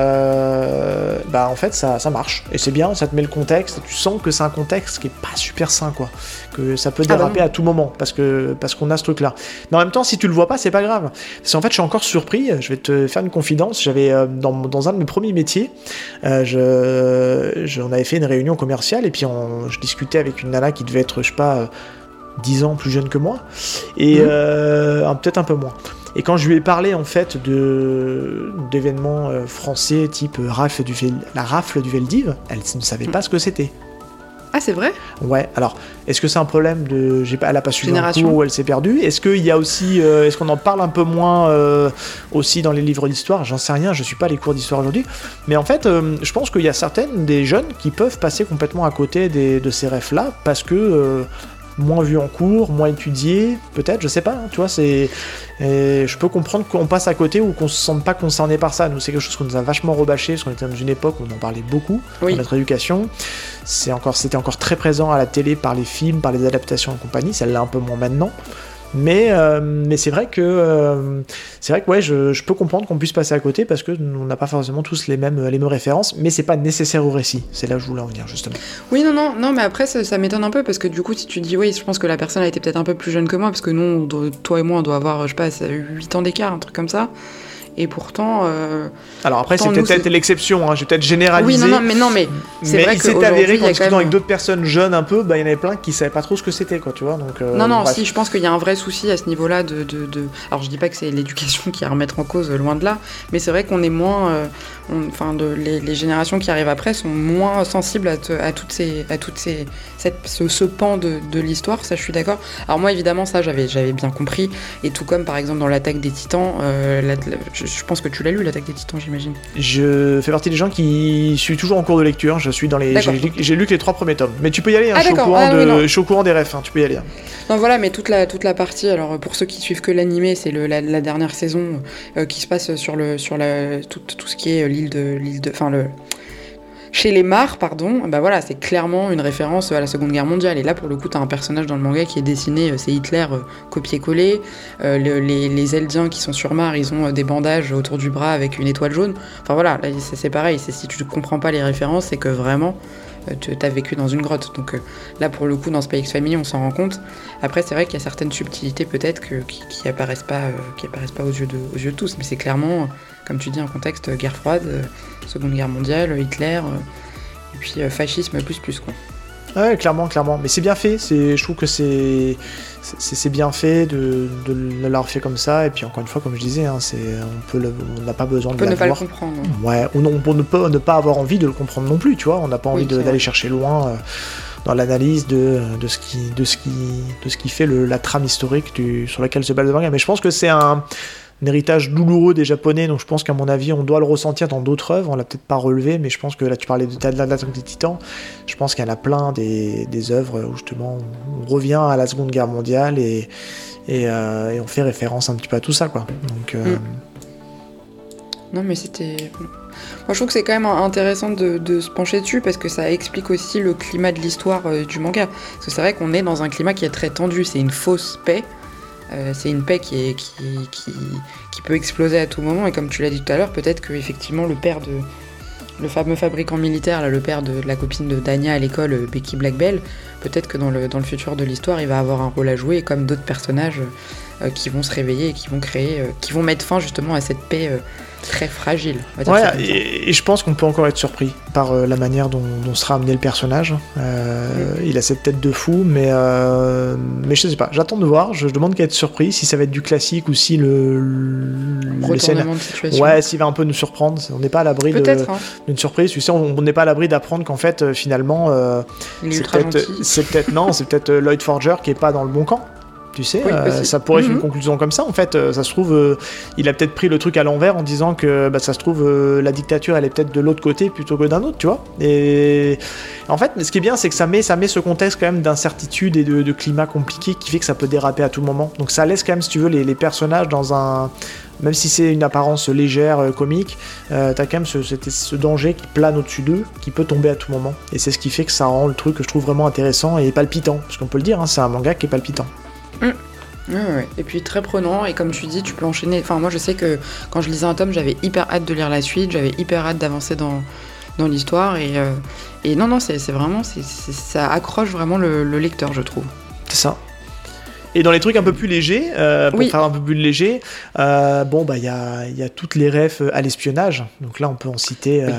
euh, bah en fait, ça, ça marche. Et c'est bien, ça te met le contexte. Tu sens que c'est un contexte qui est pas super sain, quoi. Que ça peut Ah bah déraper non. à tout moment parce que parce qu'on a ce truc-là. Mais en même temps, si tu le vois pas, c'est pas grave. Parce qu'en fait, je suis encore surpris. Je vais te faire une confidence. J'avais euh, dans, dans un de mes premiers métiers, euh, je, je- on avait fait une réunion commerciale et puis on- je discutais avec une nana qui devait être, je sais pas, euh, 10 ans plus jeune que moi et Mhm. euh, peut-être un peu moins. Et quand je lui ai parlé en fait de d'événements euh, français type euh, rafle du la rafle du Veldiv, elle ne savait pas ce que c'était. Ah, c'est vrai? Ouais, alors, est-ce que c'est un problème de. J'ai pas, elle a pas suivi un cours ou elle s'est perdue? Est-ce qu'il y a aussi. euh, est-ce qu'on en parle un peu moins euh, aussi dans les livres d'histoire? J'en sais rien, je suis pas les cours d'histoire aujourd'hui. Mais en fait, euh, je pense qu'il y a certaines des jeunes qui peuvent passer complètement à côté des- de ces refs-là parce que. Moins vu en cours, moins étudié, peut-être, je sais pas, hein, tu vois, c'est... et je peux comprendre qu'on passe à côté ou qu'on se sente pas concerné par ça. Nous, c'est quelque chose qu'on nous a vachement rebâché, parce qu'on était dans une époque où on en parlait beaucoup Oui. dans notre éducation. C'est encore, c'était encore très présent à la télé par les films, par les adaptations et compagnie. Ça l'est un peu moins maintenant. Mais, euh, mais c'est vrai que euh, c'est vrai que ouais, je, je peux comprendre qu'on puisse passer à côté parce que on n'a pas forcément tous les mêmes les mêmes références, mais c'est pas nécessaire au récit. C'est là où je voulais en venir justement. Oui, non, non, non, mais après, ça, m'étonne un peu parce que du coup, si tu dis, oui, je pense que la personne a été peut-être un peu plus jeune que moi, parce que nous, toi et moi, on doit avoir, je sais pas, 8 ans d'écart, un truc comme ça. Et pourtant. euh, Alors après, c'est peut-être l'exception. Hein, je vais peut-être Oui, généraliser. non, non, mais non, mais c'est mais vrai il s'est avéré qu'en discutant même- avec d'autres personnes jeunes un peu, bah, il y en avait plein qui savaient pas trop ce que c'était, quoi, tu vois. Donc, euh, Non, non, bref. si, je pense qu'il y a un vrai souci à ce niveau-là de, de, de- Alors, je dis pas que c'est l'éducation qui est à remettre en cause, loin de là, mais c'est vrai qu'on est moins... euh, Enfin, les, les générations qui arrivent après sont moins sensibles à, te- à toutes ces... À toutes ces cette, ce, ce pan de, de l'histoire, ça, je suis d'accord. Alors moi, évidemment, ça, j'avais j'avais bien compris, et tout comme, par exemple, dans l'Attaque des Titans, euh, la- la- je, je pense que tu l'as lu, l'Attaque des Titans, j'imagine. Je fais partie des gens qui suis toujours en cours de lecture. Je suis dans les. J'ai lu, que les trois premiers tomes. Mais tu peux y aller. Hein, Ah, je, suis au courant Ah, de, je suis au courant des refs. hein, tu peux y aller. hein. Non, voilà, mais toute la, toute la partie, alors pour ceux qui suivent que l'animé, c'est la, la dernière saison euh, qui se passe sur, le, sur la, tout, tout ce qui est euh, l'île de. l'île de Enfin, le. Chez les Mars, pardon, bah voilà, c'est clairement une référence à la Seconde Guerre mondiale. Et là, pour le coup, t'as un personnage dans le manga qui est dessiné, euh, c'est Hitler euh, copié-collé. Euh, le- les, les Eldiens qui sont sur Mars, ils ont des bandages autour du bras avec une étoile jaune. Enfin voilà, là, c'est pareil. C'est si tu ne comprends pas les références, c'est que vraiment, tu as vécu dans une grotte. Donc euh, là, pour le coup, dans Spy X Family, on s'en rend compte. Après, c'est vrai qu'il y a certaines subtilités peut-être qui, qui apparaissent pas, euh, qui apparaissent pas aux yeux de, aux yeux de tous, mais c'est clairement, euh, comme tu dis, un contexte euh, guerre froide, euh, Seconde Guerre mondiale, Hitler, euh, et puis euh, fascisme plus plus quoi. Ouais, clairement, clairement. Mais c'est bien fait. C'est, je trouve que c'est, c'est, bien fait de, de l'avoir fait comme ça. Et puis encore une fois, comme je disais, hein, c'est, on peut, le- on n'a pas besoin On de peut ne pas le comprendre. Ouais, ou non, pour ne pas, ne pas avoir envie de le comprendre non plus, tu vois. On n'a pas envie Oui, d'aller chercher loin euh, dans l'analyse de, de, ce qui, de, ce qui, de ce qui fait le- la trame historique du, sur laquelle se base le manga. Mais je pense que c'est un, un héritage douloureux des Japonais, donc je pense qu'à mon avis, on doit le ressentir dans d'autres œuvres. On l'a peut-être pas relevé, mais je pense que là, tu parlais de, de, la- de l'attaque des titans. Je pense qu'il y en a plein des, des œuvres où justement on revient à la Seconde Guerre mondiale et, euh, on fait référence un petit peu à tout ça, quoi. Euh, Mm. Non, mais c'était. Moi, je trouve que c'est quand même intéressant de, de se pencher dessus parce que ça explique aussi le climat de l'histoire euh, du manga. Parce que c'est vrai qu'on est dans un climat qui est très tendu. C'est une fausse paix. Euh, c'est une paix qui, peut exploser à tout moment. Et comme tu l'as dit tout à l'heure, peut-être que effectivement le père de. Le fameux fabricant militaire, là, le père de la copine de Dania à l'école, euh, Becky Blackbell, peut-être que dans le, futur de l'histoire, il va avoir un rôle à jouer, comme d'autres personnages euh, qui vont se réveiller et qui vont créer, qui vont mettre fin justement à cette paix très fragile. Ouais, et, et je pense qu'on peut encore être surpris par euh, la manière dont, dont sera amené le personnage. Euh, Il a cette tête de fou, mais, euh, mais je sais pas. J'attends de voir. Je, je demande qu'à être surpris, si ça va être du classique ou si le, le, de situation. Ouais, s'il va un peu nous surprendre. On n'est pas à l'abri hein. d'une surprise. Tu sais, on n'est pas à l'abri d'apprendre qu'en fait, finalement, c'est peut-être, c'est peut-être non, c'est peut-être Lloyd Forger qui est pas dans le bon camp. Tu sais, Oui, euh, ça pourrait être une Mhm. conclusion comme ça. En fait, euh, ça se trouve, euh, il a peut-être pris le truc à l'envers en disant que bah, ça se trouve la dictature, elle est peut-être de l'autre côté plutôt que d'un autre, tu vois. Et en fait, ce qui est bien, c'est que ça met, ça met ce contexte quand même d'incertitude et de, de climat compliqué qui fait que ça peut déraper à tout moment. Donc ça laisse quand même, si tu veux, les, les personnages dans un même si c'est une apparence légère, comique, t'as quand même ce danger qui plane au-dessus d'eux, qui peut tomber à tout moment. Et c'est ce qui fait que ça rend le truc que je trouve vraiment intéressant et palpitant. Parce qu'on peut le dire, hein, c'est un manga qui est palpitant. Ouais. Et puis très prenant, et comme tu dis, tu peux enchaîner. Enfin, moi je sais que quand je lisais un tome, j'avais hyper hâte de lire la suite, j'avais hyper hâte d'avancer dans, l'histoire, et, euh, et non, non, c'est vraiment, ça accroche vraiment le lecteur, je trouve. C'est ça. Et dans les trucs un peu plus légers, euh, pour Oui. faire un peu plus léger, euh, bon bah il y a, il y a toutes les refs à l'espionnage. Donc là on peut en citer euh, Oui.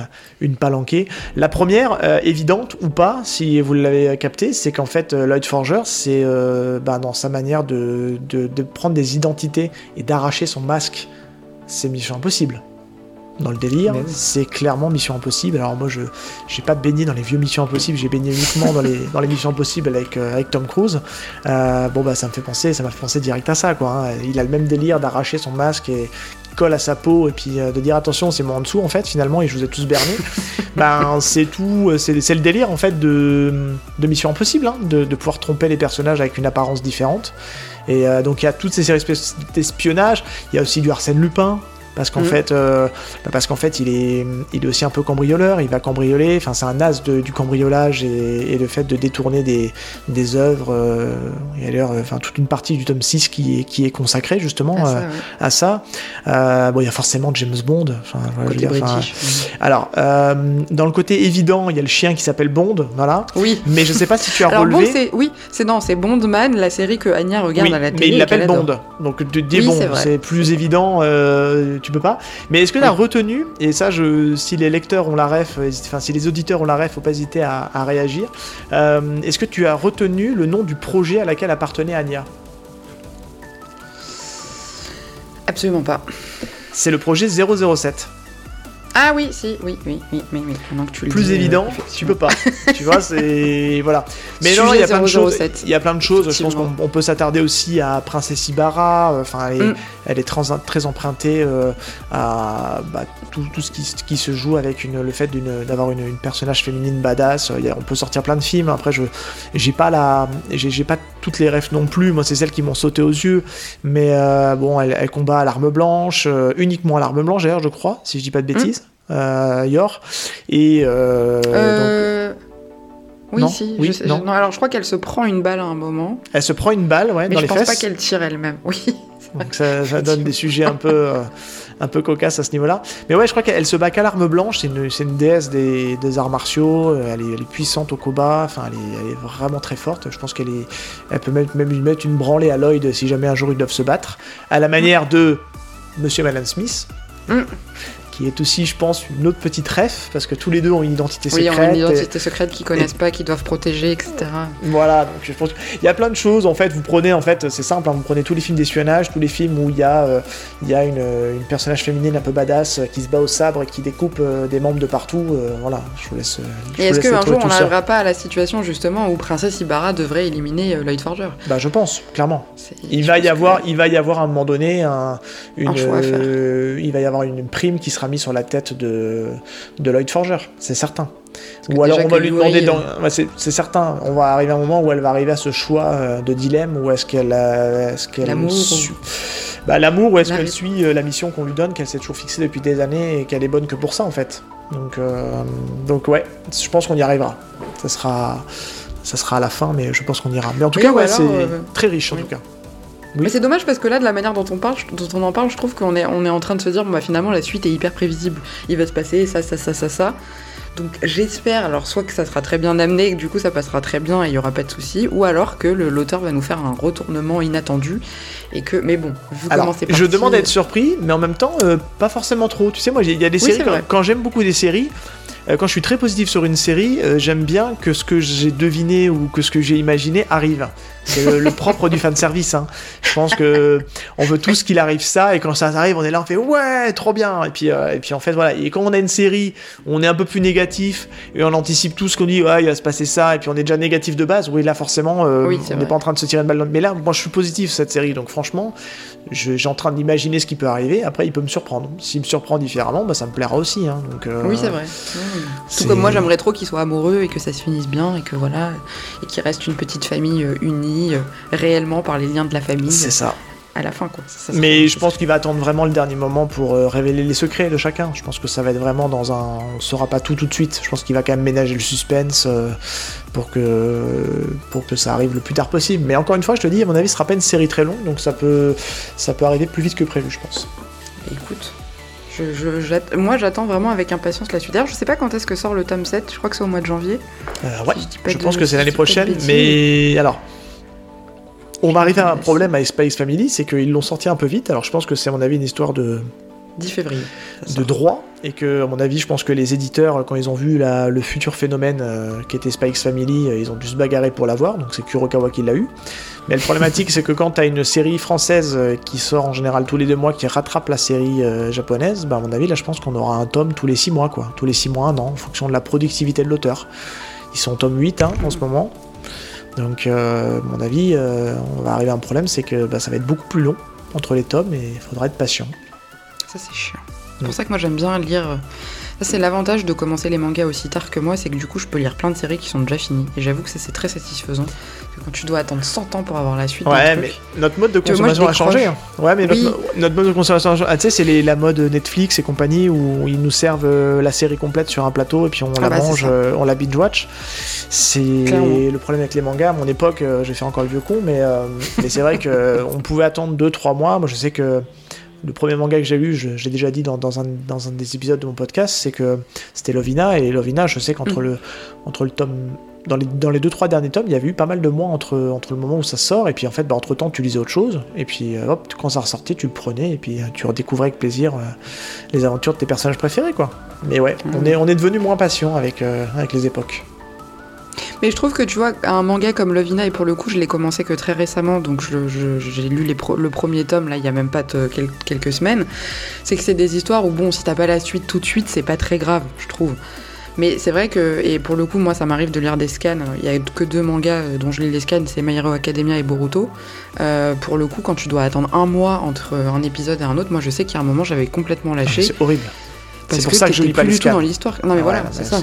une palanquée. La première, euh, évidente ou pas, si vous l'avez capté, c'est qu'en fait euh, Lloyd Forger, c'est euh, bah, dans sa manière de, de, de prendre des identités et d'arracher son masque, c'est Mission Impossible. Dans le délire, oui. c'est clairement Mission Impossible. Alors moi je j'ai pas baigné dans les vieux Missions Impossibles, j'ai baigné uniquement dans les dans les Missions Impossibles avec euh, avec Tom Cruise. Euh, bon bah ça me fait penser, ça m'a fait penser direct à ça quoi. hein. Il a le même délire d'arracher son masque et colle à sa peau et puis euh, de dire attention c'est moi en dessous en fait finalement et je vous ai tous berné. [laughs] ben c'est tout, c'est le délire en fait de, de Mission Impossible, hein, de, de pouvoir tromper les personnages avec une apparence différente. Et euh, donc il y a toutes ces séries esp- d'espionnage, il y a aussi du Arsène Lupin. Parce qu'en Mhm. fait, euh, bah, parce qu'en fait, il est, il est aussi un peu cambrioleur. Il va cambrioler. Enfin, c'est un as de- du cambriolage et, et le fait de détourner des, des œuvres. euh, et d'ailleurs, euh, enfin, toute une partie du tome 6 qui est, qui est consacrée justement Ah, euh, ça, ouais. à ça. Bon, il y a forcément James Bond. Voilà, je veux Côté dire, british. alors, dans le côté évident, il y a le chien qui s'appelle Bond, voilà. Oui. Mais je sais pas si tu as Alors Bond, relevé. c'est oui, c'est non, c'est Bondman, la série que Anya regarde Oui, à la mais télé. il et l'appelle. Bond. Donc de Oui, Bond, c'est plus évident, euh, tu peux pas. Mais est-ce que tu as retenu, et ça, je, si les lecteurs ont la ref, enfin si les auditeurs ont la ref, faut pas hésiter à, à réagir. Euh, est-ce que tu as retenu le nom du projet à laquelle appartenait Anya? Absolument pas. C'est le projet 007. Ah oui, si, oui, oui, oui, oui, oui. Que tu Plus dis, euh, évident, tu peux pas. [laughs] tu vois, c'est voilà. Mais non, il y a plein de choses. 007. Il y a plein de choses. Je pense qu'on on peut s'attarder aussi à Princesse Ibarra. euh, Enfin, elle est, Mm. elle est trans- très empruntée euh, à bah, tout, tout ce qui, se joue avec une, le fait d'avoir une, une personnage féminine badass. Il y a- on peut sortir plein de films. Après, je j'ai pas la, j'ai j'ai pas toutes les refs non plus. Moi, c'est celles qui m'ont sauté aux yeux. Mais euh, bon, elle, elle combat à l'arme blanche, euh, uniquement à l'arme blanche d'ailleurs, je crois, si je dis pas de bêtises. Euh, Yor et donc. Oui, Non, si. oui, je non? je- alors je crois qu'elle se prend une balle à un moment, elle se prend une balle ouais, mais dans je les pense fesses. pas qu'elle tire elle-même. Oui. Donc ça, ça donne [laughs] des sujets un peu, euh, un peu cocasses à ce niveau-là. Mais ouais, je crois qu'elle se bat qu'à l'arme blanche. C'est une, déesse des, arts martiaux. euh, Elle est, puissante au combat. Enfin, elle est, vraiment très forte. Je pense qu'elle est, elle peut même, même lui mettre une branlée à Lloyd si jamais un jour ils doivent se battre. À la manière de Monsieur Malan Smith. Mm. Qui est aussi, je pense, une autre petite ref, parce que tous les deux ont une identité Oui, secrète. on a une et- identité secrète qu'ils connaissent pas, qu'ils doivent protéger, etc. voilà, donc je pense qu'il y a plein de choses. En fait, vous prenez, en fait, c'est simple, hein, vous prenez tous les films d'espionnage, tous les films où il y a, euh, il y a une, euh, une personnage féminine un peu badass euh, qui se bat au sabre et qui découpe euh, des membres de partout. voilà, je vous laisse. je Et est-ce qu'un jour on n'arrivera pas à la situation justement où Princesse Ibarra devrait éliminer Lloyd Forger? Bah, je pense, clairement. Il je va y avoir, que- il va y avoir à un moment donné un, une, Un choix à faire. il va y avoir une prime qui sera mise sur la tête de, de Lloyd Forger, c'est certain. Ou alors on va lui demander, dans... ouais, c'est certain, on va arriver à un moment où elle va arriver à ce choix euh, de dilemme, où est-ce qu'elle, est-ce qu'elle L'amour su- bah, l'amour ou est-ce qu'elle ré- suit euh, la mission qu'on lui donne, qu'elle s'est toujours fixée depuis des années et qu'elle est bonne que pour ça en fait. Donc, euh, donc ouais, je pense qu'on y arrivera. Ça sera, ça sera à la fin, mais je pense qu'on ira. Mais en tout Oui, cas, ouais, c'est euh, très riche en oui. tout cas. Mais c'est dommage parce que là, de la manière dont on parle, dont on en parle, je trouve qu'on est, on est en train de se dire, bon bah finalement la suite est hyper prévisible. Il va se passer ça, ça, ça, ça, ça. Donc j'espère, alors soit que ça sera très bien amené, et que du coup ça passera très bien et il y aura pas de souci, ou alors que l'auteur va nous faire un retournement inattendu et que, mais bon, vu Alors, comment c'est je demande à être surpris, mais en même temps, euh, pas forcément trop. Tu sais, moi, il y a des Oui, séries, quand, quand j'aime beaucoup des séries, euh, quand je suis très positif sur une série, euh, j'aime bien que ce que j'ai deviné ou que ce que j'ai imaginé arrive. C'est le, le propre du fan service. Hein. Je pense que on veut tous qu'il arrive ça, et quand ça arrive, on est là, on fait ouais, trop bien. Et puis, euh, et puis en fait, voilà. Et quand on a une série, où on est un peu plus négatif et on anticipe tout ce qu'on dit, ouais, il va se passer ça, et puis on est déjà négatif de base. Oui, là, forcément, euh, Oui, on n'est pas en train de se tirer une balle dans le. Mais là, moi, je suis positif cette série, donc franchement, je- j'ai en train d'imaginer ce qui peut arriver. Après, il peut me surprendre. S'il me surprend différemment, bah, ça me plaira aussi. Hein. Donc, euh, Oui, c'est vrai. Tout comme moi, j'aimerais trop qu'ils soient amoureux et que ça se finisse bien et que voilà, et qu'il reste une petite famille unie euh, réellement par les liens de la famille C'est ça. à la fin, quoi. Ça, ça Mais je pense qu'il va attendre vraiment le dernier moment pour euh, révéler les secrets de chacun. Je pense que ça va être vraiment dans un. On saura pas tout tout de suite. Je pense qu'il va quand même ménager le suspense euh, pour que pour que ça arrive le plus tard possible. Mais encore une fois, je te dis, à mon avis, ce sera pas une série très longue, donc ça peut ça peut arriver plus vite que prévu, je pense. Écoute, je, je- j'att- moi j'attends vraiment avec impatience la suite. D'ailleurs, je sais pas quand est-ce que sort le tome 7, je crois que c'est au mois de janvier. Euh, ouais. Si je de- pense que c'est l'année prochaine, mais alors. On va arriver à un problème avec Space Family, c'est qu'ils l'ont sorti un peu vite. Alors je pense que c'est à mon avis une histoire de, 10 février. de droit. Et que à mon avis je pense que les éditeurs quand ils ont vu la- le futur phénomène euh, qui était Spikes Family euh, ils ont dû se bagarrer pour l'avoir. Donc c'est Kurokawa qui l'a eu. Mais le problématique c'est que quand t'as une série française euh, qui sort en général tous les deux mois qui rattrape la série japonaise bah à mon avis là je pense qu'on aura un tome tous les six mois quoi. Tous les six mois un an en fonction de la productivité de l'auteur. Ils sont au tome 8 hein, en ce moment donc euh, à mon avis euh, on va arriver à un problème c'est que bah, ça va être beaucoup plus long entre les tomes et il faudra être patient Ça, c'est chiant. C'est pour ça que moi j'aime bien lire euh, Ça, c'est l'avantage de commencer les mangas aussi tard que moi, c'est que du coup, je peux lire plein de séries qui sont déjà finies. Et j'avoue que ça, c'est très satisfaisant. Quand tu dois attendre 100 ans pour avoir la suite. Ouais, truc- mais notre mode de consommation a changé. hein. Ouais, mais notre, Oui. mo- notre mode de consommation a changé. Ah, tu sais, c'est la mode Netflix et compagnie où ils nous servent euh, la série complète sur un plateau et puis on Ah la bah, c'est mange, euh, on la binge-watch. C'est Clairement. le problème avec les mangas. À mon époque, euh, j'ai fait encore le vieux con, mais, euh, [laughs] mais c'est vrai qu'on pouvait attendre 2-3 mois. Moi, je sais que le premier manga que j'ai lu, je, je l'ai déjà dit dans, dans un, dans un des épisodes de mon podcast, c'est que c'était Lovina. Et Lovina, je sais qu'entre Mm. le, entre le tome. Dans les, dans les deux trois derniers tomes, il y avait eu pas mal de mois entre, entre le moment où ça sort et puis en fait, bah, entre temps, tu lisais autre chose et puis euh, hop, quand ça ressortait, tu le prenais et puis euh, tu redécouvrais avec plaisir euh, les aventures de tes personnages préférés, quoi. Mais ouais, on est, on est devenu moins patient avec, euh, avec les époques. Mais je trouve que tu vois, un manga comme Lovina, et pour le coup, je l'ai commencé que très récemment, donc j'ai lu les pro- le premier tome, là, il y a même pas de- quel- quelques semaines. C'est que c'est des histoires où, bon, si t'as pas la suite tout de suite, c'est pas très grave, je trouve. Mais c'est vrai que, et pour le coup, moi, ça m'arrive de lire des scans. Il y a que deux mangas euh, dont je lis les scans, c'est My Hero Academia et Boruto. Euh, pour le coup, quand tu dois attendre un mois entre un épisode et un autre, moi, je sais qu'il y a un moment, j'avais complètement lâché. Ah, C'est horrible. c'est pour ça que je lis pas plus du tout dans l'histoire. Non, mais Ouais, voilà, c'est mais ça.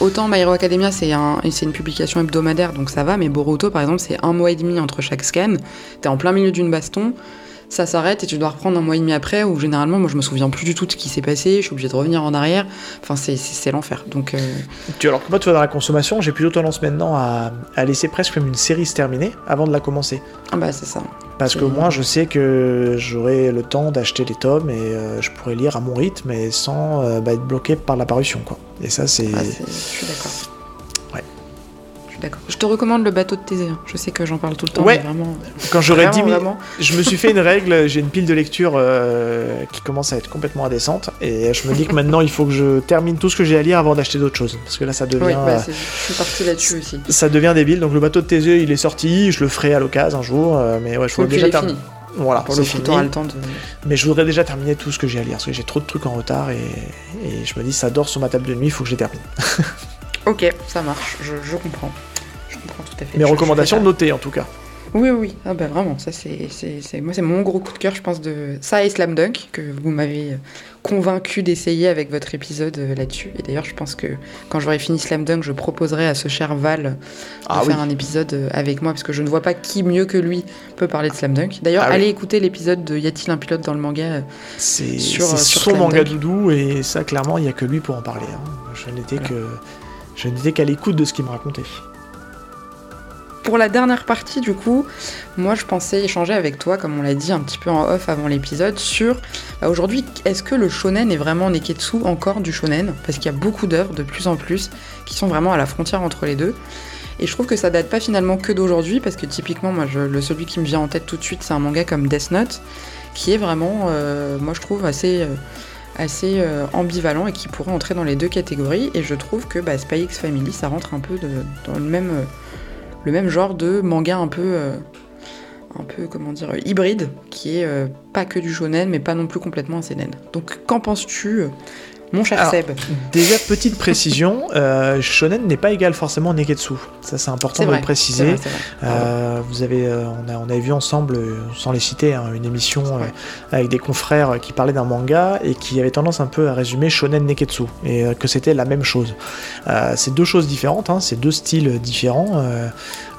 Autant My Hero Academia, c'est un, c'est une publication hebdomadaire, donc ça va, mais Boruto, par exemple, c'est un mois et demi entre chaque scan. T'es en plein milieu d'une baston, ça s'arrête et tu dois reprendre un mois et demi après, où généralement, moi, je me souviens plus du tout de ce qui s'est passé, je suis obligée de revenir en arrière. Enfin, c'est- l'enfer. Donc, euh, Tu, alors que moi, tu vois, dans la consommation, j'ai plutôt tendance maintenant à, à laisser presque comme une série se terminer avant de la commencer. ah bah, c'est ça. Parce que moi, je sais que j'aurai le temps d'acheter les tomes et euh, je pourrais lire à mon rythme et sans euh, bah, être bloqué par la parution, quoi. Et ça, c'est. Ah, c'est- je suis d'accord. D'accord. Je te recommande le bateau de Thésée. Je sais que j'en parle tout le temps, Ouais. mais vraiment. Quand j'aurai 10 vraiment, 000 vraiment. [laughs] Je me suis fait une règle, j'ai une pile de lecture euh, qui commence à être complètement indécente et je me dis que maintenant il faut que je termine tout ce que j'ai à lire avant d'acheter d'autres choses parce que là ça devient Oui, bah, je suis partie là-dessus aussi. ça devient débile. Donc le bateau de yeux il est sorti, je le ferai à l'occasion un jour, euh, mais ouais je voudrais déjà terminer. Voilà, Pour le fini. temps de. Mais je voudrais déjà terminer tout ce que j'ai à lire parce que j'ai trop de trucs en retard et, et je me dis ça dort sur ma table de nuit, il faut que je les termine. [laughs] Ok, ça marche, je, je comprends. À fait. Mes recommandations notées en tout cas. Oui, oui. Ah bah vraiment, ça c'est, moi c'est mon gros coup de cœur, je pense de ça et Slam Dunk que vous m'avez euh, convaincu d'essayer avec votre épisode euh, là-dessus. Et d'ailleurs, je pense que quand j'aurai fini Slam Dunk, je proposerai à ce cher Val de Ah faire oui. un épisode euh, avec moi parce que je ne vois pas qui mieux que lui peut parler de Slam Dunk. D'ailleurs, Ah oui. allez écouter l'épisode de Y a-t-il un pilote dans le manga euh, C'est Sur, c'est euh, sur son Slam manga Dunk. doudou et ça clairement il y a que lui pour en parler. hein. Je n'étais Voilà. que je n'étais qu'à l'écoute de ce qu'il me racontait. Pour la dernière partie, du coup, moi je pensais échanger avec toi, comme on l'a dit un petit peu en off avant l'épisode, sur bah, aujourd'hui, est-ce que le shonen est vraiment neketsu encore du shonen? Parce qu'il y a beaucoup d'œuvres de plus en plus qui sont vraiment à la frontière entre les deux. Et je trouve que ça date pas finalement que d'aujourd'hui, parce que typiquement, moi, le celui qui me vient en tête tout de suite, c'est un manga comme Death Note, qui est vraiment, euh, moi je trouve, assez. euh, assez euh, ambivalent et qui pourrait entrer dans les deux catégories et je trouve que bah, Spy X Family ça rentre un peu dans le même le même genre de manga un peu euh, un peu comment dire hybride qui est euh, pas que du shonen mais pas non plus complètement un seinen. Donc qu'en penses-tu euh, mon cher Alors, Seb Déjà, petite précision, euh, shonen n'est pas égal forcément neketsu. Ça, c'est important de vrai, le préciser. vrai. Euh, vous avez, euh, on, a, on avait vu ensemble, sans les citer, hein, une émission avec des confrères qui parlaient d'un manga et qui avait tendance un peu à résumer shonen neketsu et que c'était la même chose. C'est deux choses différentes, hein, c'est deux styles différents.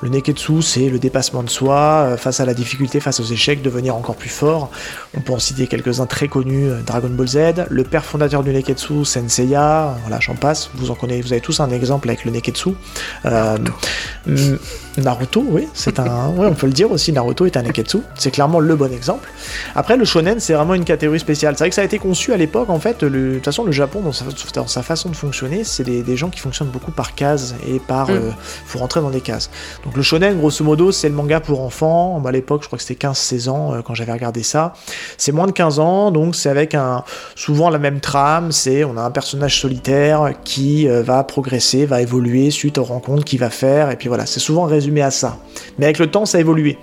Euh, le neketsu, c'est le dépassement de soi euh, face à la difficulté, face aux échecs, devenir encore plus fort. On peut en citer quelques-uns très connus, euh, Dragon Ball Z, le père fondateur du neketsu, Senseiya, voilà, j'en passe. Vous en connaissez, vous avez tous un exemple avec le neketsu. Euh, Naruto, oui, c'est un, [laughs] ouais, on peut le dire aussi. Naruto est un neketsu. C'est clairement le bon exemple. Après, le shonen, c'est vraiment une catégorie spéciale. C'est vrai que ça a été conçu à l'époque, en fait. Le, de toute façon, le Japon, dans sa, dans sa façon de fonctionner, c'est des, des gens qui fonctionnent beaucoup par cases et par, euh, faut rentrer dans des cases. Donc le shonen, grosso modo, c'est le manga pour enfants. À l'époque, je crois que c'était 15-16 ans euh, quand j'avais regardé ça. C'est moins de 15 ans, donc c'est avec un, souvent la même trame. C'est, on a un personnage solitaire qui euh, va progresser, va évoluer suite aux rencontres qu'il va faire. Et puis voilà, c'est souvent résumé à ça. Mais avec le temps, ça a évolué.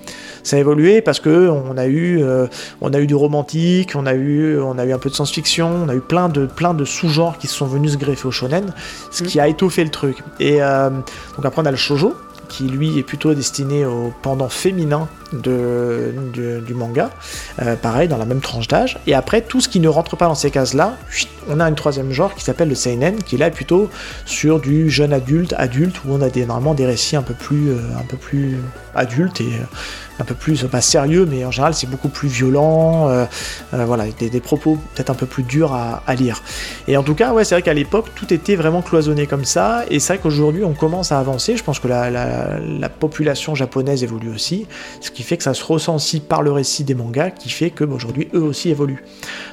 Ça a évolué parce que on a eu, euh, on a eu du romantique, on a eu, on a eu un peu de science-fiction, on a eu plein de, plein de sous-genres qui se sont venus se greffer au shonen, ce qui a étoffé le truc. Et donc après on a le shojo qui lui est plutôt destiné au pendant féminin du, manga, Euh, pareil dans la même tranche d'âge. Et après, tout ce qui ne rentre pas dans ces cases-là, on a un troisième genre qui s'appelle le seinen, qui est là plutôt sur du jeune adulte, adulte, où on a des, normalement des récits un peu plus, euh, un peu plus adultes et euh, un peu plus, pas sérieux, mais en général c'est beaucoup plus violent, euh, euh, voilà, des, des propos peut-être un peu plus durs à, à lire. Et en tout cas, ouais, c'est vrai qu'à l'époque, tout était vraiment cloisonné comme ça, et c'est vrai qu'aujourd'hui, on commence à avancer. Je pense que la, la- la population japonaise évolue aussi, ce qui fait que ça se ressent aussi par le récit des mangas, qui fait que bah, aujourd'hui, eux aussi évoluent.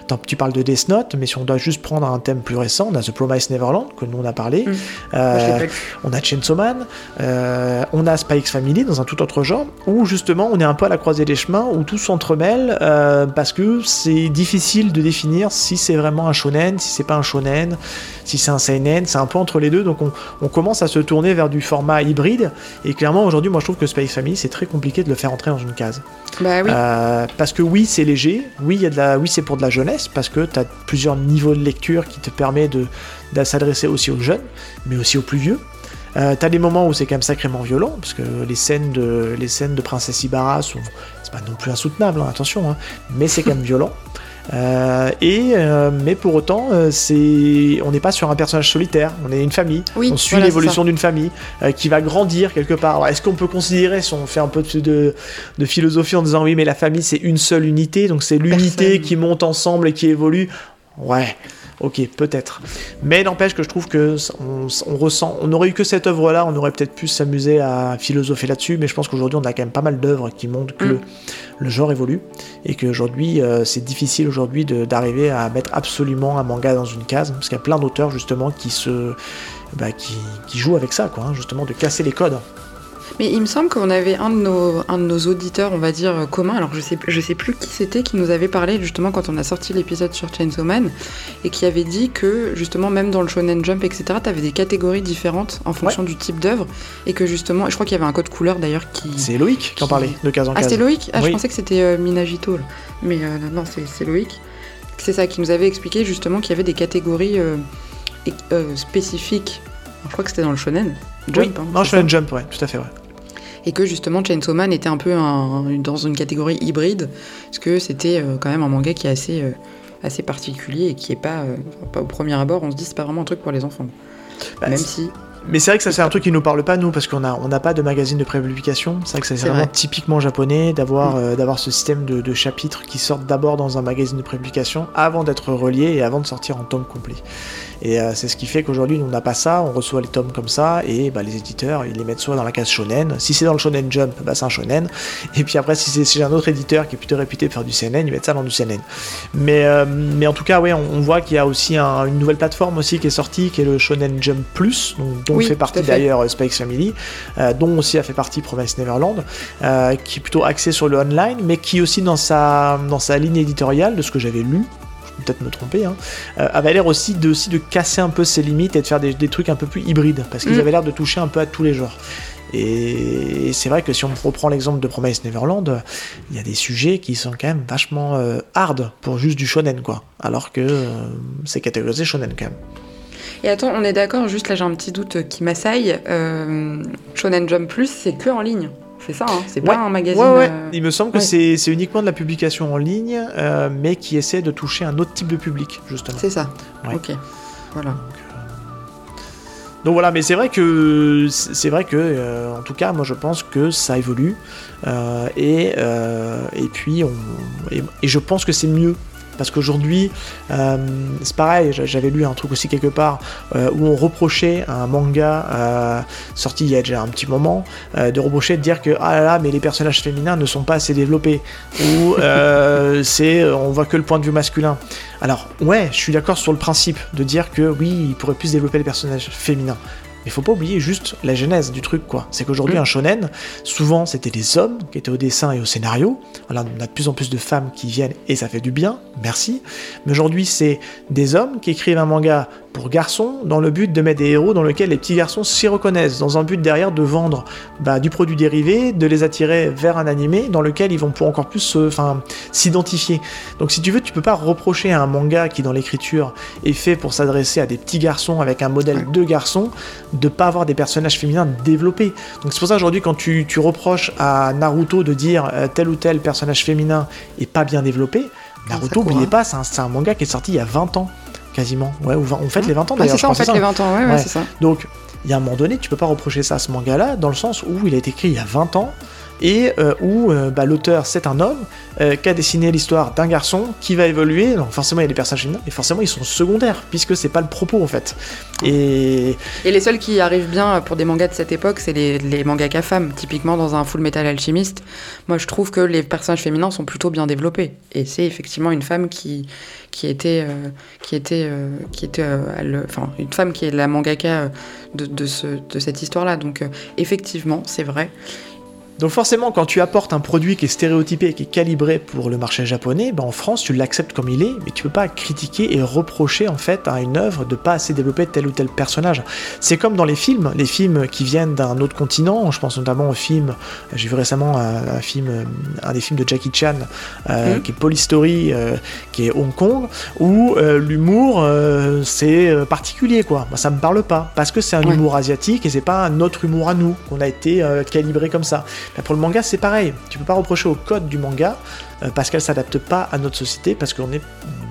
Tant, tu parles de Death Note, mais si on doit juste prendre un thème plus récent, on a The Promised Neverland, que nous on a parlé. Mm. Euh, on a Chainsaw Man, on a Spy X Family dans un tout autre genre, où justement on est un peu à la croisée des chemins, où tout s'entremêle, euh, parce que c'est difficile de définir si c'est vraiment un shonen, si c'est pas un shonen, si c'est un seinen, c'est un peu entre les deux, donc on, on commence à se tourner vers du format hybride, et clairement aujourd'hui moi je trouve que X Family c'est très compliqué de le faire entrer dans une case. Bah oui. Euh, parce que oui, c'est léger, oui, il y a de la, oui, c'est pour de la jeunesse, parce que tu as plusieurs niveaux de lecture qui te permet de, de s'adresser aussi aux jeunes, mais aussi aux plus vieux. Euh, t'as des moments où c'est quand même sacrément violent, parce que les scènes de, les scènes de Princesse Ibarra sont, c'est pas non plus insoutenable, hein, attention, hein, mais c'est quand même [laughs] violent. Euh, et euh, mais pour autant, euh, c'est, on n'est pas sur un personnage solitaire, on est une famille. Oui, on suit l'évolution d'une famille qui va grandir quelque part. Est-ce qu'on peut considérer, si on fait un peu de, de, de philosophie en disant oui, mais la famille c'est une seule unité, donc c'est l'unité qui monte ensemble et qui évolue? Ouais, ok, peut-être. Mais n'empêche que je trouve que on, on ressent, on aurait eu que cette œuvre-là, on aurait peut-être pu s'amuser à philosopher là-dessus, mais je pense qu'aujourd'hui on a quand même pas mal d'œuvres qui montrent que Mm. le genre évolue et qu'aujourd'hui euh, c'est difficile aujourd'hui d'arriver à mettre absolument un manga dans une case, parce qu'il y a plein d'auteurs justement qui se bah, qui, qui jouent avec ça, quoi, hein, justement, de casser les codes. Mais il me semble qu'on avait un de nos, un de nos auditeurs, on va dire, euh, commun, alors je sais, je sais plus qui c'était, qui nous avait parlé justement quand on a sorti l'épisode sur Chainsaw Man, et qui avait dit que justement, même dans le Shonen Jump, etc., tu avais des catégories différentes en fonction du type d'œuvre, et que justement, je crois qu'il y avait un code couleur d'ailleurs qui. C'est Loïc qui en parlait, de case en Ah, c'était Loïc Ah, je pensais que c'était euh, Minagito, là. mais euh, non, c'est c'est Loïc. C'est ça, qui nous avait expliqué justement qu'il y avait des catégories euh, euh, spécifiques. Je crois que c'était dans le Shonen. Jump, Oui, hein, non, un jump, ouais, tout à fait, ouais. et que justement Chainsaw Man était un peu un- dans une catégorie hybride, parce que c'était euh, quand même un manga qui est assez, euh, assez particulier et qui est pas, euh, pas au premier abord, on se dit c'est pas vraiment un truc pour les enfants. Bah, même si. Mais c'est vrai que ça c'est un truc qui nous parle pas nous parce qu'on a on n'a pas de magazine de prépublication. C'est vrai que c'est vraiment vrai. typiquement japonais d'avoir Mm. euh, d'avoir ce système de, de chapitres qui sortent d'abord dans un magazine de prépublication avant d'être reliés et avant de sortir en tome complet. Et euh, c'est ce qui fait qu'aujourd'hui nous on n'a pas ça, on reçoit les tomes comme ça et bah, les éditeurs ils les mettent soit dans la case shonen. Si c'est dans le shonen jump, bah, c'est un shonen. Et puis après si c'est chez un autre éditeur qui est plutôt réputé pour faire du seinen, ils mettent ça dans du seinen. Mais, euh, mais en tout cas, ouais, on, on voit qu'il y a aussi un- une nouvelle plateforme aussi qui est sortie, qui est le Shonen Jump Plus, donc, dont Oui, fait partie d'ailleurs euh, Spikes Family, euh, dont aussi a fait partie Promise Neverland, qui est plutôt axé sur le online, mais qui aussi dans sa, dans sa ligne éditoriale, de ce que j'avais lu, peut-être me tromper, hein, euh, avait l'air aussi de, aussi de casser un peu ses limites et de faire des, des trucs un peu plus hybrides, parce qu'ils Mm. avaient l'air de toucher un peu à tous les genres. Et c'est vrai que si on reprend l'exemple de Promise Neverland, il y a des sujets qui sont quand même vachement euh, hard pour juste du shonen, quoi. Alors que euh, c'est catégorisé shonen quand même. Et attends, on est d'accord, juste là j'ai un petit doute qui m'assaille. euh, Shonen Jump Plus, c'est que en ligne. C'est ça, hein c'est Ouais. pas un magazine. Ouais, ouais. euh, Il me semble que ouais. c'est c'est uniquement de la publication en ligne, euh, mais qui essaie de toucher un autre type de public, justement. C'est ça. Ouais. Ok. Voilà. Donc voilà, mais c'est vrai que c'est vrai que euh, en tout cas, moi je pense que ça évolue euh, et euh, et puis on et, et je pense que c'est mieux parce qu'aujourd'hui euh, c'est pareil. j'a- J'avais lu un truc aussi quelque part euh, où on reprochait à un manga euh, sorti il y a déjà un petit moment de reprocher de dire que ah là là mais les personnages féminins ne sont pas assez développés ou [laughs] c'est on voit que le point de vue masculin. Alors, ouais, je suis d'accord sur le principe de dire que oui, il pourrait plus développer les personnages féminins. Mais faut pas oublier juste la genèse du truc, quoi. C'est qu'aujourd'hui, Mm. un shonen, souvent, c'était des hommes qui étaient au dessin et au scénario. Voilà, on a de plus en plus de femmes qui viennent et ça fait du bien, merci. Mais aujourd'hui, c'est des hommes qui écrivent un manga pour garçons dans le but de mettre des héros dans lesquels les petits garçons s'y reconnaissent, dans un but derrière de vendre bah, du produit dérivé, de les attirer vers un animé dans lequel ils vont pour encore plus s'identifier. Donc si tu veux, tu peux pas reprocher à un manga qui dans l'écriture est fait pour s'adresser à des petits garçons avec un modèle de garçons, de pas avoir des personnages féminins développés. Donc c'est pour ça aujourd'hui quand tu, tu reproches à Naruto de dire euh, tel ou tel personnage féminin est pas bien développé, Naruto, Sakura. oubliez pas, c'est un, c'est un manga qui est sorti il y a 20 ans, quasiment. Ouais, ou 20 on fête les 20 ans Ah, d'ailleurs. c'est je ça, fait, c'est les 20 ans, ouais, ouais, Ouais. c'est ça. Donc, il y a un moment donné, tu peux pas reprocher ça à ce manga-là, dans le sens où il a été écrit il y a 20 ans, et euh, où euh, bah, l'auteur, c'est un homme, euh, qui a dessiné l'histoire d'un garçon qui va évoluer, donc forcément il y a des personnages féminins, et forcément ils sont secondaires, puisque c'est pas le propos en fait. Et les seuls qui arrivent bien pour des mangas de cette époque, c'est les, les femmes. Typiquement, dans un Full Metal Alchemist, moi je trouve que les personnages féminins sont plutôt bien développés. Et c'est effectivement une femme qui, était, qui était, qui était enfin, une femme qui est la mangaka de, de, ce, de cette histoire-là. Donc, effectivement, c'est vrai. Donc forcément, quand tu apportes un produit qui est stéréotypé, qui est calibré pour le marché japonais, ben en France, tu l'acceptes comme il est, mais tu peux pas critiquer et reprocher en fait à une œuvre de pas assez développer tel ou tel personnage. C'est comme dans les films, les films qui viennent d'un autre continent. Je pense notamment au film, j'ai vu récemment un, un film, un des films de Jackie Chan, euh, Mhm. qui est Polystory, euh, qui est Hong Kong, où euh, l'humour euh, c'est particulier quoi. Moi, ça me parle pas parce que c'est un Ouais. humour asiatique et c'est pas un autre humour à nous qu'on a été calibré comme ça. Pour le manga, c'est pareil. Tu peux pas reprocher au code du manga euh, parce qu'elle s'adapte pas à notre société, parce qu'on ne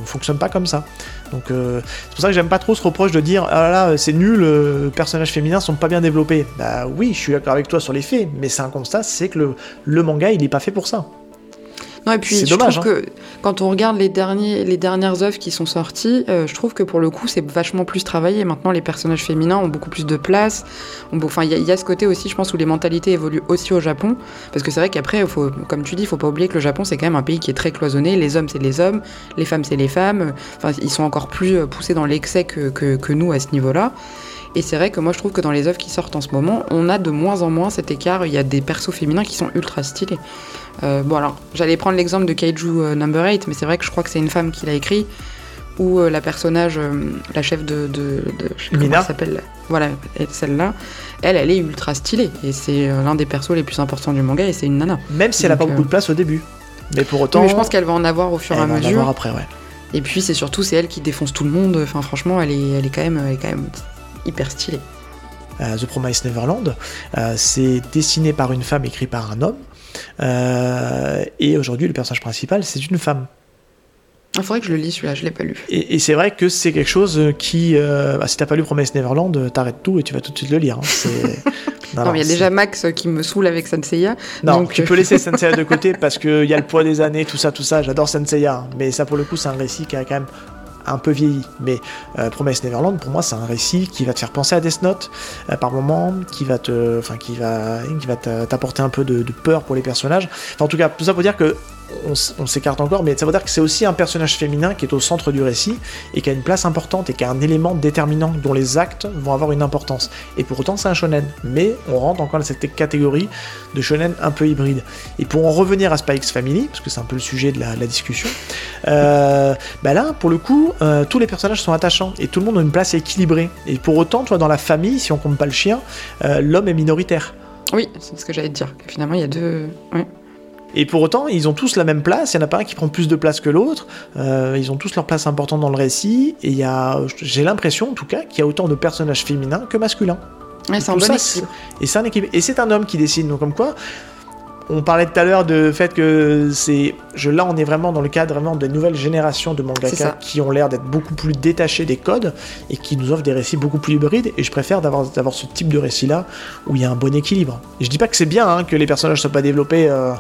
fonctionne pas comme ça. Donc euh, c'est pour ça que j'aime pas trop ce reproche de dire ah là c'est nul, euh, les personnages féminins sont pas bien développés. Bah oui, je suis d'accord avec toi sur les faits, mais c'est un constat, c'est que le, le manga il est pas fait pour ça. Non, et puis je dommage, hein. trouve que quand on regarde les, derniers, les dernières œuvres qui sont sorties, euh, je trouve que pour le coup, c'est vachement plus travaillé. Maintenant, les personnages féminins ont beaucoup plus de place. Enfin, il y, a- il y a ce côté aussi, je pense, où les mentalités évoluent aussi au Japon. Parce que c'est vrai qu'après, faut, comme tu dis, il faut pas oublier que le Japon, c'est quand même un pays qui est très cloisonné. Les hommes, c'est les hommes, les femmes, c'est les femmes. Enfin, ils sont encore plus euh, poussés dans l'excès que, que, que nous à ce niveau-là. Et c'est vrai que moi, je trouve que dans les œuvres qui sortent en ce moment, on a de moins en moins cet écart. Il y a des persos féminins qui sont ultra stylés. Euh, bon alors, j'allais prendre l'exemple de Kaiju euh, Number 8, mais c'est vrai que je crois que c'est une femme qui l'a écrit, où euh, la personnage, euh, la chef de... de, de je sais Mina. comment elle s'appelle. Voilà, elle- celle-là, elle, elle est ultra stylée, et c'est l'un des persos les plus importants du manga, et c'est une nana. Même si elle a pas beaucoup de place au début. Mais pour autant, mais je pense qu'elle va en avoir au fur et elle à va en mesure. avoir après, ouais. Et puis c'est surtout, c'est elle qui défonce tout le monde, enfin franchement, elle est, elle est, quand, même, elle est quand même hyper stylée. Euh, The Promised Neverland. Euh, c'est dessiné par une femme, écrit par un homme. Euh, et aujourd'hui, le personnage principal, c'est une femme. Il faudrait que je le lise celui-là, je l'ai pas lu. Et, et c'est vrai que c'est quelque chose qui, bah, si t'as pas lu Promised Neverland, t'arrêtes tout et tu vas tout de suite le lire. hein. C'est- [laughs] Non, mais il y a déjà Max qui me saoule avec Senseiya. Non, donc, tu peux laisser [laughs] Senseiya de côté parce qu'il y a le poids des années, tout ça, tout ça. J'adore Senseiya, hein. mais ça pour le coup, c'est un récit qui a quand même un peu vieilli. Mais euh, Promise Neverland, pour moi, c'est un récit qui va te faire penser à Death Note euh, par moment, qui va te, enfin, qui va, qui va t'a- t'apporter un peu de, peur pour les personnages. En tout cas, tout ça pour dire que on, s'écarte encore, mais ça veut dire que c'est aussi un personnage féminin qui est au centre du récit et qui a une place importante et qui a un élément déterminant dont les actes vont avoir une importance. Et pour autant, c'est un shonen. Mais on rentre encore dans cette catégorie de shonen un peu hybride. Et pour en revenir à X Family, parce que c'est un peu le sujet de la, discussion, euh, bah là, pour le coup, euh, tous les personnages sont attachants et tout le monde a une place équilibrée. Et pour autant, toi, dans la famille, si on compte pas le chien, euh, l'homme est minoritaire. Oui, c'est ce que j'allais te dire. Finalement, il y a deux. Et pour autant, ils ont tous la même place, il n'y en a pas un qui prend plus de place que l'autre, euh, ils ont tous leur place importante dans le récit, et il y a, j'ai l'impression en tout cas qu'il y a autant de personnages féminins que masculins. Ouais, c'est un Tout bon ça, équilibre. Et c'est un. Et c'est un homme qui décide. Donc comme quoi, on parlait tout à l'heure de fait que c'est. Je, là, on est vraiment dans le cadre vraiment de nouvelles générations de mangaka qui ont l'air d'être beaucoup plus détachés des codes et qui nous offrent des récits beaucoup plus hybrides. Et je préfère d'avoir d'avoir ce type de récit-là où il y a un bon équilibre. Et je dis pas que c'est bien hein, que les personnages soient pas développés euh,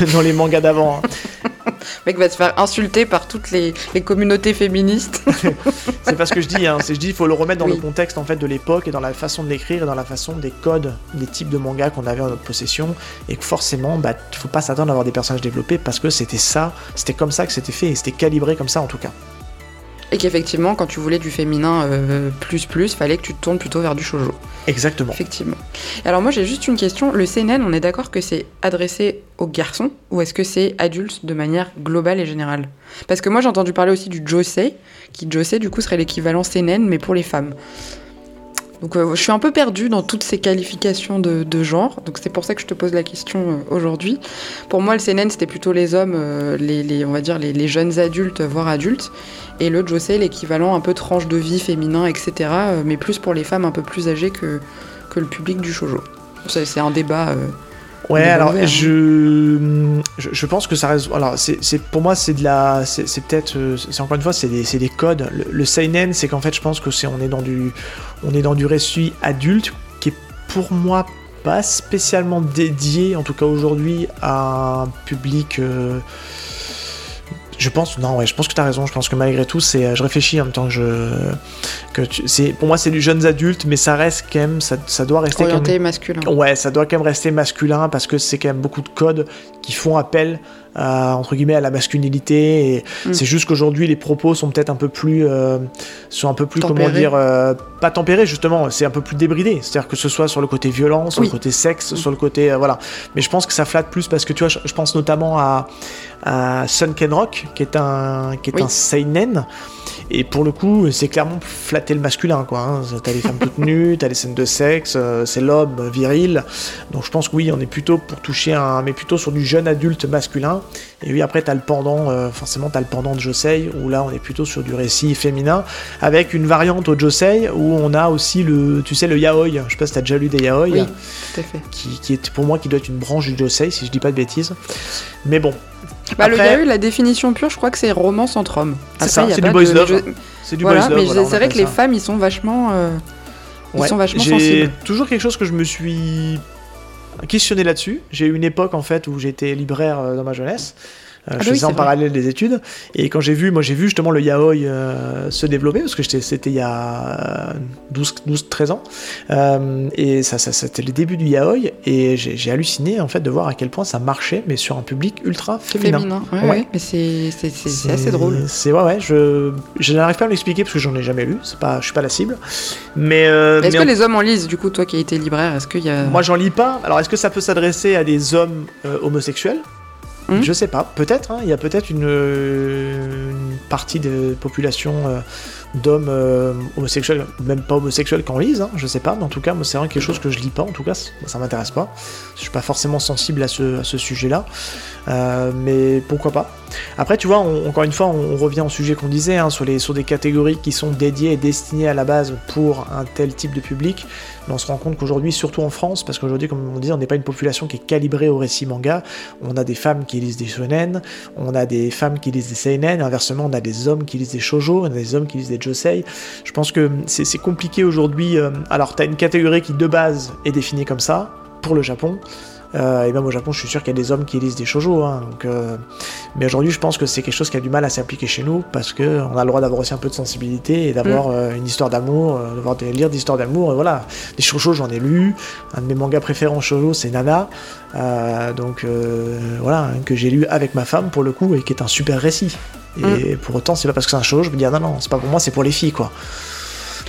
[laughs] dans les mangas d'avant. hein. Le mec va se faire insulter par toutes les, les communautés féministes. [laughs] C'est pas ce que je dis. Hein. C'est je dis il faut le remettre dans Oui. le contexte en fait de l'époque et dans la façon de l'écrire et dans la façon des codes, des types de mangas qu'on avait en notre possession et que forcément, bah, faut pas s'attendre à avoir des personnages développés parce que c'était ça, c'était comme ça que c'était fait et c'était calibré comme ça en tout cas. Et qu'effectivement, quand tu voulais du féminin euh, plus plus, fallait que tu te tournes plutôt vers du shoujo. Exactement. Effectivement. Alors moi j'ai juste une question. Le seinen, on est d'accord que c'est adressé aux garçons ou est-ce que c'est adulte de manière globale et générale? Parce que moi j'ai entendu parler aussi du josei, qui josei du coup serait l'équivalent seinen mais pour les femmes. Donc euh, je suis un peu perdue dans toutes ces qualifications de, genre, donc c'est pour ça que je te pose la question euh, aujourd'hui. Pour moi le seinen c'était plutôt les hommes, euh, les, on va dire les, jeunes adultes, voire adultes, et le josei l'équivalent un peu tranche de vie féminin, etc. mais plus pour les femmes un peu plus âgées que, que le public du shoujo. C'est un débat. Ouais, alors ouvert, hein. je, je pense que ça reste. Alors c'est c'est- pour moi c'est de la c'est c'est peut-être euh, c'est encore une fois c'est des c'est des codes. Le, le seinen c'est qu'en fait je pense que c'est on est dans du on est dans du récit adulte qui est pour moi pas spécialement dédié en tout cas aujourd'hui à un public. euh, je pense non ouais je pense que tu as raison je pense que malgré tout c'est euh, je réfléchis en même temps que je que c'est pour moi c'est du jeunes adultes mais ça reste quand même ça, ça doit rester quand même orienté masculin. Ouais, ça doit quand même rester masculin parce que c'est quand même beaucoup de codes qui font appel à, entre guillemets à la masculinité. Et Mm. C'est juste qu'aujourd'hui les propos sont peut-être un peu plus, euh, sont un peu plus comment dire, euh, pas tempérés justement. C'est un peu plus débridé. C'est-à-dire que ce soit sur le côté violent, sur Oui. le côté sexe, Mm. sur le côté euh, voilà. Mais je pense que ça flatte plus parce que tu vois, je, je pense notamment à, à Sun Kenrock qui est un qui est Oui. un seinen. Et pour le coup, c'est clairement flatter le masculin, quoi. Hein. T'as les femmes toutes nues, t'as les scènes de sexe, euh, c'est l'homme viril. Donc je pense que oui, on est plutôt pour toucher un, mais plutôt sur du jeune adulte masculin. Et oui, après t'as le pendant, euh, forcément t'as le pendant de Josei, où là on est plutôt sur du récit féminin, avec une variante au Josei où on a aussi le, tu sais, le yaoi. Je sais pas si t'as déjà lu des yaoi. Oui, tout à fait. Qui, qui est pour moi qui doit être une branche du Josei, si je dis pas de bêtises. Mais bon, Bah, le Après- yaoi, la définition pure, je crois que c'est romance entre hommes. C'est ça, c'est du boys de- love. je- c'est du Voilà, boys love. mais voilà, c'est vrai que les femmes, ils sont vachement, euh, ils Ouais, sont vachement j'ai sensibles. toujours quelque chose que je me suis questionné là-dessus. J'ai eu une époque en fait où j'étais libraire euh, dans ma jeunesse. Euh, Ah je oui, faisais en parallèle des études et quand j'ai vu, moi j'ai vu justement le yaoi euh, se développer parce que c'était il y a 12, 12 13 ans Euh, et ça, ça c'était le début du yaoi et j'ai halluciné en fait de voir à quel point ça marchait mais sur un public ultra féminin. féminin. Ouais, Ouais. mais c'est assez drôle. C'est ouais ouais, je je n'arrive pas à m'expliquer parce que j'en ai jamais lu, pas je suis pas la cible. Mais euh, Est-ce que les hommes en lisent, du coup, toi qui as été libraire, est-ce qu'il y a... Moi, j'en lis pas. Alors, est-ce que ça peut s'adresser à des hommes homosexuels? Hmm. Je sais pas. Peut-être. hein. Il y a peut-être une, partie de population euh, d'hommes euh, homosexuels, même pas homosexuels, qui en lisent. hein. Je sais pas. Mais en tout cas, moi, c'est vraiment quelque chose que je lis pas. En tout cas, ça m'intéresse pas. Je suis pas forcément sensible à ce, sujet-là. Euh, mais pourquoi pas Après, tu vois, encore une fois, on, revient au sujet qu'on disait hein, sur des catégories qui sont dédiées et destinées à la base pour un tel type de public. Mais on se rend compte qu'aujourd'hui, surtout en France, parce qu'aujourd'hui, comme on dit, on n'est pas une population qui est calibrée au récit manga. On a des femmes qui lisent des shonen, on a des femmes qui lisent des seinen, inversement, on a des hommes qui lisent des shoujo, on a des hommes qui lisent des josei. Je pense que c'est compliqué aujourd'hui. euh, alors, tu as une catégorie qui de base est définie comme ça pour le Japon. Euh, et même au Japon, je suis sûr qu'il y a des hommes qui lisent des shoujo. hein, donc, euh, Mais aujourd'hui, je pense que c'est quelque chose qui a du mal à s'appliquer chez nous parce que on a le droit d'avoir aussi un peu de sensibilité et d'avoir euh, une histoire d'amour, d'avoir des lire des histoires d'amour. Et voilà, des shoujo, j'en ai lu. Un de mes mangas préférés en shoujo, c'est Nana. Donc voilà, hein, que j'ai lu avec ma femme pour le coup et qui est un super récit. Et pour autant, c'est pas parce que c'est un shoujo, je me dis ah non non, c'est pas pour moi, c'est pour les filles quoi.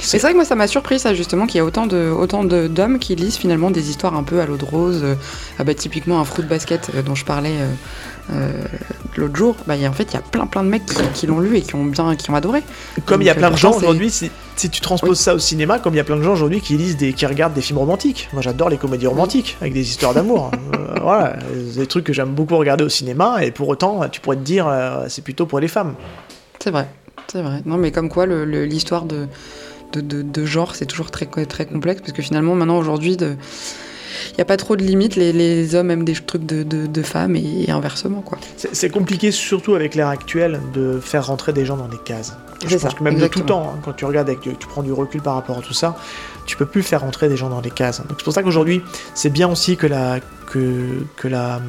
C'est vrai que moi ça m'a surpris ça justement qu'il y a autant de autant de- d'hommes qui lisent finalement des histoires un peu à l'eau de rose. euh, ah bah typiquement un fruit basket euh, dont je parlais euh, l'autre jour. Bah y a- en fait il y a plein plein de mecs qui, qui l'ont lu et qui ont bien qui ont adoré. Comme il y a plein de gens aujourd'hui, si, si tu transposes Oui. ça au cinéma, comme il y a plein de gens aujourd'hui qui lisent des, qui regardent des films romantiques. Moi, j'adore les comédies romantiques avec des histoires d'amour. [laughs] Voilà, des trucs que j'aime beaucoup regarder au cinéma. Et pour autant, tu pourrais te dire, c'est plutôt pour les femmes. C'est vrai, c'est vrai. Non mais comme quoi l'histoire de, de, de- de genre c'est toujours très très complexe parce que finalement maintenant aujourd'hui il n'y a pas trop de limites, les, les hommes aiment des trucs de, de, de femmes et, et inversement quoi. C'est compliqué, surtout avec l'ère actuelle, de faire rentrer des gens dans des cases. Je C'est pense ça, que même de tout temps, hein, quand tu regardes, avec, tu prends du recul par rapport à tout ça, tu peux plus faire rentrer des gens dans des cases. Donc c'est pour ça qu'aujourd'hui, c'est bien aussi que la que, que la,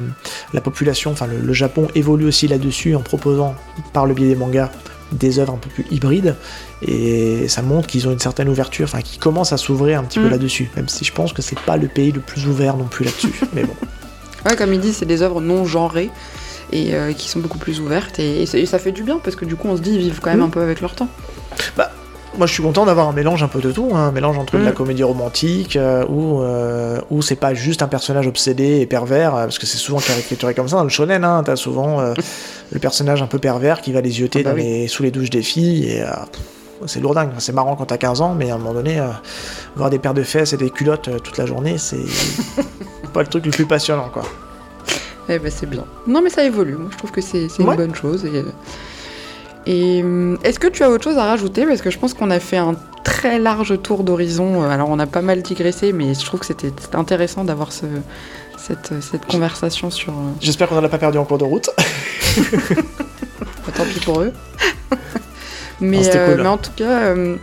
la population, enfin le, le Japon évolue aussi là-dessus en proposant par le biais des mangas des œuvres un peu plus hybrides et ça montre qu'ils ont une certaine ouverture, enfin qu'ils commencent à s'ouvrir un petit peu Mm. là-dessus, même si je pense que c'est pas le pays le plus ouvert non plus là-dessus. [laughs] Mais bon. Ouais, comme il dit, c'est des œuvres non genrées. et euh, qui sont beaucoup plus ouvertes. Et, et ça- et ça fait du bien parce que du coup, on se dit, ils vivent quand même Mm. un peu avec leur temps. Moi, je suis content d'avoir un mélange un peu de tout, hein, un mélange entre de la Mm. comédie romantique, euh, où, euh, où c'est pas juste un personnage obsédé et pervers, euh, parce que c'est souvent caricaturé comme ça dans le shonen, hein, t'as souvent euh, le personnage un peu pervers qui va les yeuter Ah bah dans oui. les- sous les douches des filles, et c'est lourdingue, c'est marrant quand t'as 15 ans, mais à un moment donné, voir des paires de fesses et des culottes toute la journée, c'est [laughs] pas le truc le plus passionnant, quoi. Eh ben c'est bien. Non mais ça évolue, moi je trouve que c'est c'est Ouais. une bonne chose. Et, et, hum, est-ce que tu as autre chose à rajouter? Parce que je pense qu'on a fait un très large tour d'horizon. Euh, Alors on a pas mal digressé, mais je trouve que c'était intéressant d'avoir ce, cette, cette conversation sur... euh, J'espère qu'on en a pas perdu en cours de route. [laughs] [laughs] bah, tant pis pour eux. mais, Non, c'était euh, cool. mais en tout cas, euh,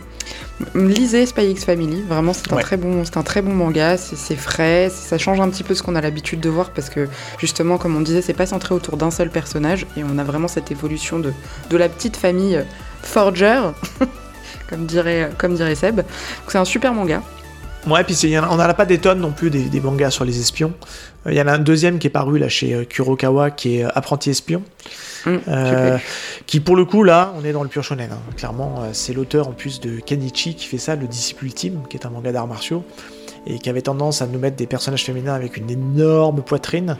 lisez Spy X Family. Vraiment, c'est un, Ouais. très bon- c'est un très bon manga. C'est frais. Ça change un petit peu ce qu'on a l'habitude de voir parce que, justement, comme on disait, c'est pas centré autour d'un seul personnage. Et on a vraiment cette évolution de, de la petite famille euh, Forger, [laughs] comme, dirait, comme dirait Seb. C'est un super manga. Ouais, puis on n'en a pas des tonnes non plus des, des mangas sur les espions. Euh, Il y en a un deuxième qui est paru là chez euh, Kurokawa qui est euh, Apprenti espion. Hum, Euh, qui pour le coup là, on est dans le pur shonen. hein. Clairement, euh, c'est l'auteur en plus de Kenichi qui fait ça, le disciple ultime, qui est un manga d'arts martiaux et qui avait tendance à nous mettre des personnages féminins avec une énorme poitrine,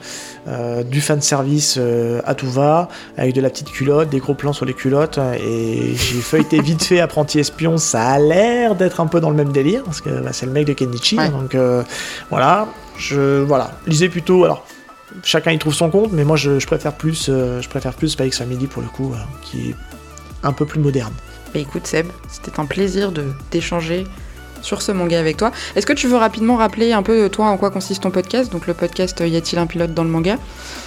euh, du fan service à tout va, avec de la petite culotte, des gros plans sur les culottes. Et j'ai feuilleté [laughs] vite fait Apprenti espion, ça a l'air d'être un peu dans le même délire parce que bah, c'est le mec de Kenichi, Ouais. donc euh, voilà. Je voilà, lisez plutôt alors chacun y trouve son compte, mais moi je, je préfère plus, euh, je préfère plus X Family pour le coup, euh, qui est un peu plus moderne. Bah écoute Seb, c'était un plaisir de d'échanger sur ce manga avec toi. Est-ce que tu veux rapidement rappeler un peu toi en quoi consiste ton podcast? Donc le podcast euh, Y a-t-il un pilote dans le manga?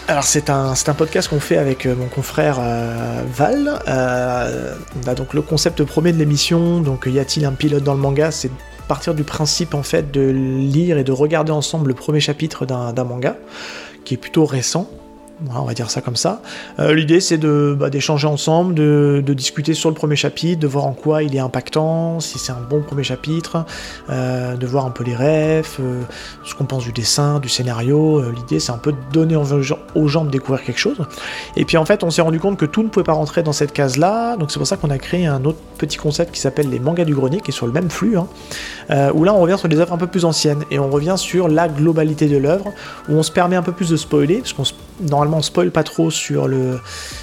Alors c'est un, c'est un podcast qu'on fait avec euh, mon confrère euh, Val. Euh, on a donc le concept premier de l'émission, donc y a-t-il un pilote dans le manga? C'est partir du principe en fait de lire et de regarder ensemble le premier chapitre d'un d'un manga, qui est plutôt récent. On va dire ça comme ça. Euh, L'idée, c'est bah, d'échanger ensemble, de, discuter sur le premier chapitre, de voir en quoi il est impactant, si c'est un bon premier chapitre, euh, de voir un peu les refs, euh, ce qu'on pense du dessin, du scénario. L'idée, c'est un peu de donner envie aux gens- de découvrir quelque chose. Et puis en fait, on s'est rendu compte que tout ne pouvait pas rentrer dans cette case-là, donc c'est pour ça qu'on a créé un autre petit concept qui s'appelle les mangas du grenier, qui est sur le même flux, hein, où là on revient sur des œuvres un peu plus anciennes, et on revient sur la globalité de l'œuvre, où on se permet un peu plus de spoiler, parce qu'on se- normalement on spoil pas trop sur le,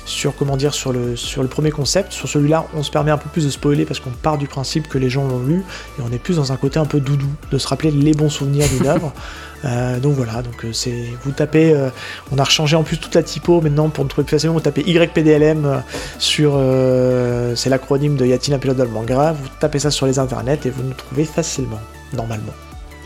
sur comment dire, sur le, sur le premier concept. Sur celui-là, on se permet un peu plus de spoiler parce qu'on part du principe que les gens l'ont lu, et on est plus dans un côté un peu doudou, de se rappeler les bons souvenirs d'une [laughs] œuvre. Euh, donc voilà, donc euh, c'est vous tapez, euh, on a rechangé en plus toute la typo maintenant pour nous trouver plus facilement. Vous tapez YPDLM sur, euh, c'est l'acronyme de Yatin un pilote dans le manga. Vous tapez ça sur les internets et vous nous trouvez facilement, normalement.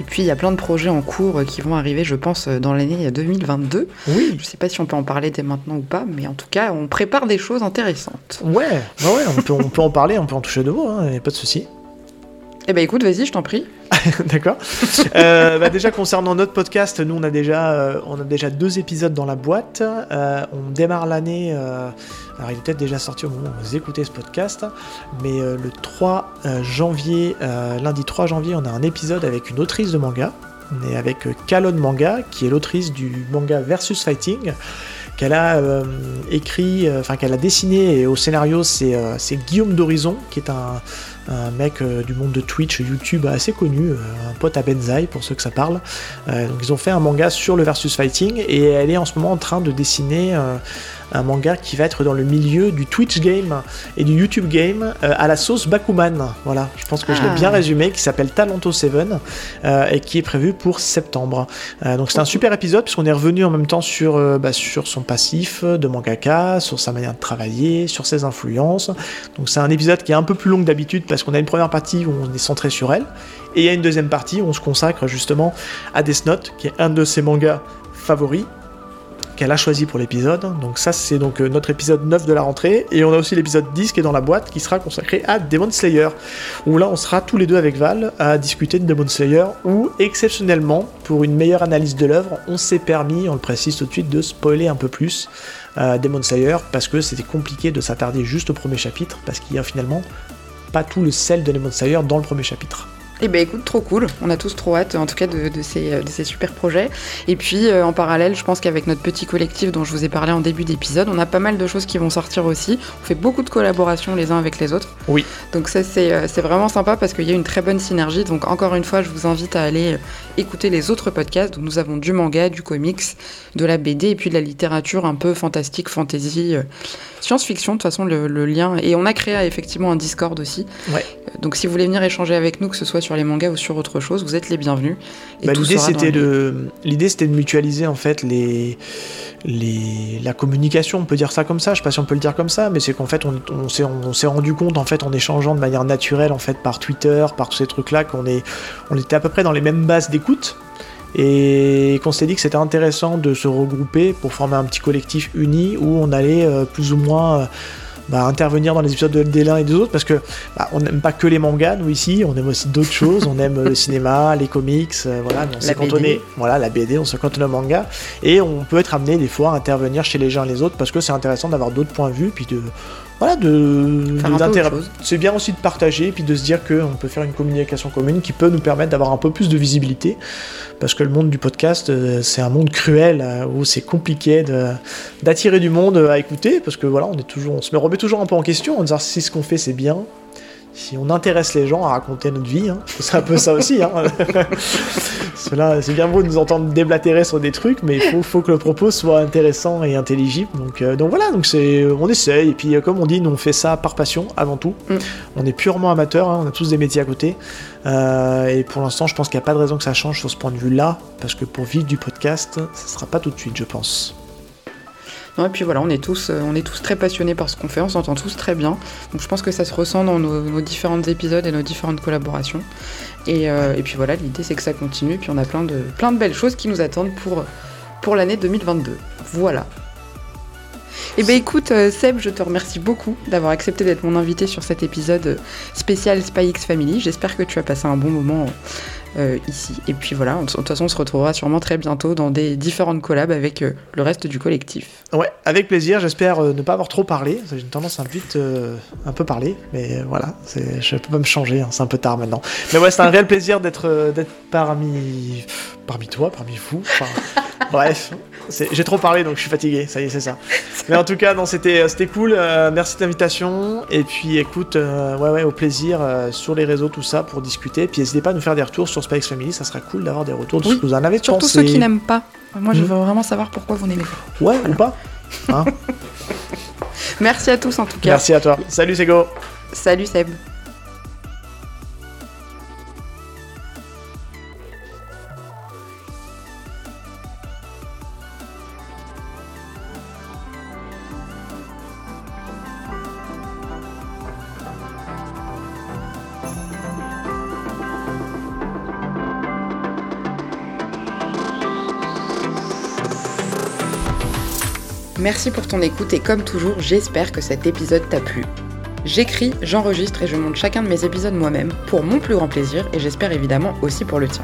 Et puis il y a plein de projets en cours qui vont arriver, je pense, dans l'année 2022. Oui. Je sais pas si on peut en parler dès maintenant ou pas, mais en tout cas, on prépare des choses intéressantes. Ouais, ouais, ouais, on peut, on peut en parler, on peut en toucher deux mots, hein, y a pas de souci. Eh ben écoute, vas-y, je t'en prie. [laughs] D'accord. Euh, bah déjà concernant notre podcast, nous on a déjà, euh, on a déjà deux épisodes dans la boîte. Euh, on démarre l'année. alors il est peut-être déjà sorti au moment où vous écoutez ce podcast, mais le 3 euh, janvier, lundi 3 janvier, on a un épisode avec une autrice de manga. On est avec Kalon Manga, qui est l'autrice du manga Versus Fighting, qu'elle a écrit, enfin qu'elle a dessiné, et au scénario c'est c'est Guillaume d'Horizon, qui est un, un mec euh, du monde de Twitch, YouTube assez connu, euh, un pote à Benzaï pour ceux que ça parle. Euh, ils ont fait un manga sur le versus fighting et elle est en ce moment en train de dessiner un manga qui va être dans le milieu du Twitch game et du YouTube game euh, à la sauce Bakuman. Voilà, je pense que je l'ai Ah. bien résumé, qui s'appelle Talento 7 euh, et qui est prévu pour septembre. Euh, donc c'est un super épisode puisqu'on est revenu en même temps sur, bah, sur son passif de mangaka, sur sa manière de travailler, sur ses influences. Donc c'est un épisode qui est un peu plus long que d'habitude parce qu'on a une première partie où on est centré sur elle et il y a une deuxième partie où on se consacre justement à Death Note qui est un de ses mangas favoris qu'elle a choisi pour l'épisode. Donc ça c'est donc euh, notre épisode 9 de la rentrée et on a aussi l'épisode 10 qui est dans la boîte qui sera consacré à Demon Slayer où là on sera tous les deux avec Val à discuter de Demon Slayer où exceptionnellement pour une meilleure analyse de l'œuvre on s'est permis, on le précise tout de suite, de spoiler un peu plus euh, Demon Slayer parce que c'était compliqué de s'attarder juste au premier chapitre parce qu'il y a finalement pas tout le sel de Demon Slayer dans le premier chapitre. Eh ben écoute, trop cool. On a tous trop hâte, en tout cas, de, de ces, de ces super projets. Et puis, euh, en parallèle, je pense qu'avec notre petit collectif dont je vous ai parlé en début d'épisode, on a pas mal de choses qui vont sortir aussi. On fait beaucoup de collaborations les uns avec les autres. Oui. Donc ça, c'est euh, c'est vraiment sympa parce qu'il y a une très bonne synergie. Donc encore une fois, je vous invite à aller euh, écouter les autres podcasts. Donc nous avons du manga, du comics, de la BD et puis de la littérature un peu fantastique, fantasy, euh, science-fiction. De toute façon, le, le lien. Et on a créé effectivement un Discord aussi. Ouais. Euh, Donc si vous voulez venir échanger avec nous, que ce soit sur les mangas ou sur autre chose, vous êtes les bienvenus. Bah, l'idée c'était de l'idée c'était de mutualiser en fait les les la communication. On peut dire ça comme ça je sais pas si on peut le dire comme ça mais c'est qu'en fait on, on s'est on s'est rendu compte en fait en échangeant de manière naturelle en fait par Twitter par tous ces trucs là qu'on est on était à peu près dans les mêmes bases d'écoute. Et qu'on s'est dit que c'était intéressant de se regrouper pour former un petit collectif uni où on allait euh, plus ou moins euh, bah, intervenir dans les épisodes de- des l'un et des autres parce que bah, on n'aime pas que les mangas nous ici on aime aussi d'autres choses on aime le cinéma [laughs] les comics euh, voilà on s'est cantonné voilà la BD on se cantonne au manga et on peut être amené des fois à intervenir chez les gens et les autres parce que c'est intéressant d'avoir d'autres points de vue puis de voilà de, c'est bien aussi de partager puis de se dire qu'on peut faire une communication commune qui peut nous permettre d'avoir un peu plus de visibilité parce que le monde du podcast euh, c'est un monde cruel euh, où c'est compliqué d'attirer du monde à écouter parce que voilà on est toujours on se remet toujours un peu en question en disant si ce qu'on fait c'est bien si on intéresse les gens à raconter notre vie hein. c'est un peu ça aussi hein. [laughs] Cela, c'est bien beau de nous entendre déblatérer sur des trucs, mais il faut, faut que le propos soit intéressant et intelligible. Donc, euh, donc voilà, donc c'est, on essaye. Et puis, euh, comme on dit, nous on fait ça par passion avant tout. Mm. On est purement amateur, hein, on a tous des métiers à côté. Euh, et pour l'instant, je pense qu'il n'y a pas de raison que ça change sur ce point de vue-là, parce que pour vivre du podcast, ça sera pas tout de suite, je pense. Et puis voilà, on est tous, euh, on est tous très passionnés par ce qu'on fait, on s'entend tous très bien. Donc je pense que ça se ressent dans nos, différents épisodes et nos différentes collaborations. Et, euh, et puis voilà, l'idée c'est que ça continue. Puis on a plein de, plein de belles choses qui nous attendent pour, pour l'année 2022. Voilà. Eh ben écoute, euh, Seb, je te remercie beaucoup d'avoir accepté d'être mon invité sur cet épisode spécial Spy X Family. J'espère que tu as passé un bon moment ici. Et puis voilà, de toute façon, on se retrouvera sûrement très bientôt dans des différentes collabs avec euh, le reste du collectif. Ouais, avec plaisir. J'espère euh, ne pas avoir trop parlé. J'ai une tendance à vite euh, un peu parler, mais euh, voilà, je peux pas me changer. hein, c'est un peu tard maintenant. Mais ouais, c'est un réel plaisir d'être euh, d'être parmi parmi toi, parmi vous. Enfin, [laughs] bref, j'ai trop parlé donc je suis fatigué. Ça y est, c'est ça. Mais en tout cas, non, c'était c'était cool. euh, merci de l'invitation. Et puis, écoute, euh, ouais, ouais, au plaisir euh, sur les réseaux, tout ça, pour discuter. Puis, n'hésitez pas à nous faire des retours sur Spikes Family. Ça serait cool d'avoir des retours de Oui, ce que vous en avez Surtout pensé. ceux qui n'aiment pas. Moi, je Mhm. veux vraiment savoir pourquoi vous n'aimez pas. Ouais, ou pas. Hein [laughs] Merci à tous en tout cas. Merci à toi. Salut, Sego. Salut Seb. Merci pour ton écoute et comme toujours, j'espère que cet épisode t'a plu. J'écris, j'enregistre et je monte chacun de mes épisodes moi-même pour mon plus grand plaisir et j'espère évidemment aussi pour le tien.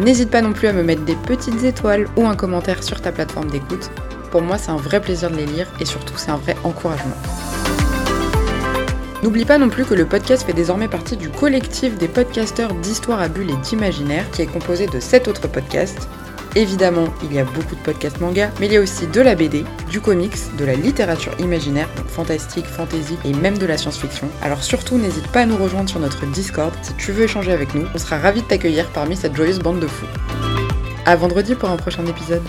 N'hésite pas non plus à me mettre des petites étoiles ou un commentaire sur ta plateforme d'écoute. Pour moi, c'est un vrai plaisir de les lire et surtout, c'est un vrai encouragement. N'oublie pas non plus que le podcast fait désormais partie du collectif des podcasteurs d'histoire à bulles et d'imaginaire qui est composé de 7 autres podcasts. Évidemment, il y a beaucoup de podcasts manga, mais il y a aussi de la BD, du comics, de la littérature imaginaire, donc fantastique, fantasy et même de la science-fiction. Alors surtout, n'hésite pas à nous rejoindre sur notre Discord si tu veux échanger avec nous. On sera ravis de t'accueillir parmi cette joyeuse bande de fous. À vendredi pour un prochain épisode.